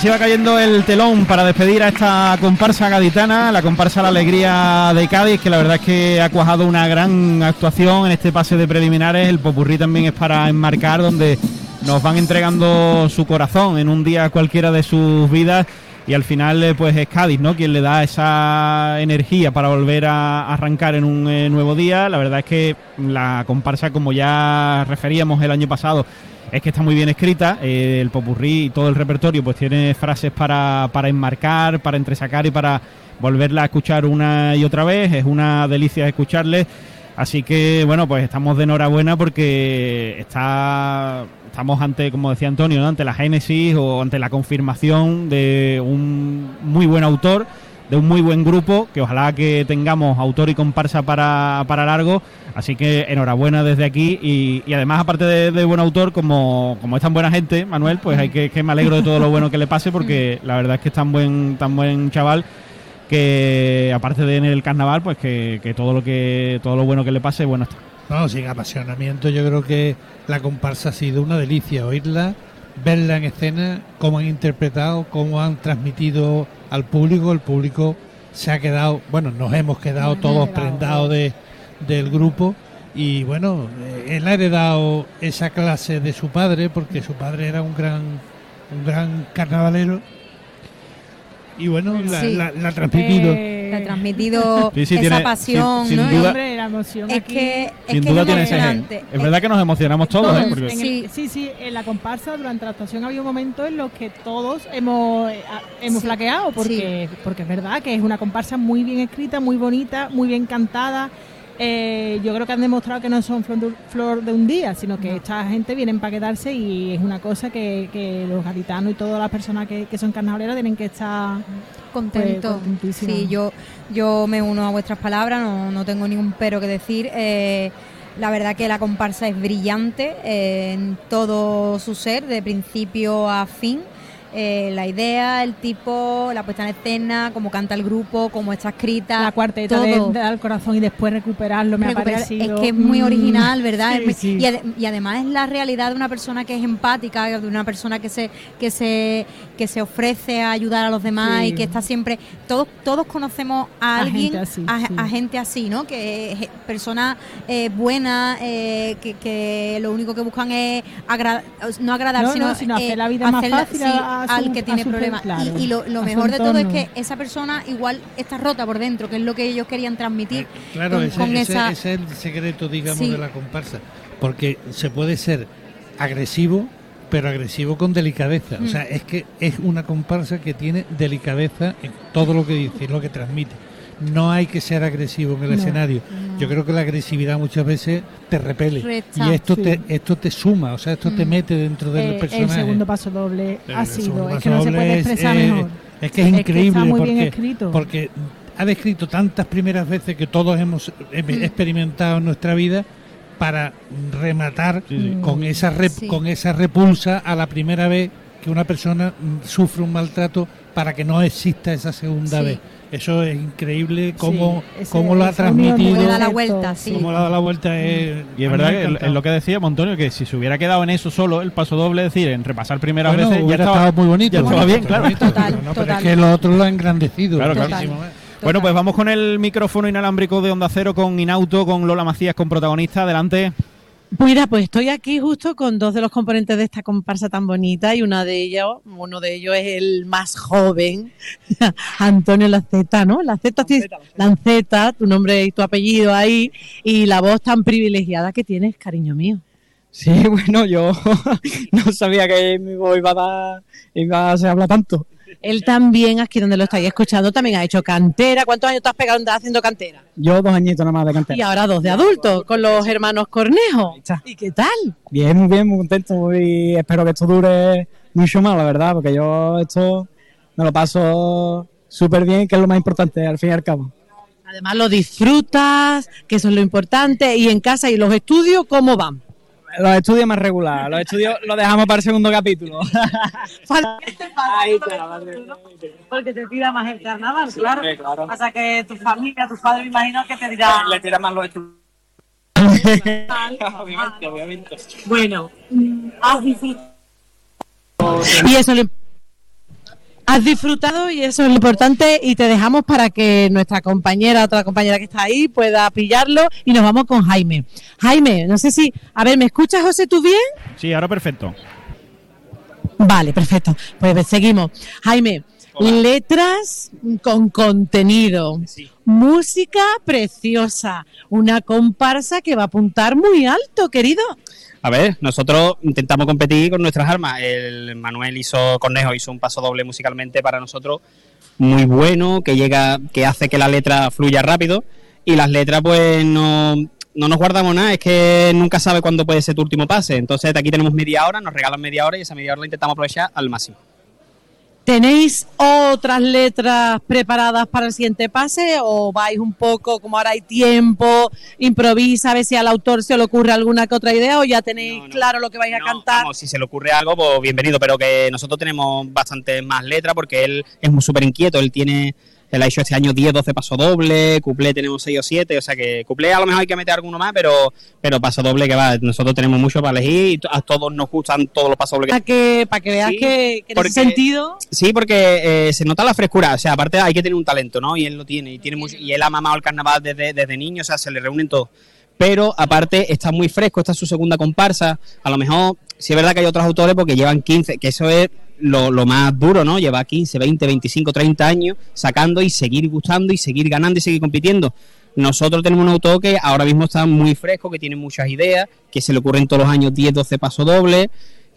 Así va cayendo el telón para despedir a esta comparsa gaditana, la comparsa La Alegría de Cádiz, que la verdad es que ha cuajado una gran actuación en este pase de preliminares. El popurrí también es para enmarcar, donde nos van entregando su corazón en un día cualquiera de sus vidas. Y al final, eh, pues es Cádiz, ¿no? Quien le da esa energía para volver a arrancar en un eh, nuevo día. La verdad es que la comparsa, como ya referíamos el año pasado, es que está muy bien escrita. eh, el popurrí y todo el repertorio, pues tiene frases para, para enmarcar, para entresacar y para volverla a escuchar una y otra vez. Es una delicia escucharle. Así que, bueno, pues estamos de enhorabuena porque está estamos ante, como decía Antonio, ante la génesis o ante la confirmación de un muy buen autor, de un muy buen grupo, que ojalá que tengamos autor y comparsa para, para largo. Así que enhorabuena desde aquí y, además, aparte de, de buen autor, como, como es tan buena gente, Manuel, pues hay que, que me alegro de todo lo bueno que le pase porque la verdad es que es tan buen, tan buen chaval que aparte de en el carnaval, pues que, que todo lo que todo lo bueno que le pase, bueno está. No, sin apasionamiento, yo creo que la comparsa ha sido una delicia oírla, verla en escena, cómo han interpretado, cómo han transmitido al público. El público se ha quedado, bueno, nos hemos quedado todos prendados de, del grupo. Y bueno, eh, él ha heredado esa clase de su padre, porque su padre era un gran, un gran carnavalero. Y bueno, la, Sí. la- la ha transmitido. La ha transmitido Sí, sí, esa tiene- pasión, sin- sin ¿no? duda- Hombre, la emoción Es aquí- que, es Sin que duda es tiene ese gen. emocionante. Es verdad que nos emocionamos todos, ¿eh? Todos, Porque- en el- sí, sí, en la comparsa durante la actuación había un momento en los que todos hemos, eh, a- hemos Sí, flaqueado, porque, porque es verdad que es una comparsa muy bien escrita, muy bonita, muy bien cantada. Eh, yo creo que han demostrado que no son flor de, un día, sino que esta gente viene para quedarse y es una cosa que, que los gaditanos y todas las personas que, que son carnavaleras tienen que estar contento. pues, sí, yo, yo me uno a vuestras palabras, no, no tengo ningún pero que decir. Eh, la verdad que la comparsa es brillante eh, en todo su ser, de principio a fin. Eh, la idea, el tipo, la puesta en escena, cómo canta el grupo, cómo está escrita. la cuarteta de, todo. de dar al corazón y después recuperarlo me Recuperar- ha parecido Es que es muy mm, original, ¿verdad? sí, Es muy- sí. Y, ade- y además es la realidad de una persona que es empática, de una persona que se que se que se ofrece a ayudar a los demás Sí. y que está siempre todos todos conocemos a A alguien gente así, a, gente así, ¿no? Que personas eh, buenas eh, que, que lo único que buscan es agra- no agradar, No, no, sino, sino hacer eh, la vida más fácil a- a su- al que tiene problemas. claro, y, y lo, mejor de todo es que esa persona igual está rota por dentro, que es lo que ellos querían transmitir. Claro, con- ese, con ese- esa- ese es el secreto, digamos, Sí. de la comparsa. Porque se puede ser agresivo, pero agresivo con delicadeza. O Mm. sea, es que es una comparsa que tiene delicadeza en todo lo que dice, lo que transmite. No hay que ser agresivo en el No, escenario. Yo creo que la agresividad muchas veces te repele. Y esto Sí. te esto te suma, o sea, esto te Mm. mete dentro del Eh, personaje. el segundo paso doble El ha sido, es que no se puede es, expresar eh, mejor. Es que es increíble está muy porque, bien escrito. porque ha descrito tantas primeras veces que todos hemos Mm. experimentado en nuestra vida para rematar sí. con esa rep- Sí. con esa repulsa a la primera vez que una persona mm, sufre un maltrato para que no exista esa segunda Sí. vez. Eso es increíble cómo, ese- cómo lo ha transmitido. Cómo le da la vuelta, sí. Cómo le ha dado la vuelta es, Y es verdad que es lo que decíamos, Antonio, que si se hubiera quedado en eso solo, el paso doble, es decir, en repasar primeras Bueno, veces, ya hubiera estaba, estado muy bonito. ya estaba bien, claro. Total, pero no, pero total. es que lo otro lo ha engrandecido. Claro, claro. muchísimo más. Bueno, pues vamos con el micrófono inalámbrico de Onda Cero con Inauto, con Lola Macías, con protagonista. Adelante. Mira, pues estoy aquí justo con dos de los componentes de esta comparsa tan bonita y una de ellos, uno de ellos es el más joven, Antonio Lanceta, ¿no? Lanceta, sí, Lanceta, tu nombre y tu apellido ahí y la voz tan privilegiada que tienes, cariño mío. Sí, bueno, yo no sabía que mi voz iba a, dar- iba a hablar tanto. Él también, aquí donde lo estáis escuchando, también ha hecho cantera. ¿Cuántos años has pegado haciendo cantera? Yo dos añitos nada más de cantera. Y ahora dos de adultos, con los hermanos Cornejo. ¿Y qué tal? Bien, muy bien, muy contento. Muy, espero que esto dure mucho más, la verdad, porque yo esto me lo paso súper bien, que es lo más importante al fin y al cabo. Además lo disfrutas, que eso es lo importante. Y en casa y los estudios, ¿cómo van? Los estudios más regular, los estudios los dejamos para el segundo capítulo. Ahí está, Porque te tira más el carnaval, claro. Sí, claro. Pasa que tu familia, tus padres, me imagino que te dirán. Le tira más los estudios. obviamente, obviamente. Bueno, has disfrutado. Y eso lo Has disfrutado y eso es lo importante y te dejamos para que nuestra compañera, otra compañera que está ahí, pueda pillarlo y nos vamos con Jaime. Jaime, no sé si, a ver, ¿me escuchas José tú bien? Sí, ahora perfecto. Vale, perfecto. Pues seguimos. Jaime, letras con contenido, música preciosa, una comparsa que va a apuntar muy alto, querido. A ver, nosotros intentamos competir con nuestras armas. El Manuel hizo, Cornejo hizo un paso doble musicalmente para nosotros muy bueno, que llega, que hace que la letra fluya rápido y las letras pues no, no nos guardamos nada, es que nunca sabe cuándo puede ser tu último pase. Entonces, de aquí tenemos media hora, nos regalan media hora y esa media hora la intentamos aprovechar al máximo. ¿Tenéis otras letras preparadas para el siguiente pase o vais un poco, como ahora hay tiempo, improvisa, a ver si al autor se le ocurre alguna que otra idea o ya tenéis claro lo que vais a cantar? Vamos, si se le ocurre algo, pues bienvenido, pero que nosotros tenemos bastante más letras porque él es súper inquieto, él tiene... Él ha hecho este año 10, 12 paso doble, cuplé tenemos 6 o 7, o sea que cuplé a lo mejor hay que meter alguno más, pero pero paso doble que va, nosotros tenemos mucho para elegir y a todos nos gustan todos los pasos dobles. Para que, para que veas Sí, que, que en porque- ese sentido... Sí, porque eh, se nota la frescura, o sea, aparte hay que tener un talento, ¿no? Y él lo tiene, y tiene mucho, y él ha mamado el carnaval desde, desde niño, o sea, se le reúnen todos. Pero aparte está muy fresco, esta es su segunda comparsa, a lo mejor, sí es verdad que hay otros autores porque llevan 15, que eso es lo, lo más duro, ¿no? Lleva 15, 20, 25, 30 años sacando y seguir gustando y seguir ganando y seguir compitiendo. Nosotros tenemos un autor que ahora mismo está muy fresco, que tiene muchas ideas, que se le ocurren todos los años 10, 12 pasos dobles,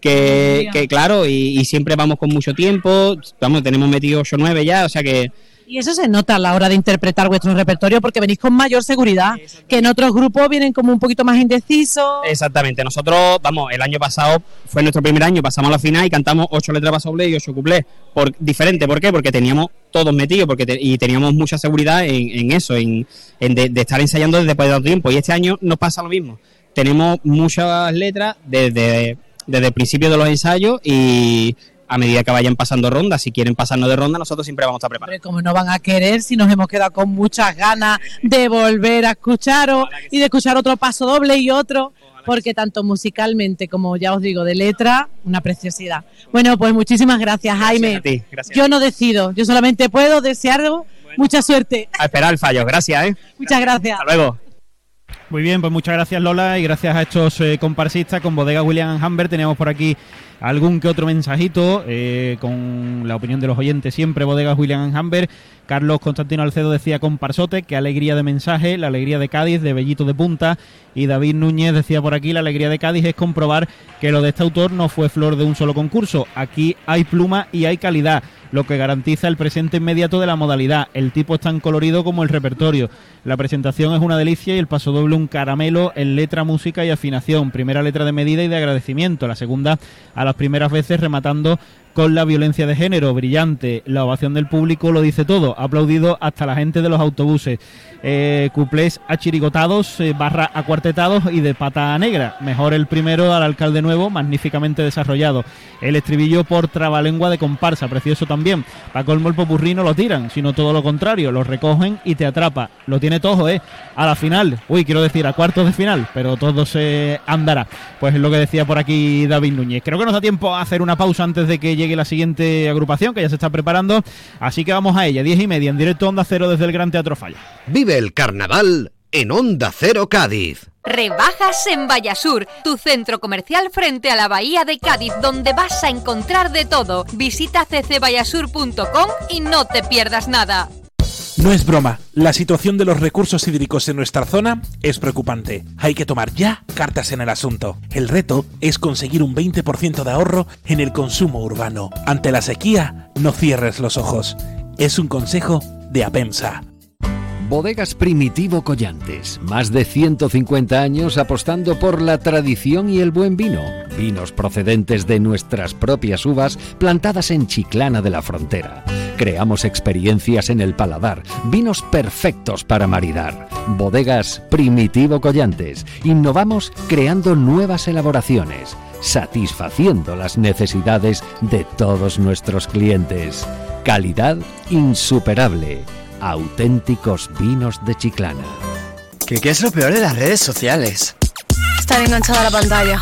que, que claro, y, y siempre vamos con mucho tiempo, vamos, tenemos metido 8 o 9 ya, o sea que Y eso se nota a la hora de interpretar vuestro repertorio porque venís con mayor seguridad, que en otros grupos vienen como un poquito más indecisos. Exactamente, nosotros, vamos, el año pasado fue nuestro primer año, pasamos a la final y cantamos ocho letras paso doble y ocho cuplés. Por, diferente, ¿por qué? Porque teníamos todos metidos porque te- y teníamos mucha seguridad en, en eso, en, en de, de estar ensayando desde después de tanto tiempo. Y este año nos pasa lo mismo. Tenemos muchas letras desde, desde el principio de los ensayos y a medida que vayan pasando rondas, si quieren pasarnos de ronda, nosotros siempre vamos a estar preparados. Como no van a querer si nos hemos quedado con muchas ganas de volver a escucharos y de escuchar otro paso doble y otro, porque tanto musicalmente como ya os digo de letra, una preciosidad. Bueno, pues muchísimas gracias, Jaime. a ti, gracias. Yo no decido, yo solamente puedo desearos mucha suerte. A esperar el fallo, gracias, ¿eh? Muchas gracias. Hasta luego. Muy bien, pues muchas gracias Lola y gracias a estos eh, comparsistas con Bodega William Humber. Teníamos por aquí algún que otro mensajito eh, con la opinión de los oyentes siempre. Bodegas William Humber. Carlos Constantino Alcedo decía comparsote, qué alegría de mensaje, la alegría de Cádiz, de Bellito de Punta. Y David Núñez decía por aquí, la alegría de Cádiz es comprobar que lo de este autor no fue flor de un solo concurso. Aquí hay pluma y hay calidad, lo que garantiza el presente inmediato de la modalidad. El tipo es tan colorido como el repertorio. La presentación es una delicia y el paso doble un caramelo en letra, música y afinación. Primera letra de medida y de agradecimiento. La segunda a las primeras veces rematando con la violencia de género, brillante, la ovación del público lo dice todo, aplaudido hasta la gente de los autobuses, eh, achirigotados, eh, barra acuartetados y de pata negra, mejor el primero al alcalde nuevo, magníficamente desarrollado, el estribillo por trabalengua de comparsa, precioso también, para colmo el popurrí no lo tiran, sino todo lo contrario, lo recogen y te atrapa, lo tiene todo, eh, a la final, uy, quiero decir a cuartos de final, pero todo se andará, pues es lo que decía por aquí David Núñez, creo que nos da tiempo a hacer una pausa antes de que llegue llegue la siguiente agrupación que ya se está preparando. Así que vamos a ella, diez y media en directo Onda Cero desde el Gran Teatro Falla. Vive el carnaval en Onda Cero Cádiz. Rebajas en Vallasur, tu centro comercial frente a la Bahía de Cádiz, donde vas a encontrar de todo. Visita ccvallasur.com y no te pierdas nada. No es broma, la situación de los recursos hídricos en nuestra zona es preocupante. Hay que tomar ya cartas en el asunto. El reto es conseguir un 20% de ahorro en el consumo urbano. Ante la sequía, no cierres los ojos. Es un consejo de Apensa. Bodegas Primitivo Collantes, más de 150 años apostando por la tradición y el buen vino. Vinos procedentes de nuestras propias uvas plantadas en Chiclana de la Frontera. Creamos experiencias en el paladar, vinos perfectos para maridar. Bodegas Primitivo Collantes. Innovamos creando nuevas elaboraciones, satisfaciendo las necesidades de todos nuestros clientes. Calidad insuperable. Auténticos vinos de Chiclana. ¿Qué, qué es lo peor de las redes sociales? Estar enganchada a la pantalla.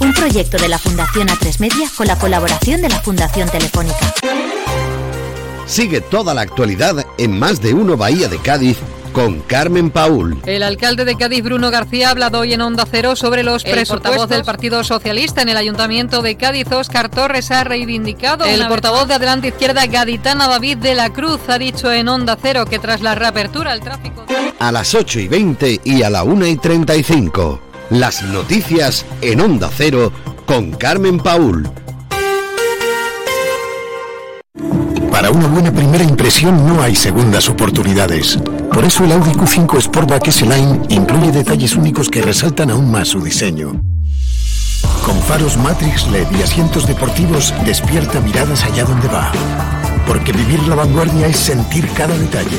Un proyecto de la Fundación A3 Media con la colaboración de la Fundación Telefónica. Sigue toda la actualidad en Más de Uno Bahía de Cádiz con Carmen Paul. El alcalde de Cádiz, Bruno García, ha hablado hoy en Onda Cero sobre los El presupuestos. portavoz del Partido Socialista en el Ayuntamiento de Cádiz, Óscar Torres, ha reivindicado. El portavoz de Adelante Izquierda, Gaditana David de la Cruz, ha dicho en Onda Cero que tras la reapertura el tráfico. A las 8 y 20 y a la 1 y 35. Las noticias en Onda Cero con Carmen Paul. Para una buena primera impresión no hay segundas oportunidades. Por eso el Audi Q5 Sportback S-Line incluye detalles únicos que resaltan aún más su diseño. Con faros Matrix LED y asientos deportivos, despierta miradas allá donde va. Porque vivir la vanguardia es sentir cada detalle.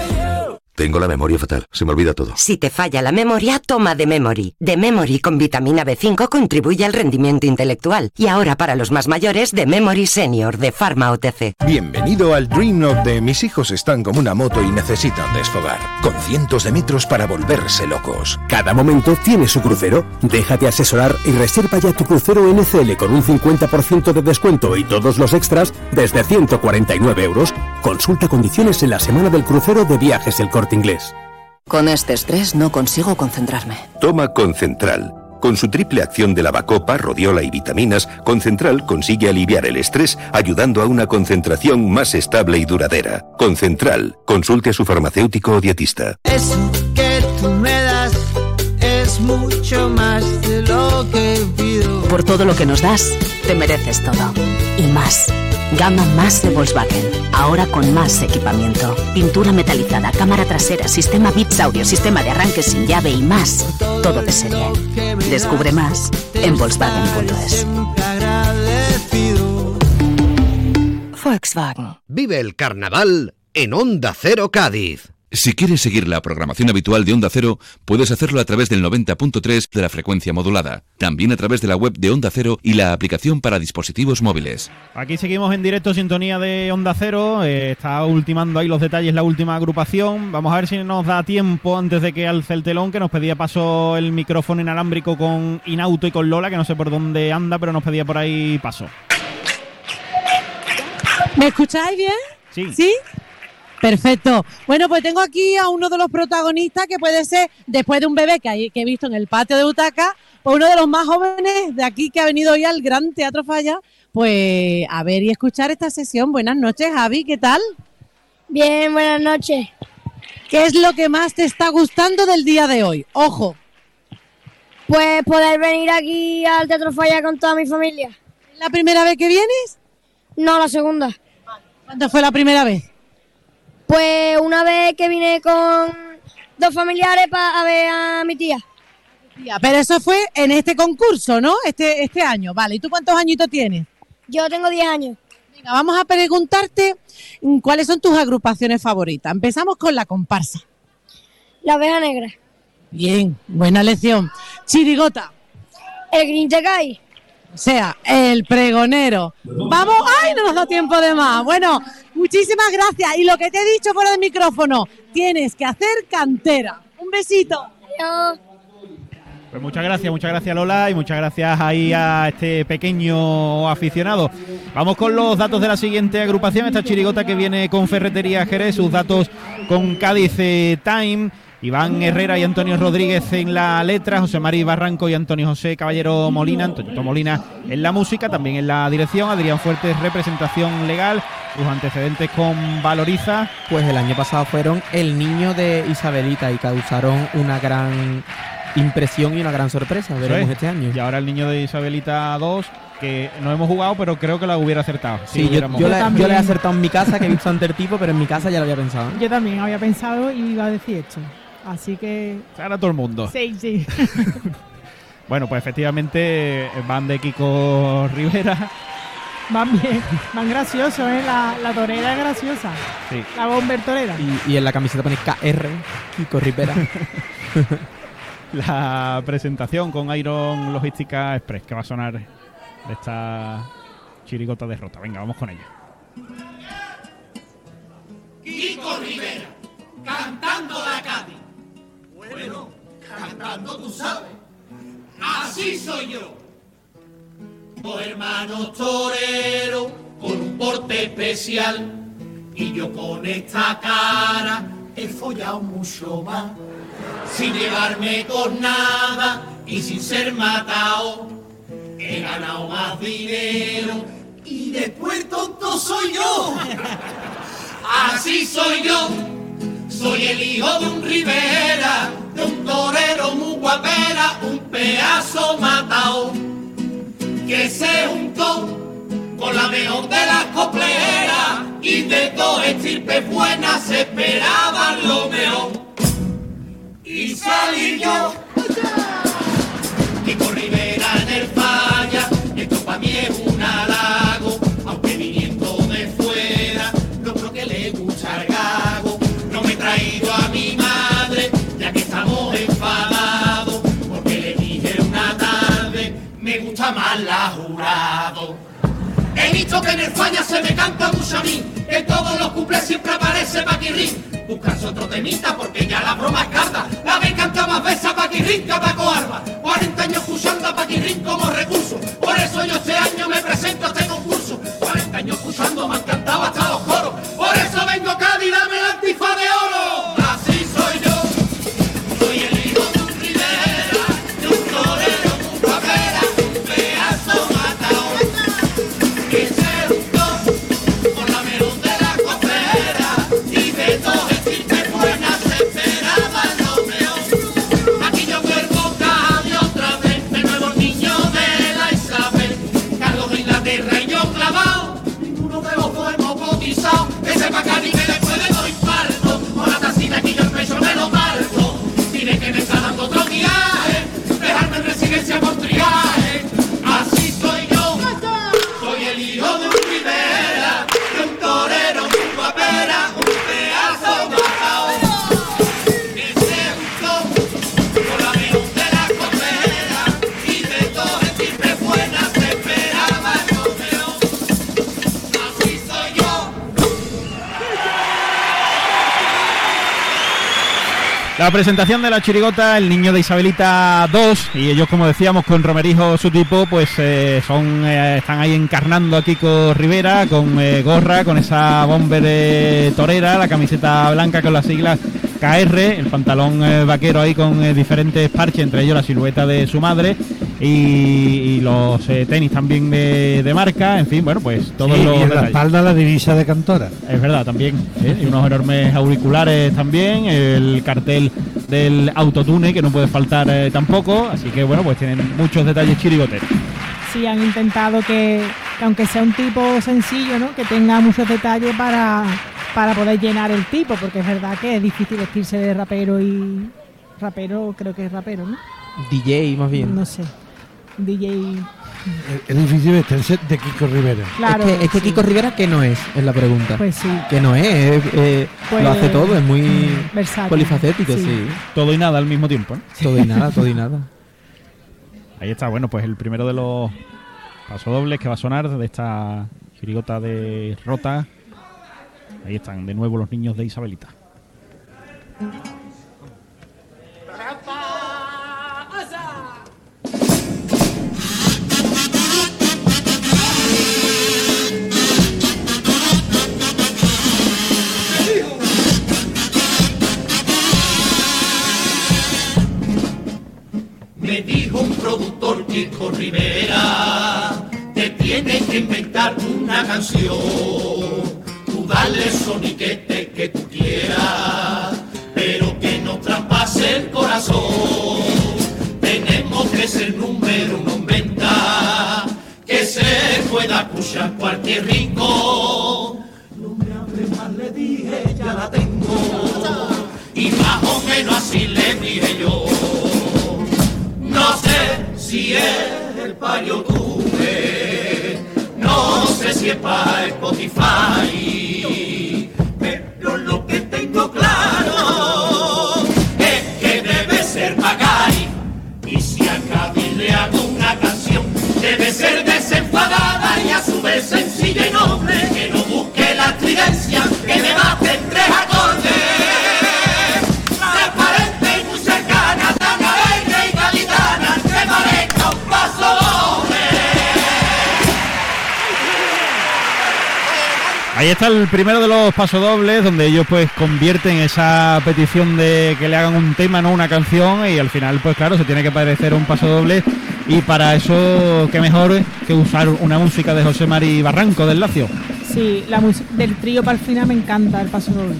Tengo la memoria fatal, se me olvida todo. Si te falla la memoria, toma de Memory. De Memory con vitamina B5 contribuye al rendimiento intelectual. Y ahora para los más mayores, de Memory Senior de Pharma OTC. Bienvenido al Dream Note de mis hijos están como una moto y necesitan desfogar. Con cientos de metros para volverse locos. Cada momento tiene su crucero. Déjate asesorar y reserva ya tu crucero NCL con un 50% de descuento y todos los extras desde 149 euros. Consulta condiciones en la semana del crucero de viajes El Corte Inglés. Con este estrés no consigo concentrarme. Toma Concentral. Con su triple acción de lavacopa, rodiola y vitaminas, Concentral consigue aliviar el estrés ayudando a una concentración más estable y duradera. Concentral. Consulte a su farmacéutico o dietista. Eso que tú me das es mucho más de lo que pido. Por todo lo que nos das, te mereces todo. Y más. Gama más de Volkswagen. Ahora con más equipamiento. Pintura metalizada, cámara trasera, sistema bits audio, sistema de arranque sin llave y más. Todo de serie. Descubre más en Volkswagen.es. Volkswagen. Vive el carnaval en Onda Cero Cádiz. Si quieres seguir la programación habitual de Onda Cero, puedes hacerlo a través del 90.3 de la frecuencia modulada. También a través de la web de Onda Cero y la aplicación para dispositivos móviles. Aquí seguimos en directo, sintonía de Onda Cero. eh, está ultimando ahí los detalles la última agrupación. Vamos a ver si nos da tiempo antes de que alce el telón, que nos pedía paso el micrófono inalámbrico con Inauto y con Lola, que no sé por dónde anda, pero nos pedía por ahí paso. ¿Me escucháis bien? Sí. ¿Sí? Perfecto. Bueno, pues tengo aquí a uno de los protagonistas que puede ser, después de un bebé que, hay- que he visto en el patio de Butaca, pues uno de los más jóvenes de aquí que ha venido hoy al Gran Teatro Falla, pues a ver y escuchar esta sesión. Buenas noches, Javi, ¿qué tal? Bien, buenas noches. ¿Qué es lo que más te está gustando del día de hoy? Ojo. Pues poder venir aquí al Teatro Falla con toda mi familia. ¿La primera vez que vienes? No, la segunda. ¿Cuándo fue la primera vez? Pues una vez que vine con dos familiares para ver a mi tía. Pero eso fue en este concurso, ¿no? Este, este año, vale. ¿Y tú cuántos añitos tienes? Yo tengo 10 años. Venga, vamos a preguntarte mm, cuáles son tus agrupaciones favoritas. Empezamos con la comparsa. La abeja negra. Bien, buena lección. Chirigota. El cae. O sea, el pregonero. Vamos, ¡ay! No nos da tiempo de más. Bueno, muchísimas gracias. Y lo que te he dicho fuera del micrófono, tienes que hacer cantera. Un besito. Adiós. Pues muchas gracias, muchas gracias Lola y muchas gracias ahí a este pequeño aficionado. Vamos con los datos de la siguiente agrupación, esta chirigota que viene con Ferretería Jerez, sus datos con Cádiz eh, Time. Iván Herrera y Antonio Rodríguez en la letra, José María Barranco y Antonio José Caballero Molina, Antonio Molina en la música, también en la dirección, Adrián Fuertes representación legal, sus antecedentes con Valoriza. Pues el año pasado fueron el niño de Isabelita y causaron una gran impresión y una gran sorpresa. Veremos es. este año. Y ahora el niño de Isabelita 2, que no hemos jugado, pero creo que la hubiera acertado. Sí, Si yo, yo yo le he acertado en mi casa, que he visto ante el tipo, pero en mi casa ya lo había pensado. Yo también había pensado y iba a decir esto. Así que. Ahora todo el mundo. Sí, sí. Bueno, pues efectivamente van de Kiko Rivera. Van bien, van graciosos, ¿eh? La, la torera es graciosa. Sí. La bomber torera. Y, y en la camiseta pone KR, Kiko Rivera. La presentación con Iron Logística Express, que va a sonar de esta chirigota de Rota. Venga, vamos con ella. Kiko Rivera, cantando la Cádiz. Bueno, cantando tú sabes. Así soy yo. Dos hermanos toreros con un porte especial. Y yo con esta cara he follado mucho más. Sin llevarme con nada y sin ser matado. He ganado más dinero y después tonto soy yo. Así soy yo. Soy el hijo de un Rivera, de un torero muy guapera, un pedazo matao que se juntó con la mejor de las copleras y de dos estirpes buenas se esperaban lo mejor. Y salí yo, la jurado. He visto que en España se me canta mucho a mí, que todos los cumples siempre aparece Paquirrín. Buscarse otro temita porque ya la broma es carta. La vez canta más veces a Paquirrín que a Paco Alba. 40 años escuchando a Paquirrín como recurso. Por eso yo este año me presento a este concurso. 40 años escuchando me han cantado hasta los coros. Por eso vengo Cádiz, dame la antifa de oro. La presentación de la chirigota, el niño de Isabelita 2, y ellos, como decíamos, con Romerijo su tipo, pues eh, son eh, están ahí encarnando a Kiko Rivera con eh, gorra, con esa bomber de torera, la camiseta blanca con las siglas KR, el pantalón eh, vaquero ahí con diferentes parches, entre ellos la silueta de su madre y, y los eh, tenis también de, de marca, en fin, bueno, pues todos Sí, los y en la espalda la divisa de Cantora. Es verdad, también. ¿eh? Y unos enormes auriculares también. El cartel del autotune que no puede faltar eh, tampoco. Así que bueno, pues tienen muchos detalles chirigoteros. Sí, han intentado que, que aunque sea un tipo sencillo, ¿no? Que tenga muchos detalles para, para poder llenar el tipo, porque es verdad que es difícil vestirse de rapero y... Rapero, creo que es rapero, ¿no? DJ más bien. No sé. DJ... Es- difícil vestirse de Kiko Rivera. Claro, es que, es que sí. Kiko Rivera, ¿qué no es? Es la pregunta. Pues sí. Que no es, eh, eh, Pues, lo hace todo, es muy versátil, polifacético, sí. sí. Todo y nada al mismo tiempo. ¿no? Todo y nada, todo y nada. Ahí está, bueno, pues el primero de los pasodobles que va a sonar de esta chirigota de Rota. Ahí están, de nuevo los niños de Isabelita. El primero de los pasodobles donde ellos pues convierten esa petición de que le hagan un tema, no una canción y al final pues claro, se tiene que parecer un pasodoble y para eso qué mejor que usar una música de José Mari Barranco del Lacio. Sí, la música del trío para el final me encanta el paso doble.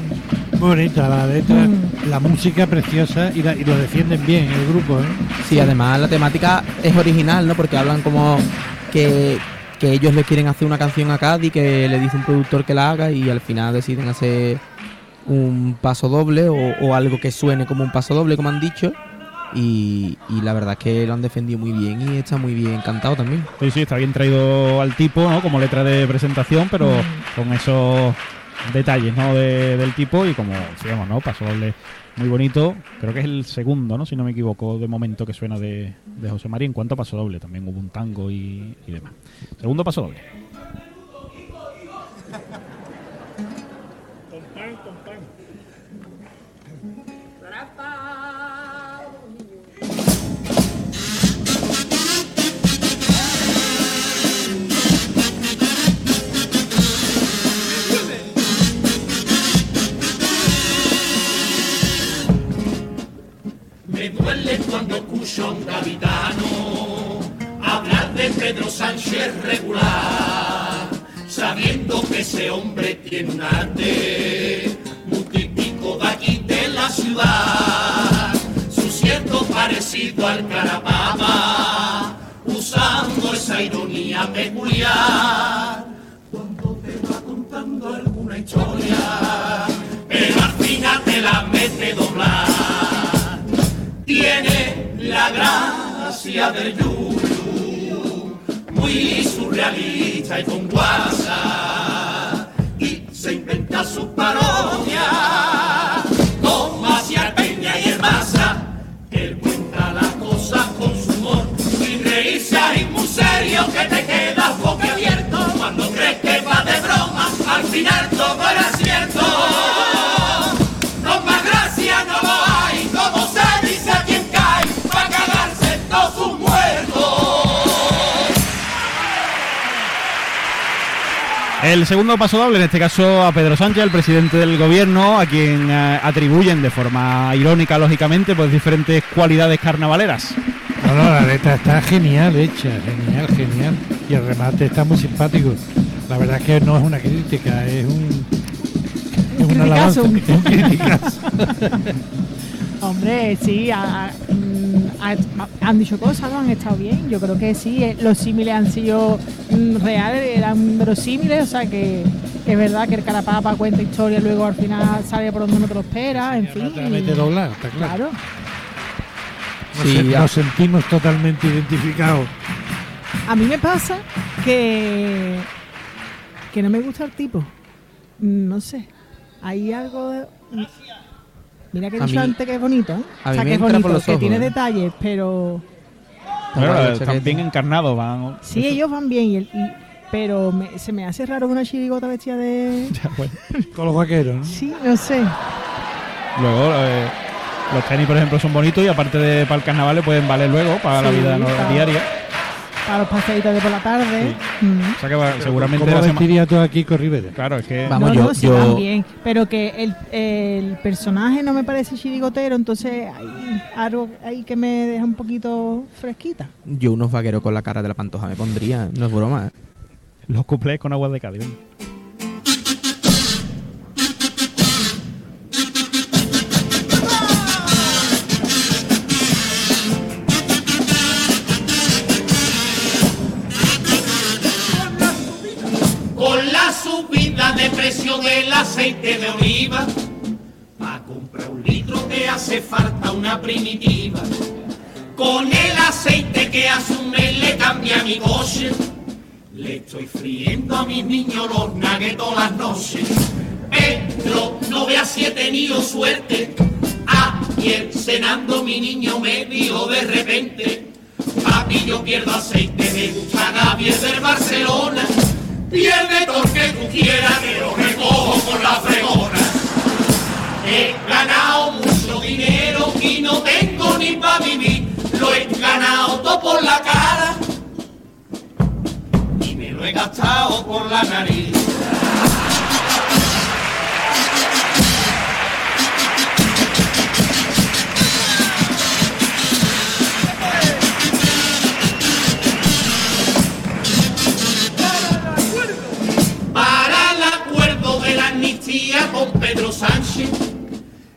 Bonita la letra, Mm. la música preciosa y, la- y lo defienden bien el grupo, ¿eh? Sí, además la temática es original, ¿no? Porque hablan como que, que ellos le quieren hacer una canción a Cádiz, que le dice un productor que la haga y al final deciden hacer un paso doble o, o algo que suene como un paso doble, como han dicho. Y, y la verdad es que lo han defendido muy bien y está muy bien cantado también. Sí, sí, está bien traído al tipo, ¿no? Como letra de presentación, pero con esos detalles, ¿no? De- del tipo y como decíamos, ¿no? Pasodoble muy bonito. Creo que es el segundo, ¿no? Si no me equivoco, de momento que suena de, de José María en cuanto a pasodoble. También hubo un tango y, demás. Segundo pasodoble. Me cuando escucho a un gaditano hablar de Pedro Sánchez regular, sabiendo que ese hombre tiene un arte muy típico de aquí de la ciudad, su cierto parecido al carapapa, usando esa ironía peculiar, cuando te va contando alguna historia, pero al final te la mete doblar tiene la gracia del yuyu, muy surrealista y con guasa, y se inventa su parodia, con Maciel Peña y el él cuenta las cosas con su humor, sin reírse ahí muy serio que te quedas boquiabierto, cuando crees que va de broma, al final todo era cierto. El segundo paso doble, en este caso a Pedro Sánchez, el presidente del gobierno, a quien eh, atribuyen de forma irónica, lógicamente, pues diferentes cualidades carnavaleras. No, no, la letra está genial hecha, genial, genial. Y el remate está muy simpático. La verdad es que no es una crítica, es un. Es una alabanza. criticazo. es un criticazo. Hombre, sí, mm, ha- han dicho cosas, ¿no? Han estado bien. Yo creo que sí, eh, los símiles han sido mm, reales, eran verosímiles, o sea que, que es verdad que el carapapa cuenta historia y luego al final sale por donde no te lo esperas, en fin. te la mete doblada, está claro. Claro. Nos, Sí, nos sentimos totalmente identificados. A mí me pasa que, que no me gusta el tipo. Mm, No sé. Hay algo de... Mira que he dicho mí- antes que es bonito, ¿eh? a o mí sea, me que es bonito, los que tiene ¿eh? detalles, pero... Claro, Bueno, están chaqueta. bien encarnados, van. Sí, ellos van bien, y el- y- pero me- se me hace raro una chirigota vestida de... Con los vaqueros, ¿no? Sí, no sé. Luego, eh, los tenis, por ejemplo, son bonitos y aparte de para el carnaval le pueden valer luego para la vida no- diaria. Para los paseitos de por la tarde. Mm. O sea que va- seguramente ¿Cómo la sema- vestiría tú aquí con Rivera? Claro, es que. Vamos, no, yo- no, sí yo- van bien. Pero que el, el personaje no me parece chirigotero, entonces hay algo ahí que me deja un poquito fresquita. Yo unos vaqueros con la cara de la pantoja me pondría, no es broma. ¿eh? Los cuplés con agua de Cádiz. venga. Del aceite de oliva, para comprar un litro te hace falta una primitiva. Con el aceite que mes le cambia mi coche, le estoy friendo a mis niños los nuggets todas las noches. Pedro, no veas si he tenido suerte. Ayer cenando mi niño me dijo de repente, pa' y yo pierdo aceite. Me gusta Gabriel del Barcelona. Pierde todo lo que tú quieras, que lo recojo con la fregona. He ganado mucho dinero y no tengo ni para vivir. Lo he ganado todo por la cara y me lo he gastado por la nariz. Con Pedro Sánchez,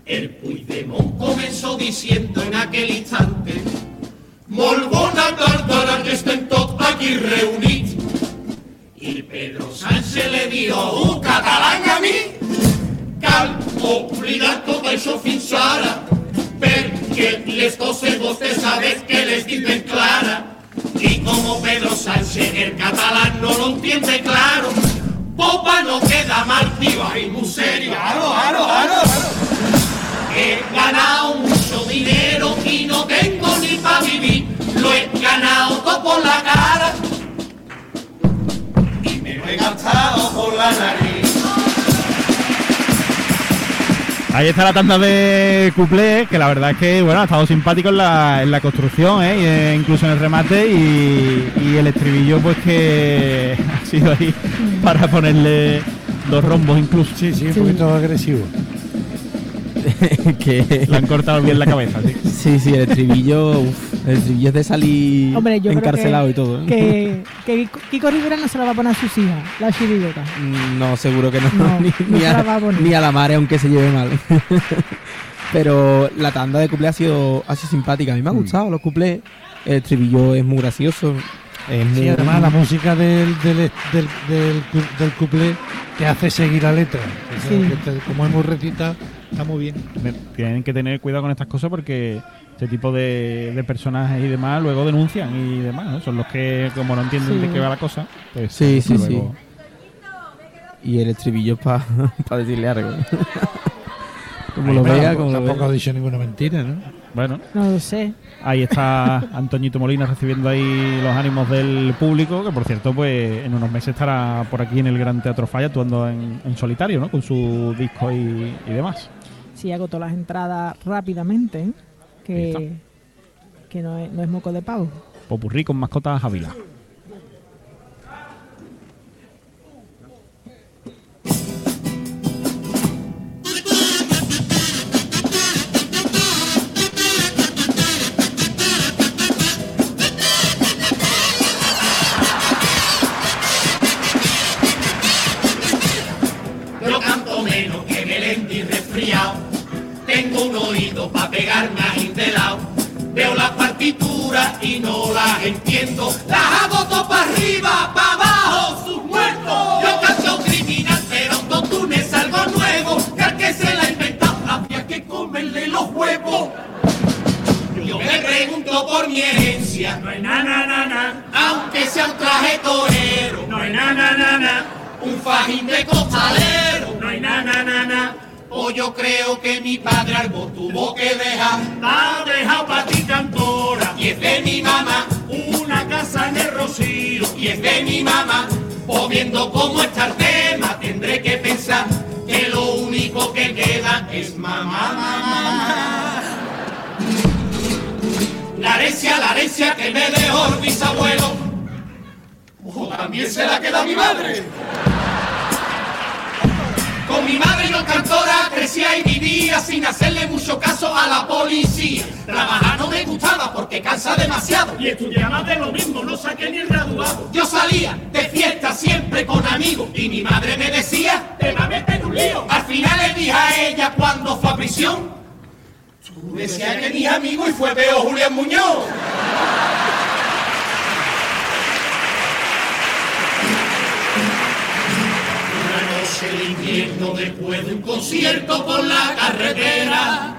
el Puigdemont comenzó diciendo en aquel instante Molt bona que estén tots aquí reunits. I Pedro Sánchez le dijo un catalán a mi cal oblidar tot això fins ara perquè les coses vostè sabes que les dicen clara. Y como Pedro Sánchez el catalán no lo entiende claro Popa no queda mal, tío, y muy serio. Claro, claro, claro. He ganado mucho dinero y no tengo ni para vivir. Lo he ganado todo por la cara y me lo he gastado por la nariz. Ahí está la tanda de cuplés, que la verdad es que bueno ha estado simpático en la, en la construcción, ¿eh? Eh, incluso en el remate y, y el estribillo pues que ha sido ahí para ponerle dos rombos incluso. Sí, sí, un poquito agresivo. que Le han cortado bien la cabeza, sí. Sí, sí, el estribillo, uf, el estribillo es de salir Hombre, yo encarcelado creo que, y todo. ¿eh? Que, que Kiko Rivera no se la va a poner a sus hijas, la chirigota. Mm, No, seguro que no. No, ni, no ni se a, la va a poner. ni a la madre, aunque se lleve mal. Pero la tanda de cuplés ha sido, ha sido simpática. A mí me ha Mm. gustado los cuplés. El estribillo es muy gracioso. Es muy, Sí, además la música del, del, del, del, del cuplé te hace seguir la letra. Sí. como es muy recita, está muy bien. Tienen que tener cuidado con estas cosas porque este tipo de, de personajes y demás luego denuncian y demás, ¿no? Son los que, como no entienden Sí. de qué va la cosa, pues Sí, sí, pues sí. luego- Y el estribillo es para decirle algo. como Ahí lo vea, tampoco- como lo tampoco ha dicho ninguna mentira, ¿no? Bueno, No lo sé. ahí está Antoñito Molina recibiendo ahí los ánimos del público, que por cierto, pues en unos meses estará por aquí en el Gran Teatro Falla actuando en, en solitario, ¿no? Con su disco y, y demás. Sí, agotó las entradas rápidamente, ¿eh? que, que no, es, no es moco de pavo. Popurrí con mascotas Ávila. Oído para pegarme a de lado. Veo las partituras y no las entiendo. Las hago todo para arriba, para abajo, sus muertos. Yo canto criminal, pero en dos túneles algo nuevo. Que al que se la ha inventado había que comerle los huevos. Yo me pregunto por mi herencia. No hay na na na na. Aunque sea un traje torero. No hay na na na na. Un fajín de costalero. No hay na na na na. O yo creo que mi padre algo tuvo que dejar. Ha dejado para ti cantora. Y es de mi mamá. Una casa en el Rocío. Y es de mi mamá. O viendo cómo está el tema, tendré que pensar que lo único que queda es mamá, mamá. La herencia, la herencia que me dejó el bisabuelo. Ojo, también se la queda mi madre. Con mi madre yo cantora crecía y vivía sin hacerle mucho caso a la policía. Trabajar no me gustaba porque cansa demasiado. Y estudiaba de lo mismo, no saqué ni el graduado. Yo salía de fiesta siempre con amigos y mi madre me decía, te va a meter un lío. Al final le dije a ella cuando fue a prisión, tú decías que mis amigos y fue peor Julián Muñoz. Noche de invierno después de un concierto por la carretera,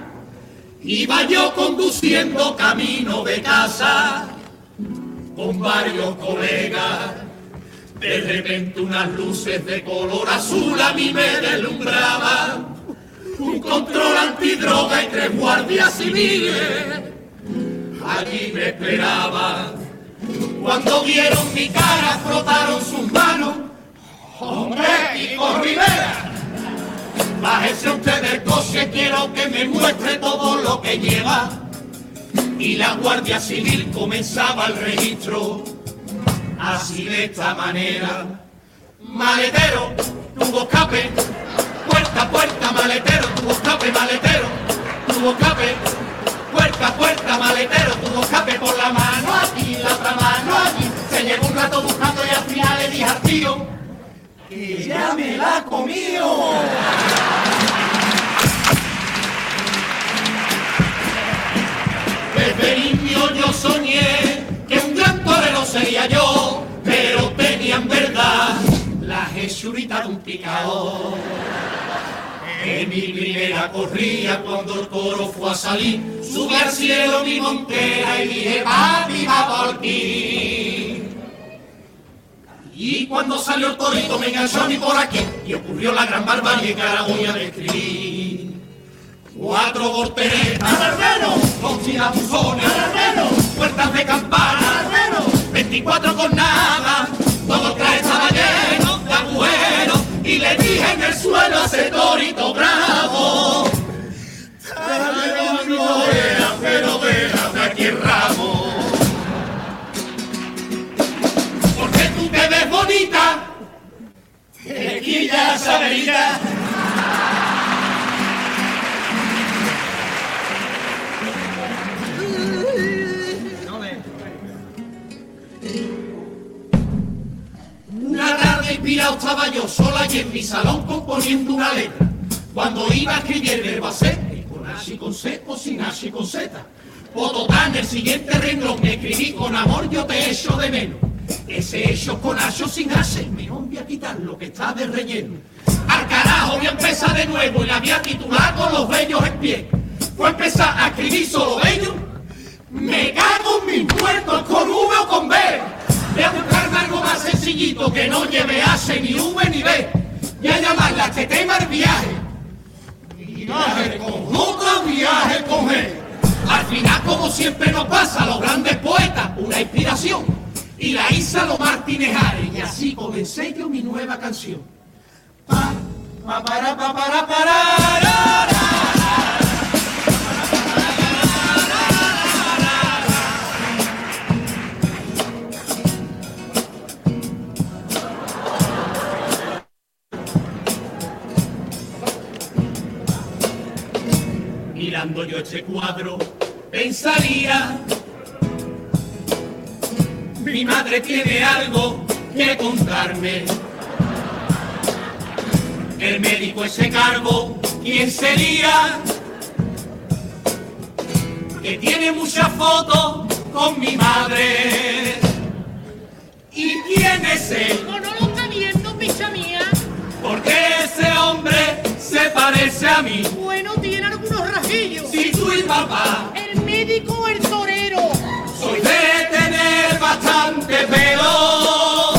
iba yo conduciendo camino de casa con varios colegas. De repente unas luces de color azul a mí me deslumbraban. Un control antidroga y tres guardias civiles allí me esperaban. cuando vieron mi cara frotaron sus manos. ¡Hombre, Kiko Rivera! Bájese usted del coche, quiero que me muestre todo lo que lleva. Y la Guardia Civil comenzaba el registro, así de esta manera. Maletero, tuvo escape, puerta puerta, maletero, tuvo escape, maletero, tuvo escape, puerta puerta, maletero, tuvo escape por la mano aquí, la otra mano allí. Se llevó un rato buscando y al final le dije que ya me la comió. Desde niño yo soñé que un gran torero sería yo, pero tenía en verdad la jesurita de un picao. En mi primera corría cuando el toro fue a salir, subí al cielo mi montera y dije, papi, va por aquí. Y cuando salió el torito me enganchó a mí por aquí y ocurrió la gran barbarie que ahora voy a describir. Cuatro volteretas, con tirabuzones, puertas de campana, 24 con nada, todo el traje estaba lleno de agujeros y le dije en el suelo a ese torito bravo. Bonita, te quilla esa verita. Una tarde inspirado estaba yo sola y en mi salón componiendo una letra. Cuando iba a escribir el verbo hacer, con H y con C o sin H y con Z. Pototán, el siguiente renglón, me escribí con amor, yo te echo de menos. Ese hecho con H o sin H, me voy a quitar lo que está de relleno. Al carajo voy a empezar de nuevo y la voy a titular con los bellos en pie. Voy a empezar a escribir solo bello. Me cago en mis muertos con V o con B. Voy a buscarme algo más sencillito que no lleve H ni V ni B. Voy a llamarla que tema el viaje. Viaje con J, viaje con G. Al final, como siempre nos pasa a los grandes poetas, una inspiración. Y la hice a los Martínez Ares. Y así comencé yo mi nueva canción. Pa, pa, para, pa, para, para, ra, ra. Mirando yo este cuadro, pensaría, mi madre tiene algo que contarme. El médico ese cargo, ¿quién sería? Que tiene muchas fotos con mi madre. ¿Y quién es él? ¿O no lo está viendo, picha mía? Porque ese hombre se parece a mí. Bueno, tiene algunos rajillos. Si tú y papá El médico el torero. Bastante pelo.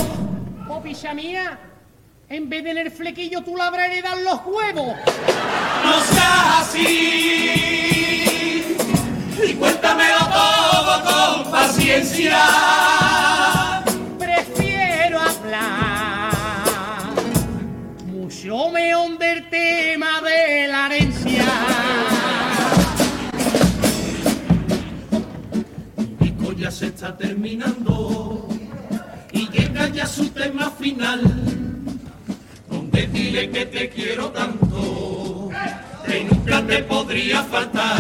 O picha mía, en vez de tener flequillo, tú le habrás heredado los huevos. No seas así. Y cuéntamelo todo con paciencia. Prefiero hablar mucho meón del tema se está terminando y llega ya su tema final. Donde dile que te quiero tanto, que nunca te podría faltar.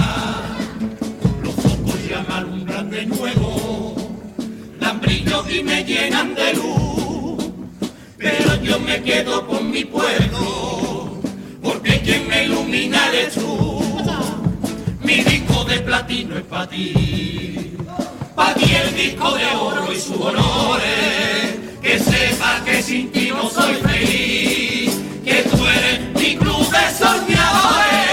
Los focos ya me alumbran de nuevo, dan brillo y me llenan de luz. Pero yo me quedo con mi pueblo, porque quien me ilumina eres tú. Mi disco de platino es para ti, para ti el disco de oro y sus honores. Que sepa que sin ti no soy feliz, que tú eres mi club de soñadores.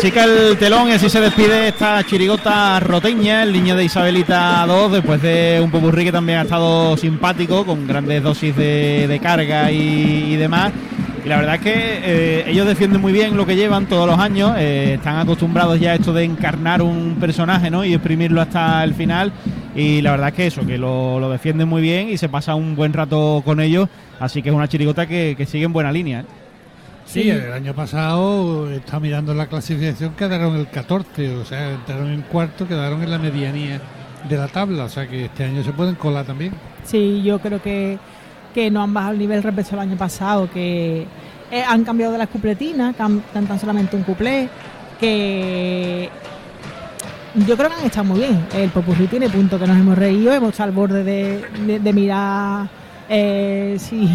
Así que el telón y así se despide esta chirigota roteña, el niño de Isabelita 2, después de un popurrí que también ha estado simpático, con grandes dosis de, carga y, demás. Y la verdad es que eh, ellos defienden muy bien lo que llevan todos los años, eh, están acostumbrados ya a esto de encarnar un personaje ¿no? y exprimirlo hasta el final. Y la verdad es que eso, que lo, defienden muy bien y se pasa un buen rato con ellos. Así que es una chirigota que, que sigue en buena línea. ¿eh? Sí, el año pasado, está mirando la clasificación, quedaron el 14, o sea, entraron en cuarto, quedaron en la medianía de la tabla, o sea que este año se pueden colar también. Sí, yo creo que, que no han bajado el nivel respecto al año pasado, que eh, han cambiado de las cupletinas, cantan solamente un cuplé, que yo creo que han estado muy bien. El popurrí tiene punto que nos hemos reído, hemos estado al borde de, de- de mirar eh, si,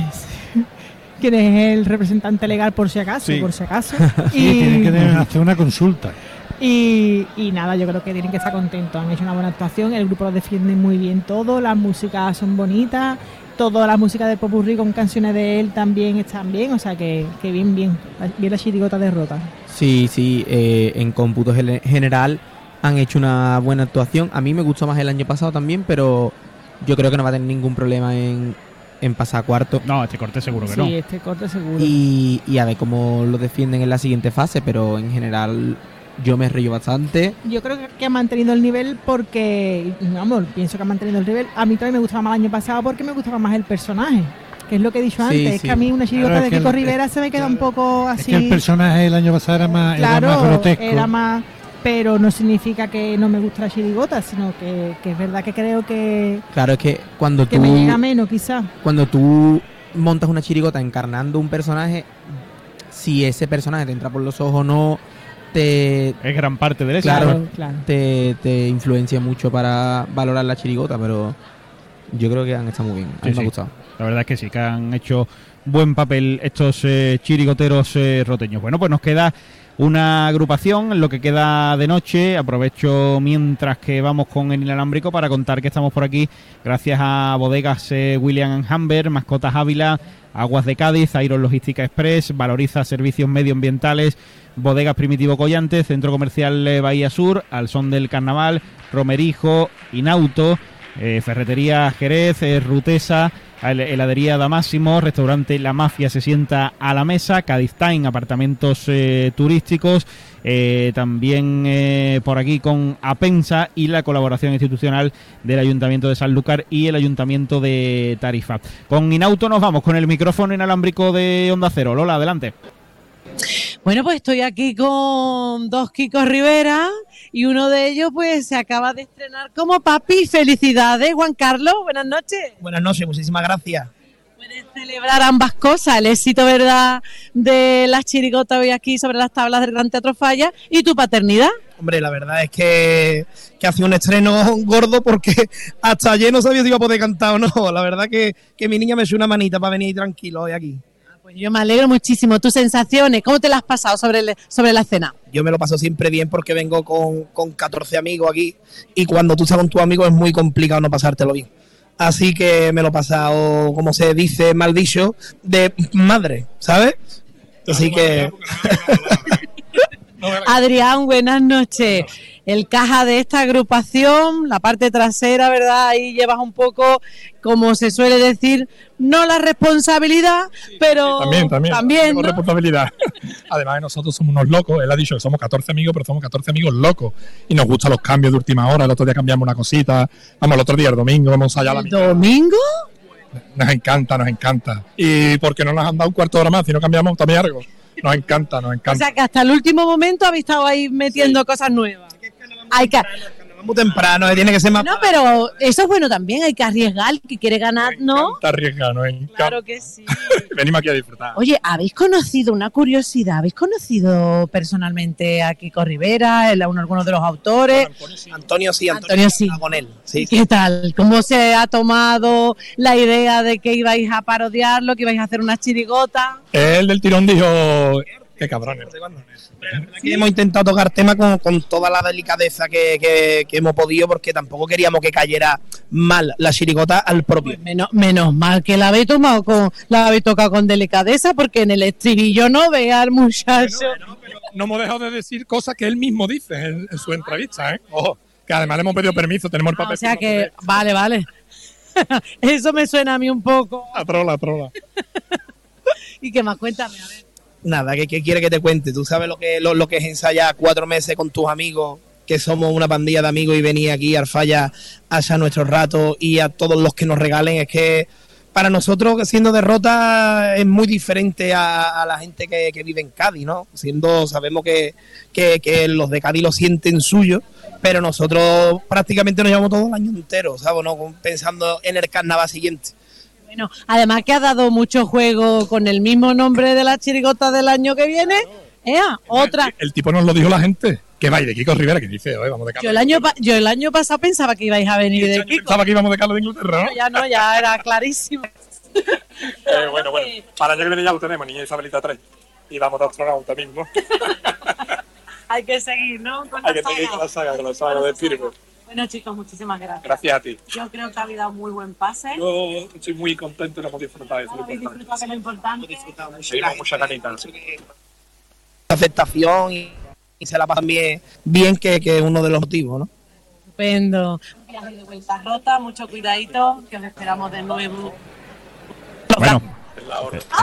quién es el representante legal por si acaso, Sí. por si acaso. Sí, tienen que tener- hacer una consulta. Y, y nada, yo creo que tienen que estar contentos. Han hecho una buena actuación, el grupo lo defiende muy bien todo, las músicas son bonitas, toda la música de Popurrí con canciones de él también están bien, o sea que, que bien, bien. Bien la chirigota derrota. Sí, sí, eh, en cómputo gene- general han hecho una buena actuación. A mí me gustó más el año pasado también, pero yo creo que no va a tener ningún problema en, en pasar a cuarto. No, este corte seguro Sí, este corte seguro. Y, y a ver cómo lo defienden en la siguiente fase, pero en general yo me río bastante. Yo creo que- que ha mantenido el nivel porque, vamos, pienso que ha mantenido el nivel. A mí también me gustaba más el año pasado porque me gustaba más el personaje. Que es lo que he dicho Sí, antes, es que a mí una chirigota Claro, de que Kiko el- Rivera se me queda un poco Es así. que el personaje el año pasado era más, era claro, más grotesco. era más, pero no significa que no me gusta la chirigota, sino que, que es verdad que creo que, Claro, es que cuando que tú... me llega menos, quizás. cuando tú montas una chirigota encarnando un personaje, si ese personaje te entra por los ojos o no, te... Es gran parte del éxito. Claro, Claro, claro. Te, te influencia mucho para valorar la chirigota, pero yo creo que han estado muy bien. A Sí, mí me sí. ha gustado. La verdad es que sí, que han hecho buen papel estos eh, chirigoteros eh, roteños. Bueno, pues nos queda una agrupación lo que queda de noche. Aprovecho mientras que vamos con el inalámbrico para contar que estamos por aquí gracias a bodegas eh, William Humber, Mascotas Ávila, Aguas de Cádiz, Iron Logística Express, Valoriza Servicios Medioambientales, Bodegas Primitivo Collante, Centro Comercial eh, Bahía Sur, Al Son del Carnaval, Romerijo, Inauto, eh, Ferretería Jerez, eh, Rutesa, heladería Damásimo, restaurante La Mafia se sienta a la mesa, Cádiz Time, apartamentos eh, turísticos, eh, también eh, por aquí con Apensa y la colaboración institucional del Ayuntamiento de Sanlúcar y el Ayuntamiento de Tarifa. Con Inauto nos vamos con el micrófono inalámbrico de Onda Cero. Lola, adelante. Bueno, pues estoy aquí con dos Kikos Rivera y uno de ellos pues se acaba de estrenar como papi. Felicidades, Juan Carlos. Buenas noches. Buenas noches, muchísimas gracias. Celebrar ambas cosas, el éxito, ¿verdad?, de las chirigotas hoy aquí sobre las tablas del Gran Teatro Falla y tu paternidad. Hombre, la verdad es que, que hace un estreno gordo porque hasta ayer no sabía si iba a poder cantar o no. La verdad que, que mi niña me echó una manita para venir tranquilo hoy aquí. Pues yo me alegro muchísimo. Tus sensaciones, ¿cómo te las has pasado sobre, el- sobre la escena? yo me lo paso siempre bien porque vengo con, con 14 amigos aquí y cuando tú estás con tus amigos es muy complicado no pasártelo bien. Así que me lo he pasado, como se dice mal dicho, de madre, ¿sabes? Así que... Adrián, buenas noches. El caja de esta agrupación, la parte trasera, ¿verdad? Ahí llevas un poco, como se suele decir, no la responsabilidad, pero También, también. también, ¿no? responsabilidad. Además, nosotros somos unos locos. Él ha dicho que somos 14 amigos, pero somos 14 amigos locos. Y nos gustan los cambios de última hora. El otro día cambiamos una cosita. Vamos, el otro día, el domingo, vamos allá a la mitad. ¿Domingo? Nos encanta, nos encanta. Y porque no nos han dado un cuarto de hora más, si no cambiamos también algo. Nos encanta, nos O encanta. sea que hasta el último momento habéis estado ahí metiendo cosas nuevas. Hay que, muy temprano, eh, tiene que ser más... no, pero eso es bueno también, hay que arriesgar, el que quiere ganar, ¿no? Está encanta. Claro que sí. Venimos aquí a disfrutar. Oye, ¿habéis conocido, una curiosidad, ¿habéis conocido personalmente a Kiko Rivera, el- a uno- alguno de los autores? Antonio sí, Antonio, Antonio sí. con él. Sí. ¿Qué tal? ¿Cómo se ha tomado la idea de que ibais a parodiarlo, que ibais a hacer una chirigota? Él del tirón dijo, qué cabrones. Aquí hemos intentado tocar temas con, con toda la delicadeza que, que- que hemos podido porque tampoco queríamos que cayera mal la chirigota al propio. Menos, menos mal que la habéis tomado con, la habéis tocado con delicadeza, porque en el estribillo no vea al muchacho. No hemos dejado de decir cosas que él mismo dice en, en su entrevista, ¿eh? Ojo, que además le hemos pedido permiso, tenemos el Ah, papel. o sea que, vale, vale. Eso me suena a mí un poco. A trola, a trola. ¿Y qué más? Cuéntame, a ver. Nada, ¿qué, qué quiere que te cuente? Tú sabes lo que, lo, lo que es ensayar cuatro meses con tus amigos, que somos una pandilla de amigos y venir aquí al falla a nuestro rato y a todos los que nos regalen. Es que para nosotros, siendo derrota, es muy diferente a, a la gente que, que vive en Cádiz, ¿no? Siendo, sabemos que, que, que los de Cádiz lo sienten suyo, pero nosotros prácticamente nos llevamos todo el año entero, ¿sabes? ¿no? Pensando en el carnaval siguiente. Bueno, además que ha dado mucho juego con el mismo nombre de la chirigota del año que viene. Ea, otra. El tipo nos lo dijo la gente. Que va, y de Kiko Rivera, que dice, oye, vamos de Yo Carlos. el año pa- yo el año pasado pensaba que ibais a venir de Kiko. Pensaba que íbamos de Carlos de Inglaterra, ¿no? Ya no, ya era clarísimo. Eh, bueno, bueno. Para el año que viene ya lo tenemos, niña Isabelita 3. Y vamos a astronauta mismo. Hay que seguir, ¿no? Con Hay la que seguir con la saga, con la saga de Firme. Bueno, chicos, muchísimas gracias. Gracias a ti. Yo creo que ha habido un muy buen pase. Yo estoy muy contento y lo hemos disfrutado. Eso es lo Habéis importante. disfrutado de lo importante. Seguimos mucha canita. aceptación y, y se la pasan bien, bien que, que es uno de los motivos, ¿no? Estupendo. Viaje de vuelta rota, mucho cuidadito, que os esperamos de nuevo. Bueno,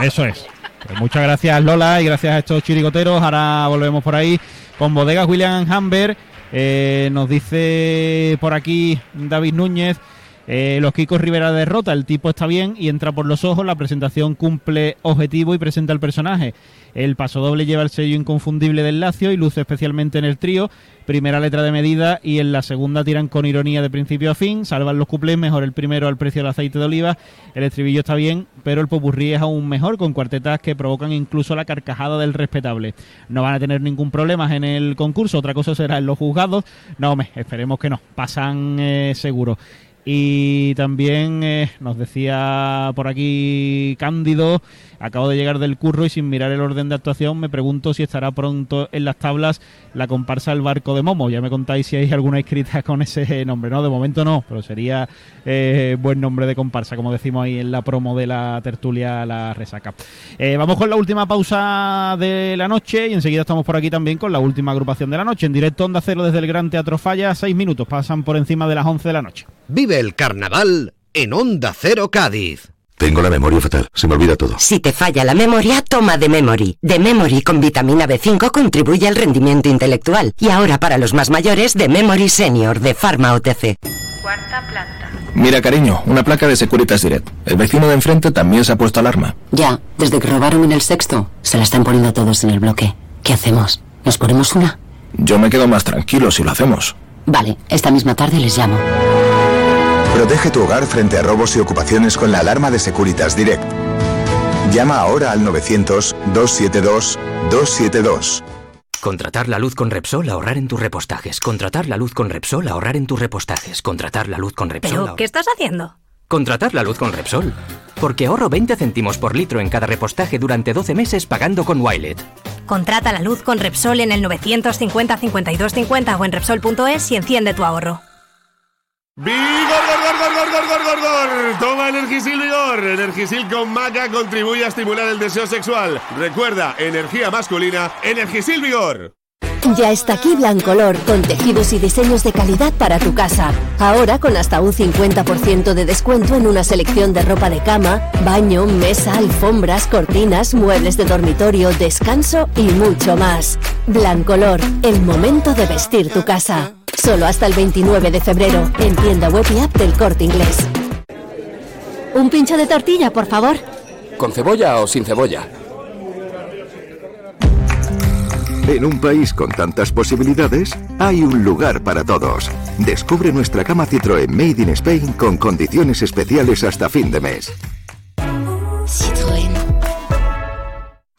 eso es. Pues muchas gracias Lola y gracias a estos chirigoteros. Ahora volvemos por ahí con Bodegas William Hamber. Eh, nos dice por aquí David Núñez. Eh, los Kikos Rivera derrota, el tipo está bien y entra por los ojos, la presentación cumple objetivo y presenta el personaje. El paso doble lleva el sello inconfundible del Lacio y luce especialmente en el trío. Primera letra de medida y en la segunda tiran con ironía de principio a fin, salvan los cuplés, mejor el primero al precio del aceite de oliva. El estribillo está bien, pero el popurrí es aún mejor, con cuartetas que provocan incluso la carcajada del respetable. No van a tener ningún problema en el concurso, otra cosa será en los juzgados. No, hombre, esperemos que no, pasan eh, seguro. Y también eh, nos decía por aquí Cándido, acabo de llegar del curro y sin mirar el orden de actuación me pregunto si estará pronto en las tablas la comparsa El Barco de Momo. Ya me contáis si hay alguna escrita con ese nombre, ¿no? De momento no, pero sería eh, buen nombre de comparsa, como decimos ahí en la promo de la tertulia La Resaca. Eh, vamos con la última pausa de la noche y enseguida estamos por aquí también con la última agrupación de la noche. En directo Onda Cero desde el Gran Teatro Falla, seis minutos, pasan por encima de las 11 de la noche. Vive el carnaval en Onda Cero Cádiz. Tengo la memoria fatal, se me olvida todo. Si te falla la memoria, toma de Memory. De Memory con vitamina B5 contribuye al rendimiento intelectual. Y ahora para los más mayores, de Memory Senior de Pharma OTC. Cuarta planta. Mira, cariño, una placa de Securitas Direct. El vecino de enfrente también se ha puesto alarma. Ya, desde que robaron en el sexto, se la están poniendo todos en el bloque. ¿Qué hacemos? ¿Nos ponemos una? Yo me quedo más tranquilo si lo hacemos. Vale, esta misma tarde les llamo. Protege tu hogar frente a robos y ocupaciones con la alarma de Securitas Direct. Llama ahora al 900-272-272. Contratar la luz con Repsol, ahorrar en tus repostajes. Contratar la luz con Repsol, ahorrar en tus repostajes. Contratar la luz con Repsol. ¿Pero ahorrar- qué estás haciendo? Contratar la luz con Repsol. Porque ahorro 20 céntimos por litro en cada repostaje durante 12 meses pagando con Wilet. Contrata la luz con Repsol en el 950 52 50 o en Repsol.es y enciende tu ahorro. ¡Vigor, gor, gor, gor, gor, gor, gor! Toma Energisil Vigor. Energisil con maca contribuye a estimular el deseo sexual. Recuerda, energía masculina, Energisil Vigor. Ya está aquí Blancolor, con tejidos y diseños de calidad para tu casa. Ahora con hasta un 50% de descuento en una selección de ropa de cama, baño, mesa, alfombras, cortinas, muebles de dormitorio, descanso y mucho más. Blancolor, el momento de vestir tu casa. Solo hasta el 29 de febrero, en tienda web y app del corte inglés. Un pincho de tortilla, por favor. ¿Con cebolla o sin cebolla? En un país con tantas posibilidades, hay un lugar para todos. Descubre nuestra cama Citroën Made in Spain con condiciones especiales hasta fin de mes.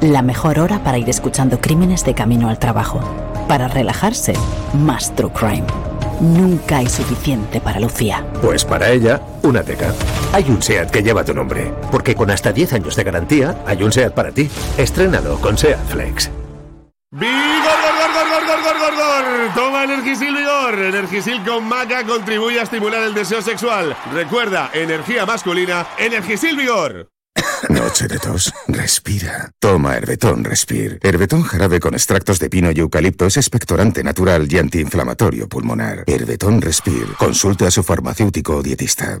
La mejor hora para ir escuchando crímenes de camino al trabajo. Para relajarse, más True Crime. Nunca hay suficiente para Lucía. Pues para ella, una teca. Hay un SEAT que lleva tu nombre, porque con hasta 10 años de garantía, hay un SEAT para ti. Estrénalo con SEAT Flex. ¡Vigor, gor, gor, gor, gor, gor, gor, gor! Toma Energisil Vigor. Energisil con maca contribuye a estimular el deseo sexual. Recuerda, energía masculina, Energisil Vigor. Noche de tos. Respira. Toma Herbetón Respir. Herbetón jarabe con extractos de pino y eucalipto es expectorante natural y antiinflamatorio pulmonar. Herbetón Respir. Consulte a su farmacéutico o dietista.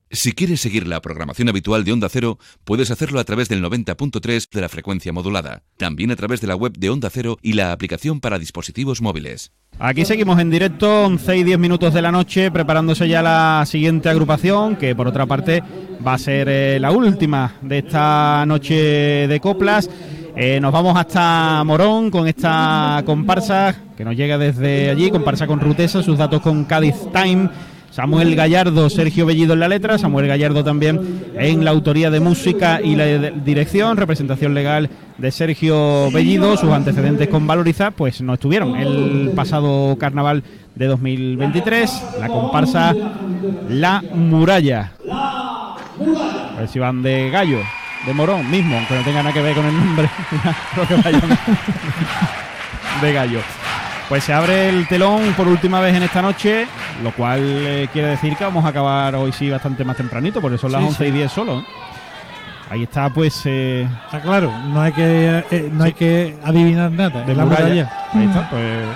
Si quieres seguir la programación habitual de Onda Cero, puedes hacerlo a través del 90.3 de la frecuencia modulada. También a través de la web de Onda Cero y la aplicación para dispositivos móviles. Aquí seguimos en directo, 11 y 10 minutos de la noche, preparándose ya la siguiente agrupación, que por otra parte va a ser eh, la última de esta noche de coplas. Eh, nos vamos hasta Morón con esta comparsa que nos llega desde allí, comparsa con Rutesa, sus datos con Cádiz Time. Samuel Gallardo, Sergio Bellido en la letra, Samuel Gallardo también en la autoría de música y la dirección, representación legal de Sergio Bellido, sus antecedentes con Valoriza, pues no estuvieron el pasado carnaval de 2023, la comparsa La Muralla. A ver si van de gallo, de morón mismo, aunque no tenga nada que ver con el nombre. De gallo. Pues se abre el telón por última vez en esta noche, lo cual eh, quiere decir que vamos a acabar hoy sí bastante más tempranito, porque son las Sí, 11 y sí. 10 solo. ¿eh? Ahí está, pues. eh, Está claro, no hay que eh, no hay que adivinar nada. de la muralla. muralla. Ahí está, pues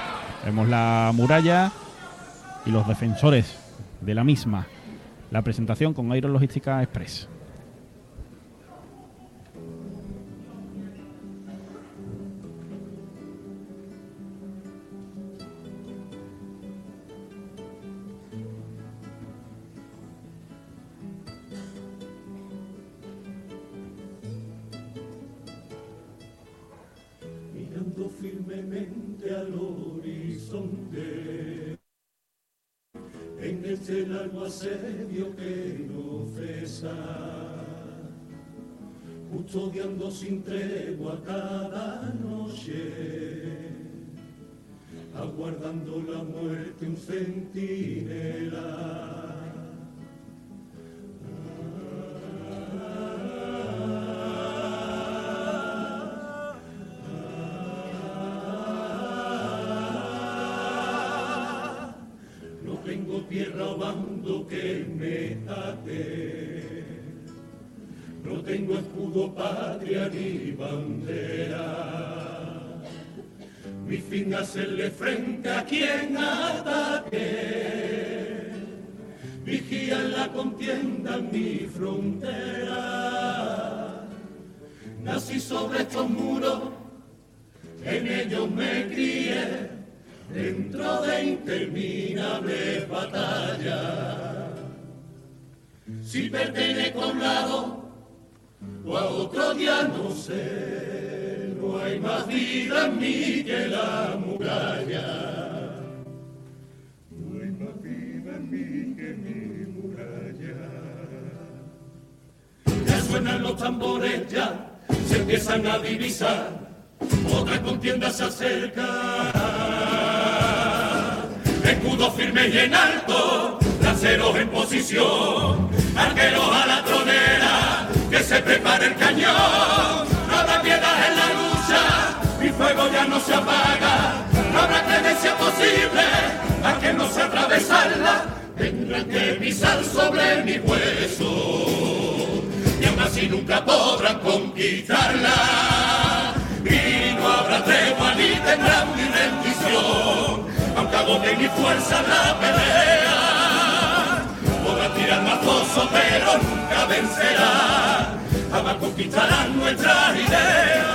vemos la muralla y los defensores de la misma. La presentación con Aero Logística Express. Horizonte. En este largo asedio que no cesa, custodiando sin tregua cada noche, aguardando la muerte un centinela. No que me ate. No tengo escudo, patria ni bandera. Mi fin hacerle frente a quien ataque. Vigía la contienda en mi frontera. Nací sobre estos muros, en ellos me crié, dentro de interminables batallas. Si pertenezco a un lado o a otro ya no sé, no hay más vida en mí que la muralla. No hay más vida en mí que mi muralla. Ya suenan los tambores, ya se empiezan a divisar, otra contienda se acerca. Escudo firme y en alto, lanceros en posición, arqueros a la tronera, que se prepare el cañón. No habrá piedad en la lucha, mi fuego ya no se apaga, no habrá clemencia posible, a que no se atravesarla, tendrán que pisar sobre mi hueso, y aún así nunca podrán conquistarla. Y no habrá tregua ni tendrán mi rendición, aunque agote mi fuerza la pelea. Más pozos, pero nunca vencerá, jamás conquistarán nuestras ideas.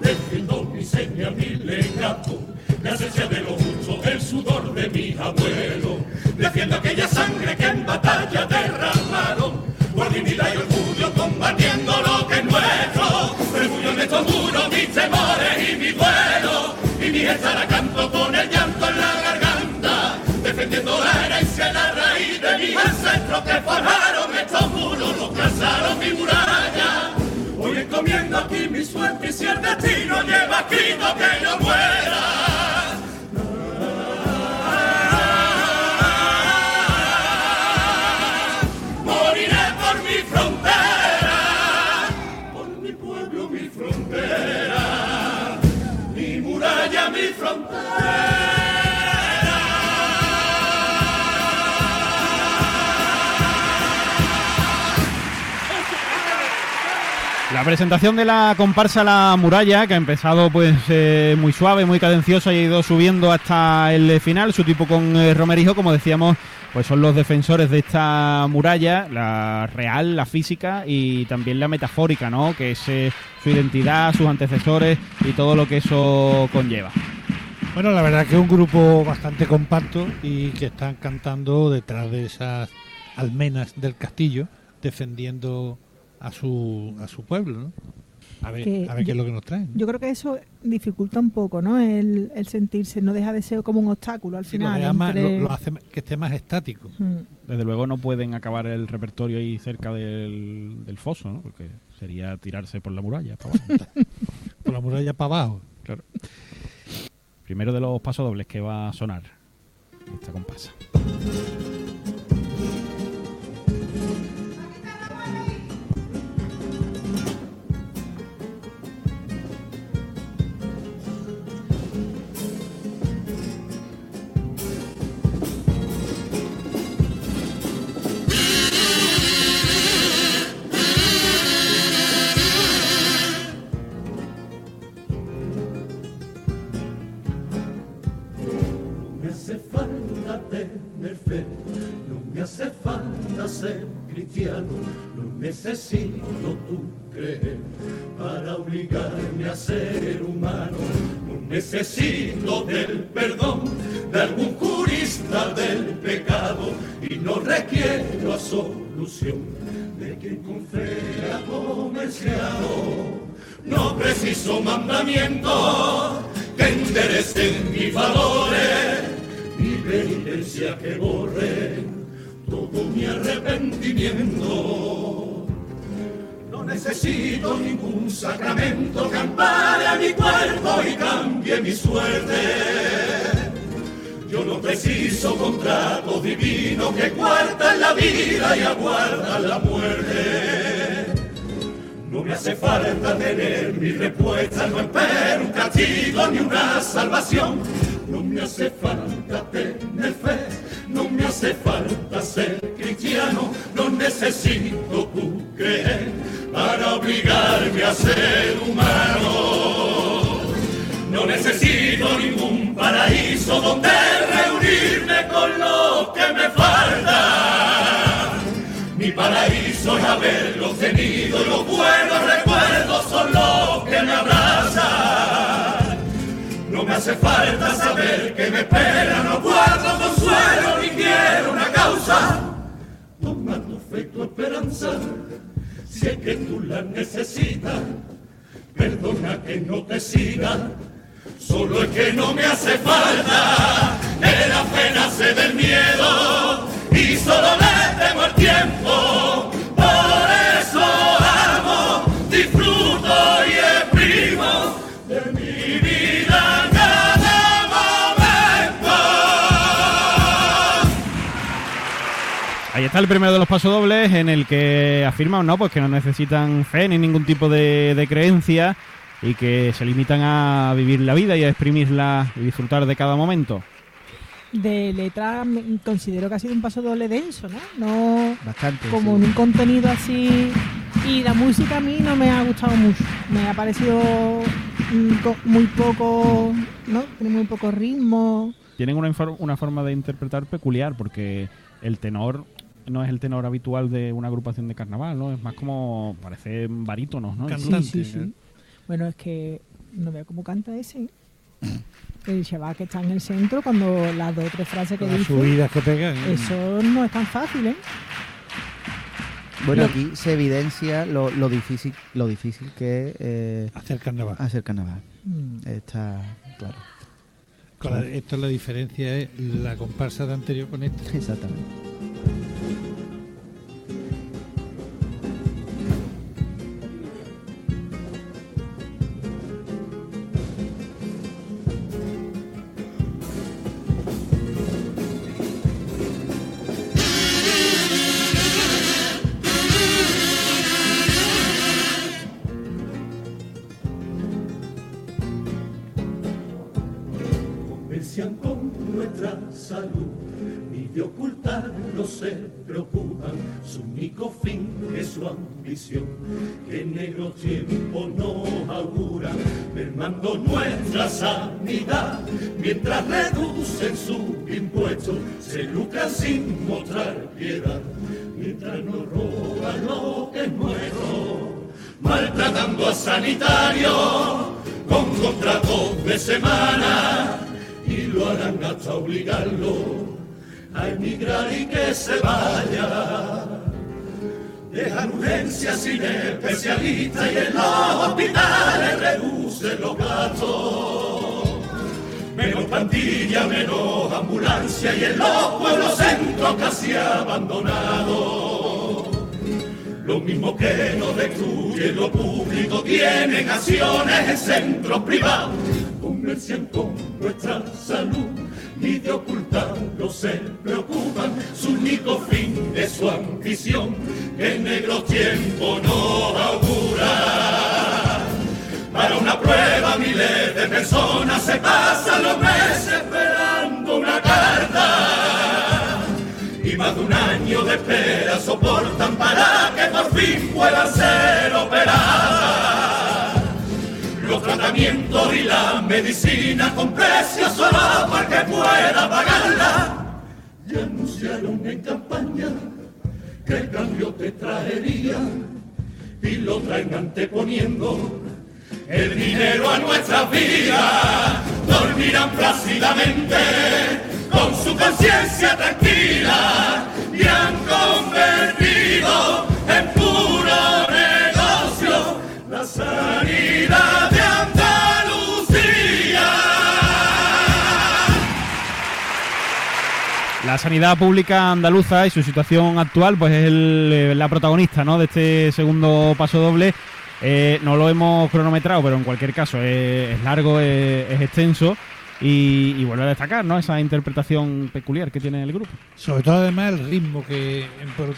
Defiendo mi seña, mi legado, la esencia de lo justo, el sudor de mis abuelos. Defiendo aquella sangre que en batalla derramaron, por dignidad y orgullo combatiendo lo que es nuestro. Refugio en estos muros, mis temores y mi duelo, y mi estar canto con el defendiendo la herencia la raíz de mis ancestros que forjaron estos muros, los trazaron mi muralla. Hoy encomiendo aquí mi suerte y si el destino lleva escrito que yo muera. La presentación de la comparsa La Muralla, que ha empezado pues eh, muy suave, muy cadenciosa y ha ido subiendo hasta el final. Su tipo con eh, Romerijo, como decíamos, pues son los defensores de esta muralla, la real, la física y también la metafórica, ¿no? Que es eh, su identidad, sus antecesores y todo lo que eso conlleva. Bueno, la verdad que es un grupo bastante compacto y que están cantando detrás de esas almenas del castillo, defendiendo a su, a su pueblo, ¿no? A ver, Que a ver qué yo- es lo que nos traen. Yo creo que eso dificulta un poco, ¿no? El, el sentirse, no deja de ser como un obstáculo al Sí, lo, final. más- lo- lo hace que esté más estático. Mm. Desde luego no pueden acabar el repertorio ahí cerca del, del foso, ¿no? Porque sería tirarse por la muralla. para abajo. Por la muralla para abajo. Claro. Primero de los pasodobles que va a sonar esta comparsa. No me hace falta ser cristiano, no necesito tu creer para obligarme a ser humano. No necesito del perdón de algún jurista del pecado y no requiero solución de quien con fe ha comerciado. No preciso mandamientos que enderecen mis valores, penitencia que borre todo mi arrepentimiento. No necesito ningún sacramento que ampare a mi cuerpo y cambie mi suerte. Yo no preciso contrato divino que cuarta la vida y aguarda la muerte. No me hace falta tener mi respuesta, no espero un castigo ni una salvación no me hace falta tener fe, no me hace falta ser cristiano, no necesito tu creer para obligarme a ser humano. No necesito ningún paraíso donde reunirme con lo que me falta. Mi paraíso es haberlo tenido y los buenos recuerdos son los que me abrazan. No me hace falta saber que me espera, no guardo consuelo ni quiero una causa. Toma tu fe tu esperanza, si es que tú la necesitas. Perdona que no te siga, solo es que no me hace falta. De la fe nace del miedo y solo le temo el tiempo. Ahí está el primero de los pasodobles en el que afirman ¿no? pues que no necesitan fe ni ningún tipo de, de creencia y que se limitan a vivir la vida y a exprimirla y disfrutar de cada momento. De letra considero que ha sido un paso doble denso, ¿no? No Bastante. como en un contenido así. Y la música a mí no me ha gustado mucho. Me ha parecido mm, muy poco, ¿no? Tiene muy poco ritmo. Tienen una, una forma de interpretar peculiar porque el tenor no es el tenor habitual de una agrupación de carnaval, ¿no? Es más como, parece barítonos, ¿no? Sí, sí, sí. Bueno, es que no veo cómo canta ese. El chaval que está en el centro, cuando las dos o tres frases que Las dice. subidas que pega, ¿eh? Eso no es tan fácil, ¿eh? Bueno, aquí se evidencia lo, lo difícil lo difícil que es eh, hacer carnaval. Hacer carnaval. Mm. Está claro. Con la- esto la diferencia es la comparsa de anterior con esta. Exactamente. Ni de ocultarlo se preocupan, su único fin es su ambición, que negro tiempo nos augura, mermando nuestra sanidad, mientras reducen su impuesto, se lucran sin mostrar piedad, mientras nos roban lo que es nuestro, maltratando a sanitarios con contratos de semana y lo harán hasta obligarlo a emigrar y que se vaya. Dejan urgencias sin especialistas y en los hospitales reducen los gastos. Menos plantilla, menos ambulancia y en los pueblos centros casi abandonados. Lo mismo que nos destruye lo público, tienen acciones en centros privados, comercian con nuestra salud, ni de ocultarlo se preocupan, su único fin es su ambición, que negro tiempo nos augura. Para una prueba miles de personas se pasan los meses esperando una carta y más de un año de espera soportan para que por fin puedan ser operadas. Tratamientos y la medicina con precios solo para que pueda pagarla. Ya anunciaron en campaña que el cambio te traería y lo traen anteponiendo el dinero a nuestras vidas. Dormirán plácidamente con su conciencia tranquila y han convertido en puro negocio la sanidad La sanidad pública andaluza y su situación actual, pues es el, eh, la protagonista ¿no? de este segundo paso doble. Eh, no lo hemos cronometrado, pero en cualquier caso es, es largo, es, es extenso y, y vuelve a destacar ¿no? esa interpretación peculiar que tiene el grupo. Sobre todo además el ritmo que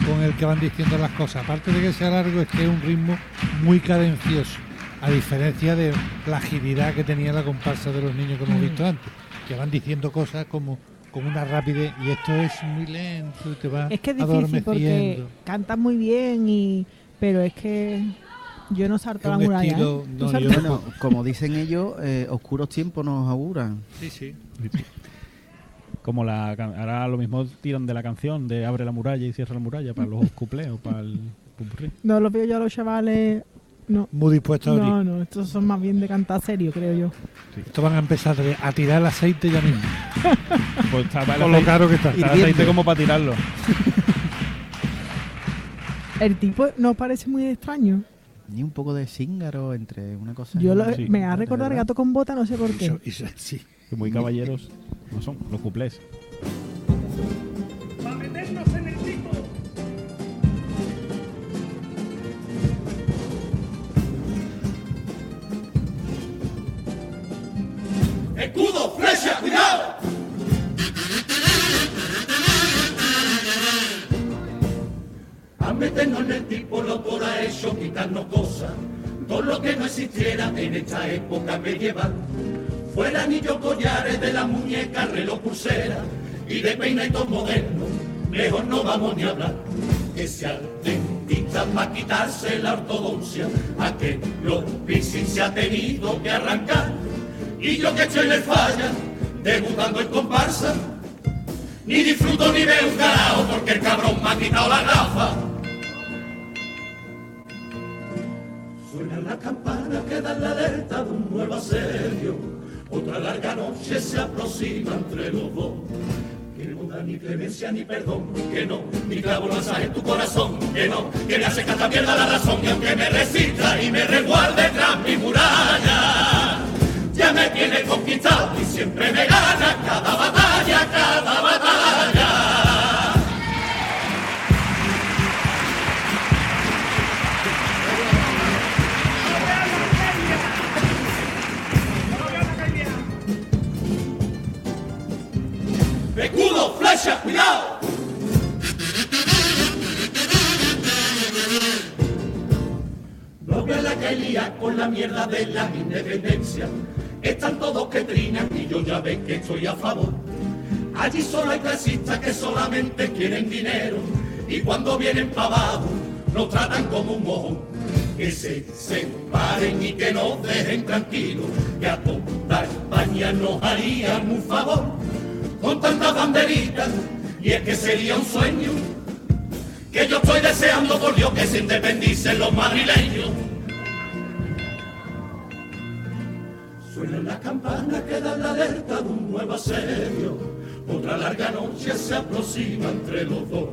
con el que van diciendo las cosas. Aparte de que sea largo, es que es un ritmo muy cadencioso. A diferencia de la agilidad que tenía la comparsa de los niños que hemos Mm. visto antes. Que van diciendo cosas como con una rapidez y esto es muy lento y te va Es que es difícil porque cantan muy bien y pero es que Yo no salto la muralla. estilo- ¿eh? como dicen ellos, eh, oscuros tiempos nos auguran. Sí, sí. Como la can- ahora lo mismo tiran de la canción de abre la muralla y cierra la muralla para los cuplés o para el pupurrí. No los veo yo a los chavales. No. Muy dispuestos a No, abrir. no, estos son más bien de cantar serio, creo yo. Esto van a empezar a tirar el aceite ya mismo. Pues está Con lo caro que está. está el aceite como para tirarlo. El tipo nos parece muy extraño. Ni un poco de cíngaro entre una cosa y Yo lo- otra. me ha recordado el gato con bota, no sé por qué. Que muy caballeros no son los cuplés. Escudo, flecha, cuidado. A meternos en el tipo lo por ha hecho quitarnos cosas. Todo lo que no existiera en esta época medieval. Fuera anillos, collares de la muñeca, reloj, pulsera y de peinaitos modernos. Mejor no vamos ni a hablar. Que sea dentista para quitarse la ortodoncia. A que los piercing se ha tenido que arrancar. Y yo que estoy en el falla, debutando en comparsa, ni disfruto ni veo un carajo porque el cabrón me ha quitado la gafa. Suena la campana que da la alerta de un nuevo asedio. Otra larga noche se aproxima entre los dos. Que no da ni clemencia ni perdón, que no, ni clavo lanzas en tu corazón, que no, que me hace que hasta pierda la razón y aunque me resista y me resguarde tras mi muralla, ya me tiene conquistado y siempre me gana cada batalla, cada batalla. Escudo, flecha, cuidado. Veas la que lía con la mierda de la independencia. Están todos que trinan y yo ya ven que estoy a favor. Allí solo hay clasistas que solamente quieren dinero y cuando vienen para abajo nos tratan como un mojón. Que se separen y que nos dejen tranquilos, que a toda España nos harían un favor con tantas banderitas y es que sería un sueño que yo estoy deseando por Dios que se independicen los madrileños. Suenan las campanas que dan la alerta de un nuevo asedio. Otra larga noche se aproxima entre los dos.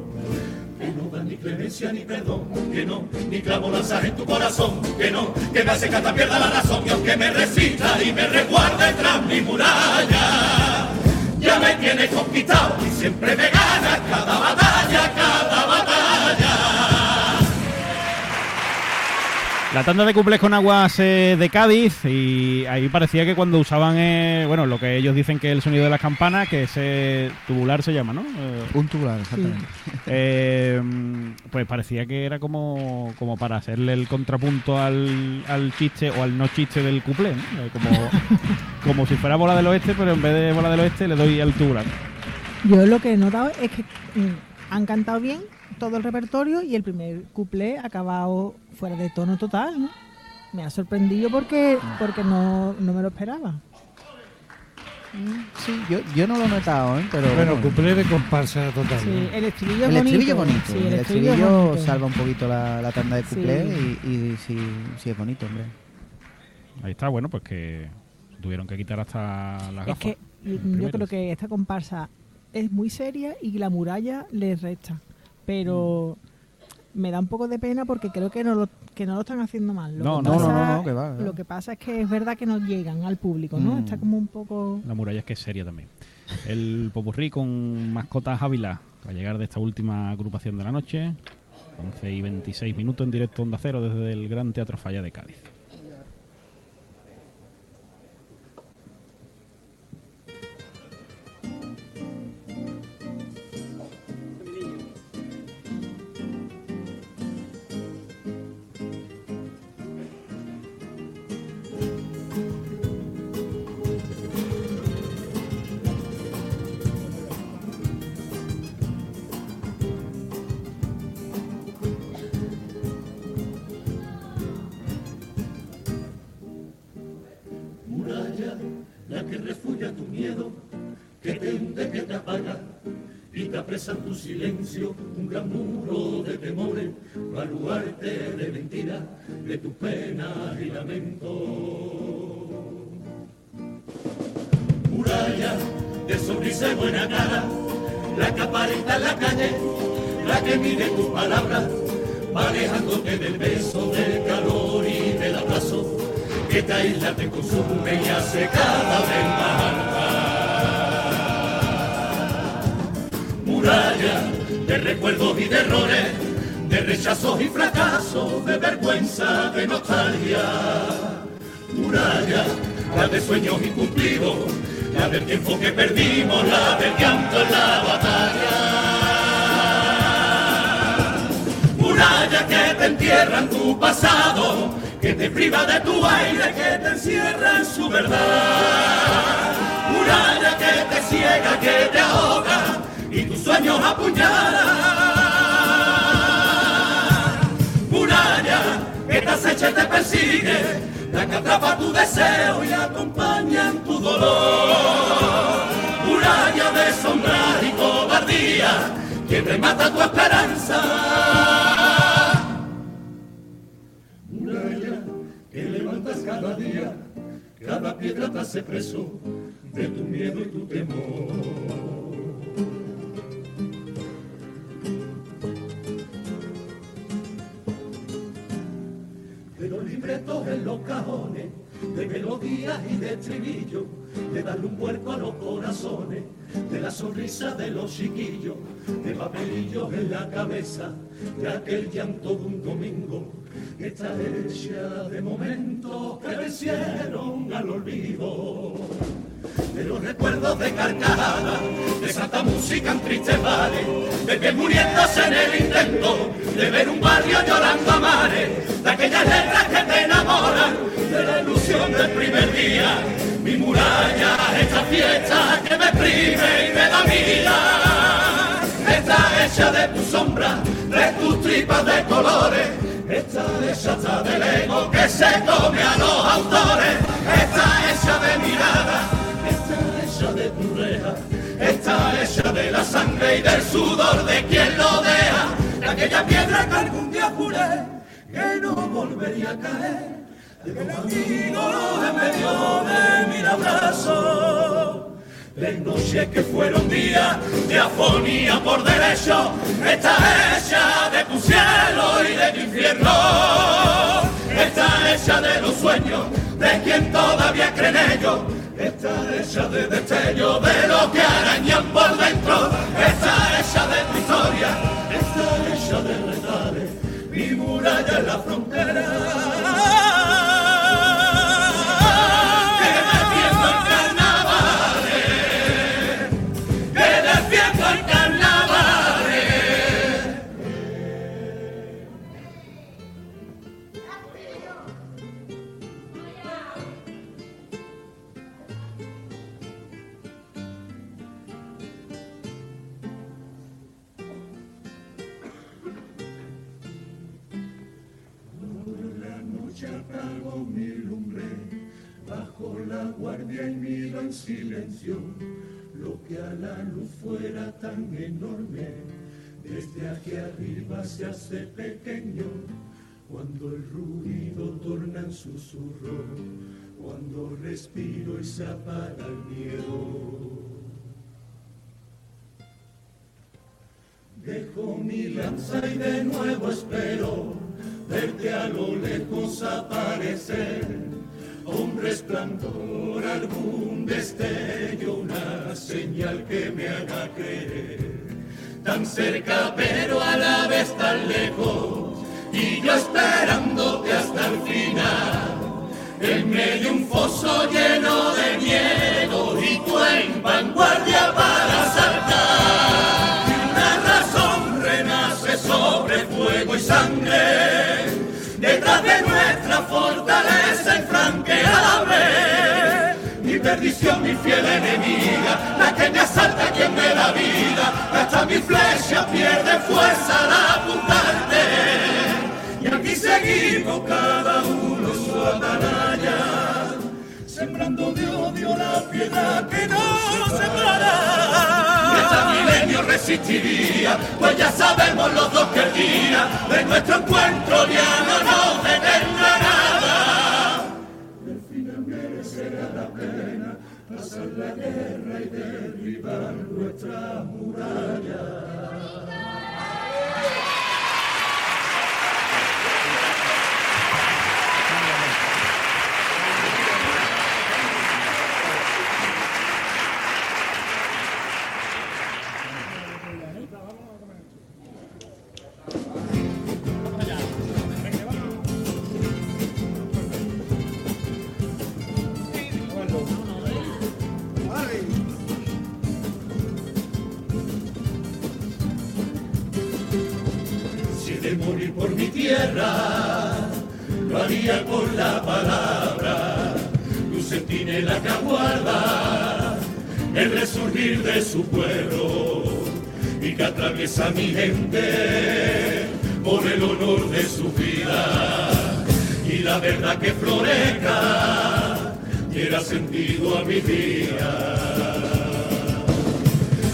Que no da ni clemencia ni perdón, que no, ni clavo lanzas en tu corazón, que no, que me hace que hasta pierda la razón, y aunque me resista y me resguarde tras mi muralla, ya me tiene conquistado y siempre me gana cada batalla, cada batalla. La tanda de cuplés con aguas eh, de Cádiz y ahí parecía que cuando usaban, eh, bueno, lo que ellos dicen que es el sonido de las campanas, que ese tubular se llama, ¿no? Eh, Un tubular, exactamente. eh, pues parecía que era como, como para hacerle el contrapunto al, al chiste o al no chiste del cuplé, ¿no? Eh, como, como si fuera bola del oeste, pero en vez de bola del oeste le doy al tubular. Yo lo que he notado es que mm, han cantado bien todo el repertorio y el primer cuplé ha acabado fuera de tono total, ¿no? Me ha sorprendido porque porque no, no me lo esperaba. Sí, yo, yo no lo he notado, ¿eh? Pero Bueno, bueno, cumple de comparsa total. Sí, ¿no? el estribillo es el bonito. estribillo bonito. Sí, el, el estribillo estribillo, es bonito. salva un poquito la, la tanda de Sí. cuplé y, y sí, sí es bonito, hombre. Ahí está, bueno, pues que tuvieron que quitar hasta las Es gafas. que mm, yo creo que esta comparsa es muy seria y la muralla le resta. Pero me da un poco de pena porque creo que no lo, que no lo están haciendo mal. Lo No, que no, pasa, no, no, no, que va. Lo que pasa es que es verdad que no llegan al público, ¿no? Mm. Está como un poco... La muralla es que es seria también. El popurrí con mascotas Ávila va a llegar de esta última agrupación de la noche. 11 y 26 minutos en directo Onda Cero desde el Gran Teatro Falla de Cádiz. Miedo, que te que te apaga y te apresa tu silencio un gran muro de temores, baluarte de mentira, de tus penas y lamentos. Muralla de sonrisa y buena cara, la caparita en la calle, la que mide tus palabras, va alejándote del beso, del calor y del abrazo, que esta isla te consume y hace cada vez más. Muralla de recuerdos y de errores, de rechazos y fracasos, de vergüenza, de nostalgia. Muralla, la de sueños incumplidos, la del tiempo que perdimos, la del llanto en la batalla. Muralla que te entierra en tu pasado, que te priva de tu aire, que te encierra en su verdad. Muralla que te ciega, que te ahoga sueños apuñala. Muralla que te acecha y te persigue, la que atrapa tu deseo y acompaña en tu dolor. Muralla de sombra y cobardía, que remata tu esperanza. Muralla que levantas cada día, cada piedra te hace preso de tu miedo y tu temor. En los cajones, de melodías y de estribillo, de darle un vuelco a los corazones, de la sonrisa de los chiquillos, de papelillos en la cabeza, de aquel llanto de un domingo, está hecha de momentos que vencieron al olvido. De los recuerdos de carcajadas, de santa música en tristes bares, de que muriéndose en el intento de ver un barrio llorando a mares, de aquellas letras que te enamoran, de la ilusión del primer día, mi muralla, esta fiesta que me exprime y me da vida, está hecha de tu sombra, de tus tripas de colores, está hecha hasta del ego que se come a los autores, está hecha de mirada, hecha de la sangre y del sudor de quien lo deja, de aquella piedra que algún día juré que no volvería a caer, de un amigo en medio de mil abrazos. De noches que fueron días de afonía por derecho, está hecha de tu cielo y de tu infierno. Está hecha de los sueños de quien todavía cree en ellos. Está hecha de destello de lo que arañan por dentro. Está hecha de tu historia, está hecha de retales. Mi muralla en la frontera. Silencio lo que a la luz fuera tan enorme, desde aquí arriba se hace pequeño, cuando el ruido torna en susurro, cuando respiro y se apaga el miedo. Dejo mi lanza y de nuevo espero verte a lo lejos aparecer. Un resplandor, algún destello, una señal que me haga creer. Tan cerca pero a la vez tan lejos, y yo esperándote hasta el final. En medio un foso lleno de miedo y tú en vanguardia para saltar. Y una razón renace sobre fuego y sangre, Detrás de nuestra fortaleza infranqueable, mi perdición, mi fiel enemiga, la que me asalta quien me da vida, hasta mi flecha pierde fuerza al apuntarte. Y aquí seguimos cada uno su atalaya, sembrando de odio la piedad que nos separa existiría, pues ya sabemos los dos que el día de nuestro encuentro ya no nos detendrá nada. El final merecerá la pena, pasar la guerra y derribar nuestra muralla. Mi tierra, lo haría con la palabra, un centinela que aguarda el resurgir de su pueblo y que atraviesa mi gente por el honor de su vida. Y la verdad que florezca diera sentido a mi vida.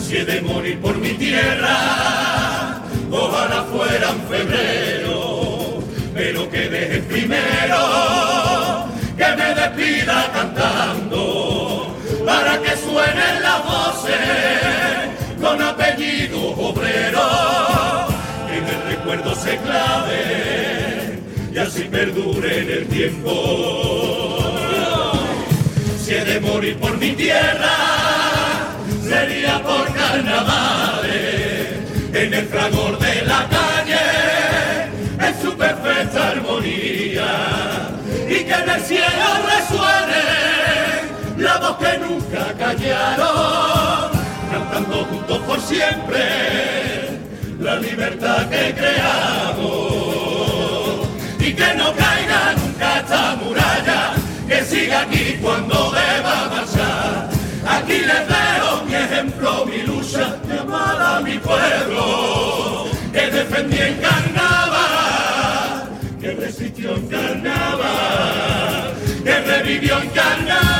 Si he de morir por mi tierra, ojalá fuera en febrero, que deje primero que me despida cantando para que suenen las voces con apellido obrero, en el recuerdo se clave y así perdure en el tiempo. Si he de morir por mi tierra, sería por carnavales, en el fragor de y que en el cielo resuene la voz que nunca callaron, cantando juntos por siempre la libertad que creamos, y que no caiga nunca esta muralla, que siga aquí cuando deba marchar. Aquí les dejo mi ejemplo, mi lucha, mi amada, mi pueblo, que defendí en carnaval, que resistió en carnaval, que revivió en carnaval.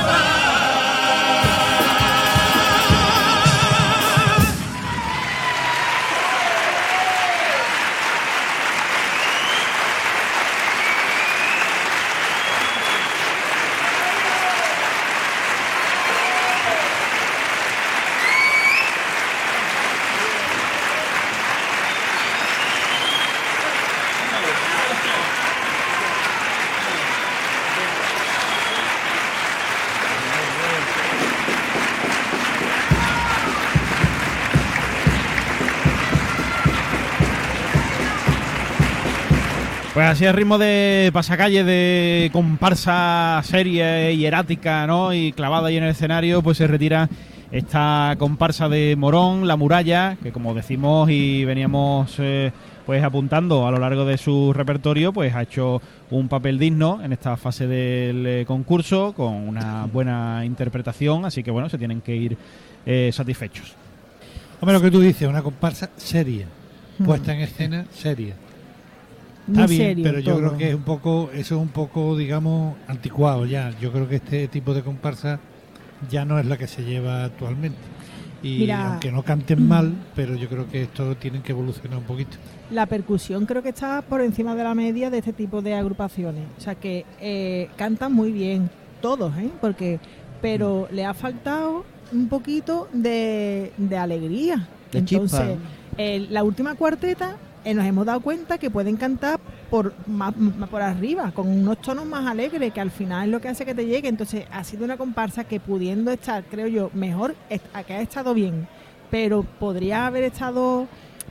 Pues así al ritmo de pasacalle, de comparsa seria y erática, ¿no? Y clavada ahí en el escenario, pues se retira esta comparsa de Morón, La Muralla, que como decimos y veníamos eh, pues apuntando a lo largo de su repertorio, pues ha hecho un papel digno en esta fase del eh, concurso, con una buena interpretación, así que bueno, se tienen que ir eh, satisfechos. Hombre, lo que tú dices, una comparsa seria, puesta en escena seria. Está Muy bien, serio pero yo creo que es un poco, eso es un poco, digamos, anticuado ya. Yo creo que este tipo de comparsa ya no es la que se lleva actualmente. Y Mira. aunque no canten mal, pero yo creo que esto tienen que evolucionar un poquito. La percusión creo que está por encima de la media de este tipo de agrupaciones. O sea que eh, cantan muy bien, todos, ¿eh? Porque, pero le ha faltado un poquito de, de alegría. De. Entonces, la última cuarteta eh, nos hemos dado cuenta que pueden cantar por más, más por arriba, con unos tonos más alegres, que al final es lo que hace que te llegue. Entonces, ha sido una comparsa que pudiendo estar, creo yo, mejor, a que ha estado bien, pero podría haber estado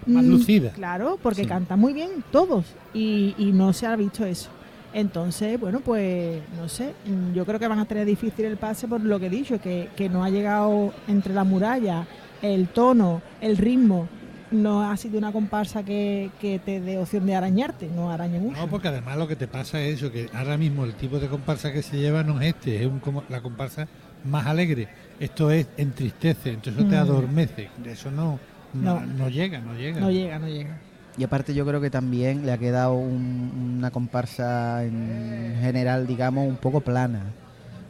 Más mm, lucida. Claro, porque Sí. cantan muy bien todos y, y no se ha visto eso. Entonces, bueno, pues no sé, mm, yo creo que van a tener difícil el pase por lo que he dicho, que, que no ha llegado entre la muralla, el tono, el ritmo, no ha sido una comparsa que, que te dé opción de arañarte, no araña mucho. No, porque además lo que te pasa es eso, que ahora mismo el tipo de comparsa que se lleva no es este, es un, como- la comparsa más alegre. Esto es entristece, entonces eso te Mm. adormece. Eso no, no, No. no llega, no llega. No llega, no llega. Y aparte yo creo que también le ha quedado un- una comparsa en general, digamos, un poco plana.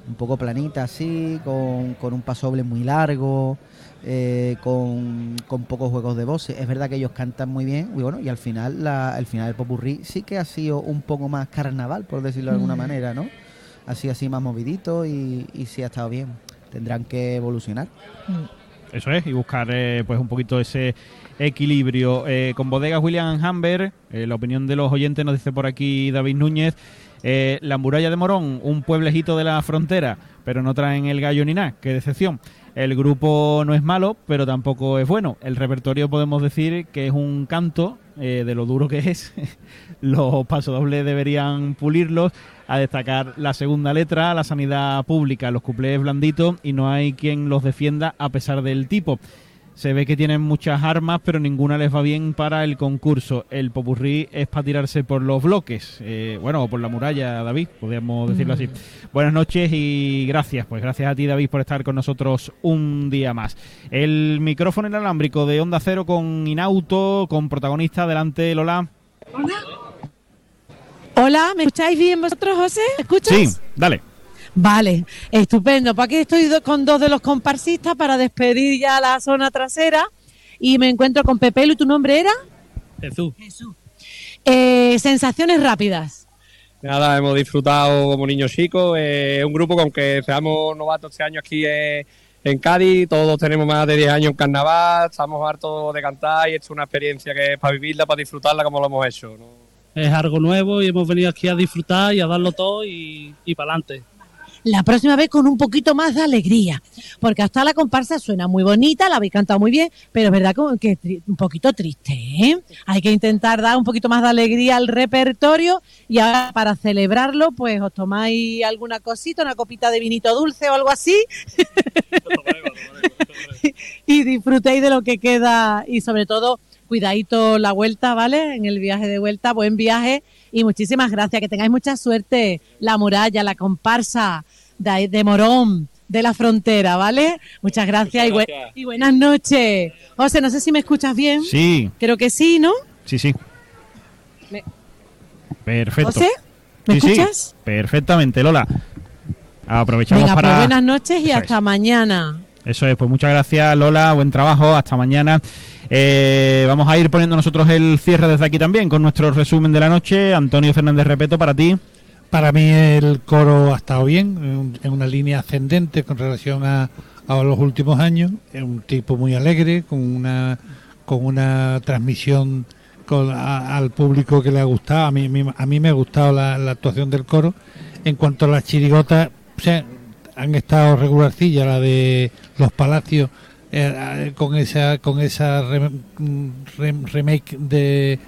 un poco planita así, con, con un pasoble muy largo, eh, con, con pocos juegos de voces. Es verdad que ellos cantan muy bien y bueno, y al final la, el final del popurrí sí que ha sido un poco más carnaval, por decirlo de alguna Mm. manera, ¿no? Ha sido así más movidito y, y sí ha estado bien. Tendrán que evolucionar. Eso es, y buscar eh, pues un poquito ese equilibrio. Eh, con bodegas William Hamber, eh, la opinión de los oyentes nos dice por aquí David Núñez. eh, la muralla de Morón, un pueblejito de la frontera, pero no traen el gallo ni nada, qué decepción. El grupo no es malo, pero tampoco es bueno. El repertorio podemos decir que es un canto eh, de lo duro que es. Los pasodobles deberían pulirlos. A destacar la segunda letra, la sanidad pública, los cuplés blanditos y no hay quien los defienda a pesar del tipo. Se ve que tienen muchas armas, pero ninguna les va bien para el concurso. El popurrí es para tirarse por los bloques, eh, bueno, o por la muralla, David, podríamos decirlo así. Buenas noches y gracias, pues gracias a ti, David, por estar con nosotros un día más. El micrófono inalámbrico de Onda Cero con Inauto, con protagonista, adelante, Lola. Hola, ¿me escucháis bien vosotros, José? ¿Me escuchas? Sí, dale. Vale, estupendo. Para aquí estoy con dos de los comparsistas para despedir ya la zona trasera y me encuentro con Pepelo y tu nombre era Jesús. Eh, sensaciones rápidas. Nada, hemos disfrutado como niños chicos. eh, un grupo que aunque seamos novatos este año aquí eh, en Cádiz, todos tenemos más de 10 años en carnaval, estamos hartos de cantar y esto es una experiencia que es para vivirla, para disfrutarla como lo hemos hecho. ¿no? Es algo nuevo y hemos venido aquí a disfrutar y a darlo todo y, y para adelante. La próxima vez con un poquito más de alegría, porque hasta la comparsa suena muy bonita, la habéis cantado muy bien, pero es verdad que un poquito triste, ¿eh? Hay que intentar dar un poquito más de alegría al repertorio y ahora para celebrarlo, pues os tomáis alguna cosita, una copita de vinito dulce o algo así y disfrutéis de lo que queda y sobre todo cuidadito la vuelta, ¿vale? En el viaje de vuelta, buen viaje y muchísimas gracias, que tengáis mucha suerte, la muralla, la comparsa de, de Morón, de la frontera, ¿vale? Muchas gracias, y, bue- gracias. y buenas noches. José, no sé si me escuchas bien. Sí, Creo que sí, ¿no? sí, sí. Me- Perfecto. José, ¿me Sí, sí, escuchas? perfectamente, Lola. Aprovechamos Venga, para... pues buenas noches y Eso hasta mañana. Eso es, pues muchas gracias Lola, buen trabajo, hasta mañana. Eh, vamos a ir poniendo nosotros el cierre desde aquí también con nuestro resumen de la noche. Antonio Fernández Repeto, para ti. Para mí el coro ha estado bien, en- una línea ascendente con relación a, a los últimos años. Es un tipo muy alegre, con una, con una transmisión al público que le ha gustado. A mí, a mí me ha gustado la, actuación del coro. En cuanto a las chirigotas, o han estado regularcillas, la de los palacios, eh, eh, con esa con esa rem- remake de,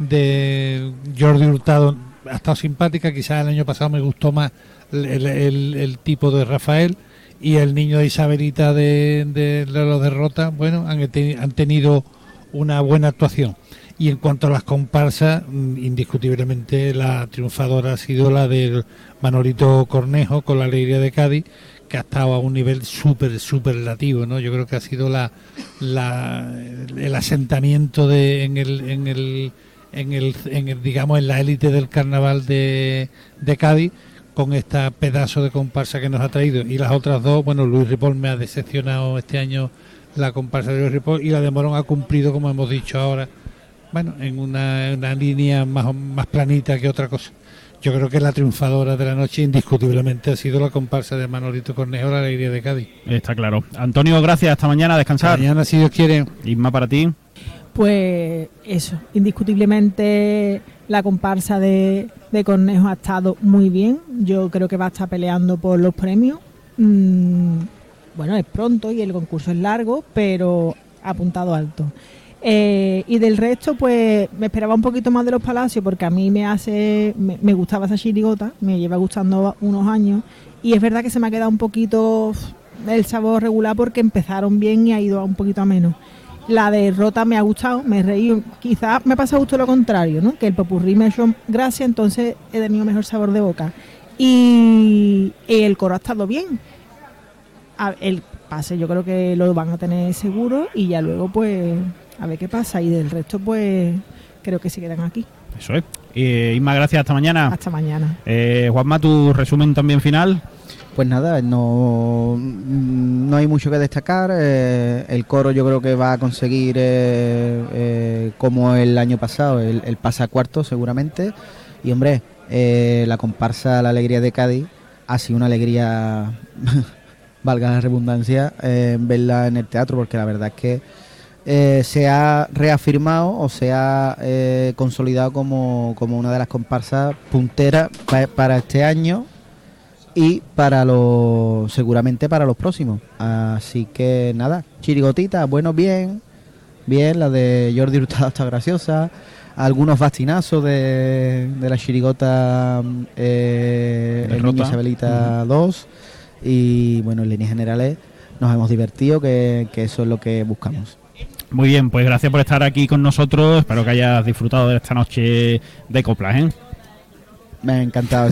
de Jordi Hurtado ha estado simpática. Quizás el año pasado me gustó más el, el- tipo de Rafael y el niño de Isabelita de, de, los derrotas. Bueno, han, han tenido una buena actuación. Y en cuanto a las comparsas, mm, indiscutiblemente la triunfadora ha sido la del Manolito Cornejo con la alegría de Cádiz, que ha estado a un nivel súper, superlativo, ¿no? Yo creo que ha sido la, la el asentamiento de, en el, en el, en el, en el, digamos, en la élite del carnaval de, de Cádiz con esta pedazo de comparsa que nos ha traído. Y las otras dos, bueno, Luis Ripoll me ha decepcionado este año la comparsa de Luis Ripoll y la de Morón ha cumplido, como hemos dicho ahora, bueno, en una, una línea más, más planita que otra cosa. Yo creo que la triunfadora de la noche indiscutiblemente ha sido la comparsa de Manolito Cornejo, la alegría de Cádiz. Está claro. Antonio, gracias, hasta mañana, descansar. Mañana, si Dios quiere. Isma, para ti. Pues eso, indiscutiblemente la comparsa de, de Cornejo ha estado muy bien. Yo creo que va a estar peleando por los premios. Mm, bueno, es pronto y el concurso es largo, pero apuntado alto. Eh, y del resto, pues me esperaba un poquito más de los palacios porque a mí me hace, me, me gustaba esa chirigota, me lleva gustando unos años y es verdad que se me ha quedado un poquito el sabor regular porque empezaron bien y ha ido un poquito a menos. La derrota me ha gustado, me he reído. Quizás me pasa justo lo contrario, ¿no? Que el popurrí me ha hecho gracia, entonces he tenido mejor sabor de boca. Y el coro ha estado bien. A- el pase yo creo que lo van a tener seguro y ya luego pues a ver qué pasa. Y del resto pues creo que se quedan aquí. Eso es. Eh, Isma, gracias, hasta mañana. Hasta mañana. Eh, Juanma, tu resumen también final. Pues nada, no, no hay mucho que destacar. eh, el coro yo creo que va a conseguir, eh, eh, como el año pasado, el, el pasa cuarto seguramente. Y hombre, la comparsa La Alegría de Cádiz ha sido una alegría, valga la redundancia, verla en el teatro, porque la verdad es que se ha reafirmado o se ha consolidado como, como una de las comparsas punteras pa- para este año y para los seguramente para los próximos. Así que nada, chirigotita, bueno, bien, bien, la de Jordi Hurtado está graciosa, algunos bastinazos de, de la chirigota mm, eh, El Niño. Isabelita 2 y bueno, en líneas generales nos hemos divertido, que, que eso es lo que buscamos. Muy bien, pues gracias por estar aquí con nosotros. Espero que hayas disfrutado de esta noche de coplas, ¿eh? Me ha encantado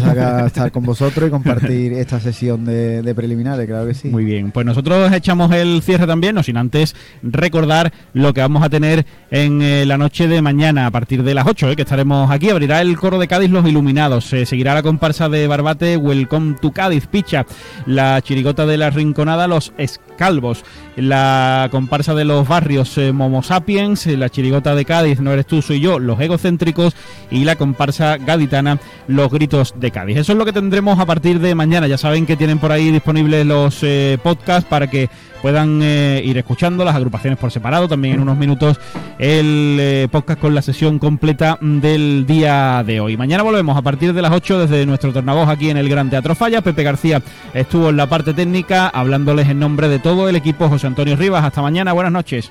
estar, con vosotros y compartir esta sesión de, de preliminares, claro que sí. Muy bien, pues nosotros echamos el cierre también, no sin antes recordar lo que vamos a tener en eh, la noche de mañana a partir de las 8, eh, que estaremos aquí. Abrirá el coro de Cádiz Los Iluminados, se seguirá la comparsa de Barbate Welcome to Cádiz, Picha, la chirigota de la Rinconada Los Escalvos, la comparsa de los barrios eh, Momo Sapiens, la chirigota de Cádiz No eres tú, soy yo, Los Egocéntricos. Y la comparsa gaditana Los Gritos de Cádiz. Eso es lo que tendremos a partir de mañana. Ya saben que tienen por ahí disponibles los eh, podcasts para que puedan eh, ir escuchando las agrupaciones por separado. También en unos minutos el eh, podcast con la sesión completa del día de hoy. Mañana volvemos a partir de las 8 desde nuestro tornavoz aquí en el Gran Teatro Falla. Pepe García estuvo en la parte técnica hablándoles en nombre de todo el equipo. José Antonio Rivas. Hasta mañana. Buenas noches.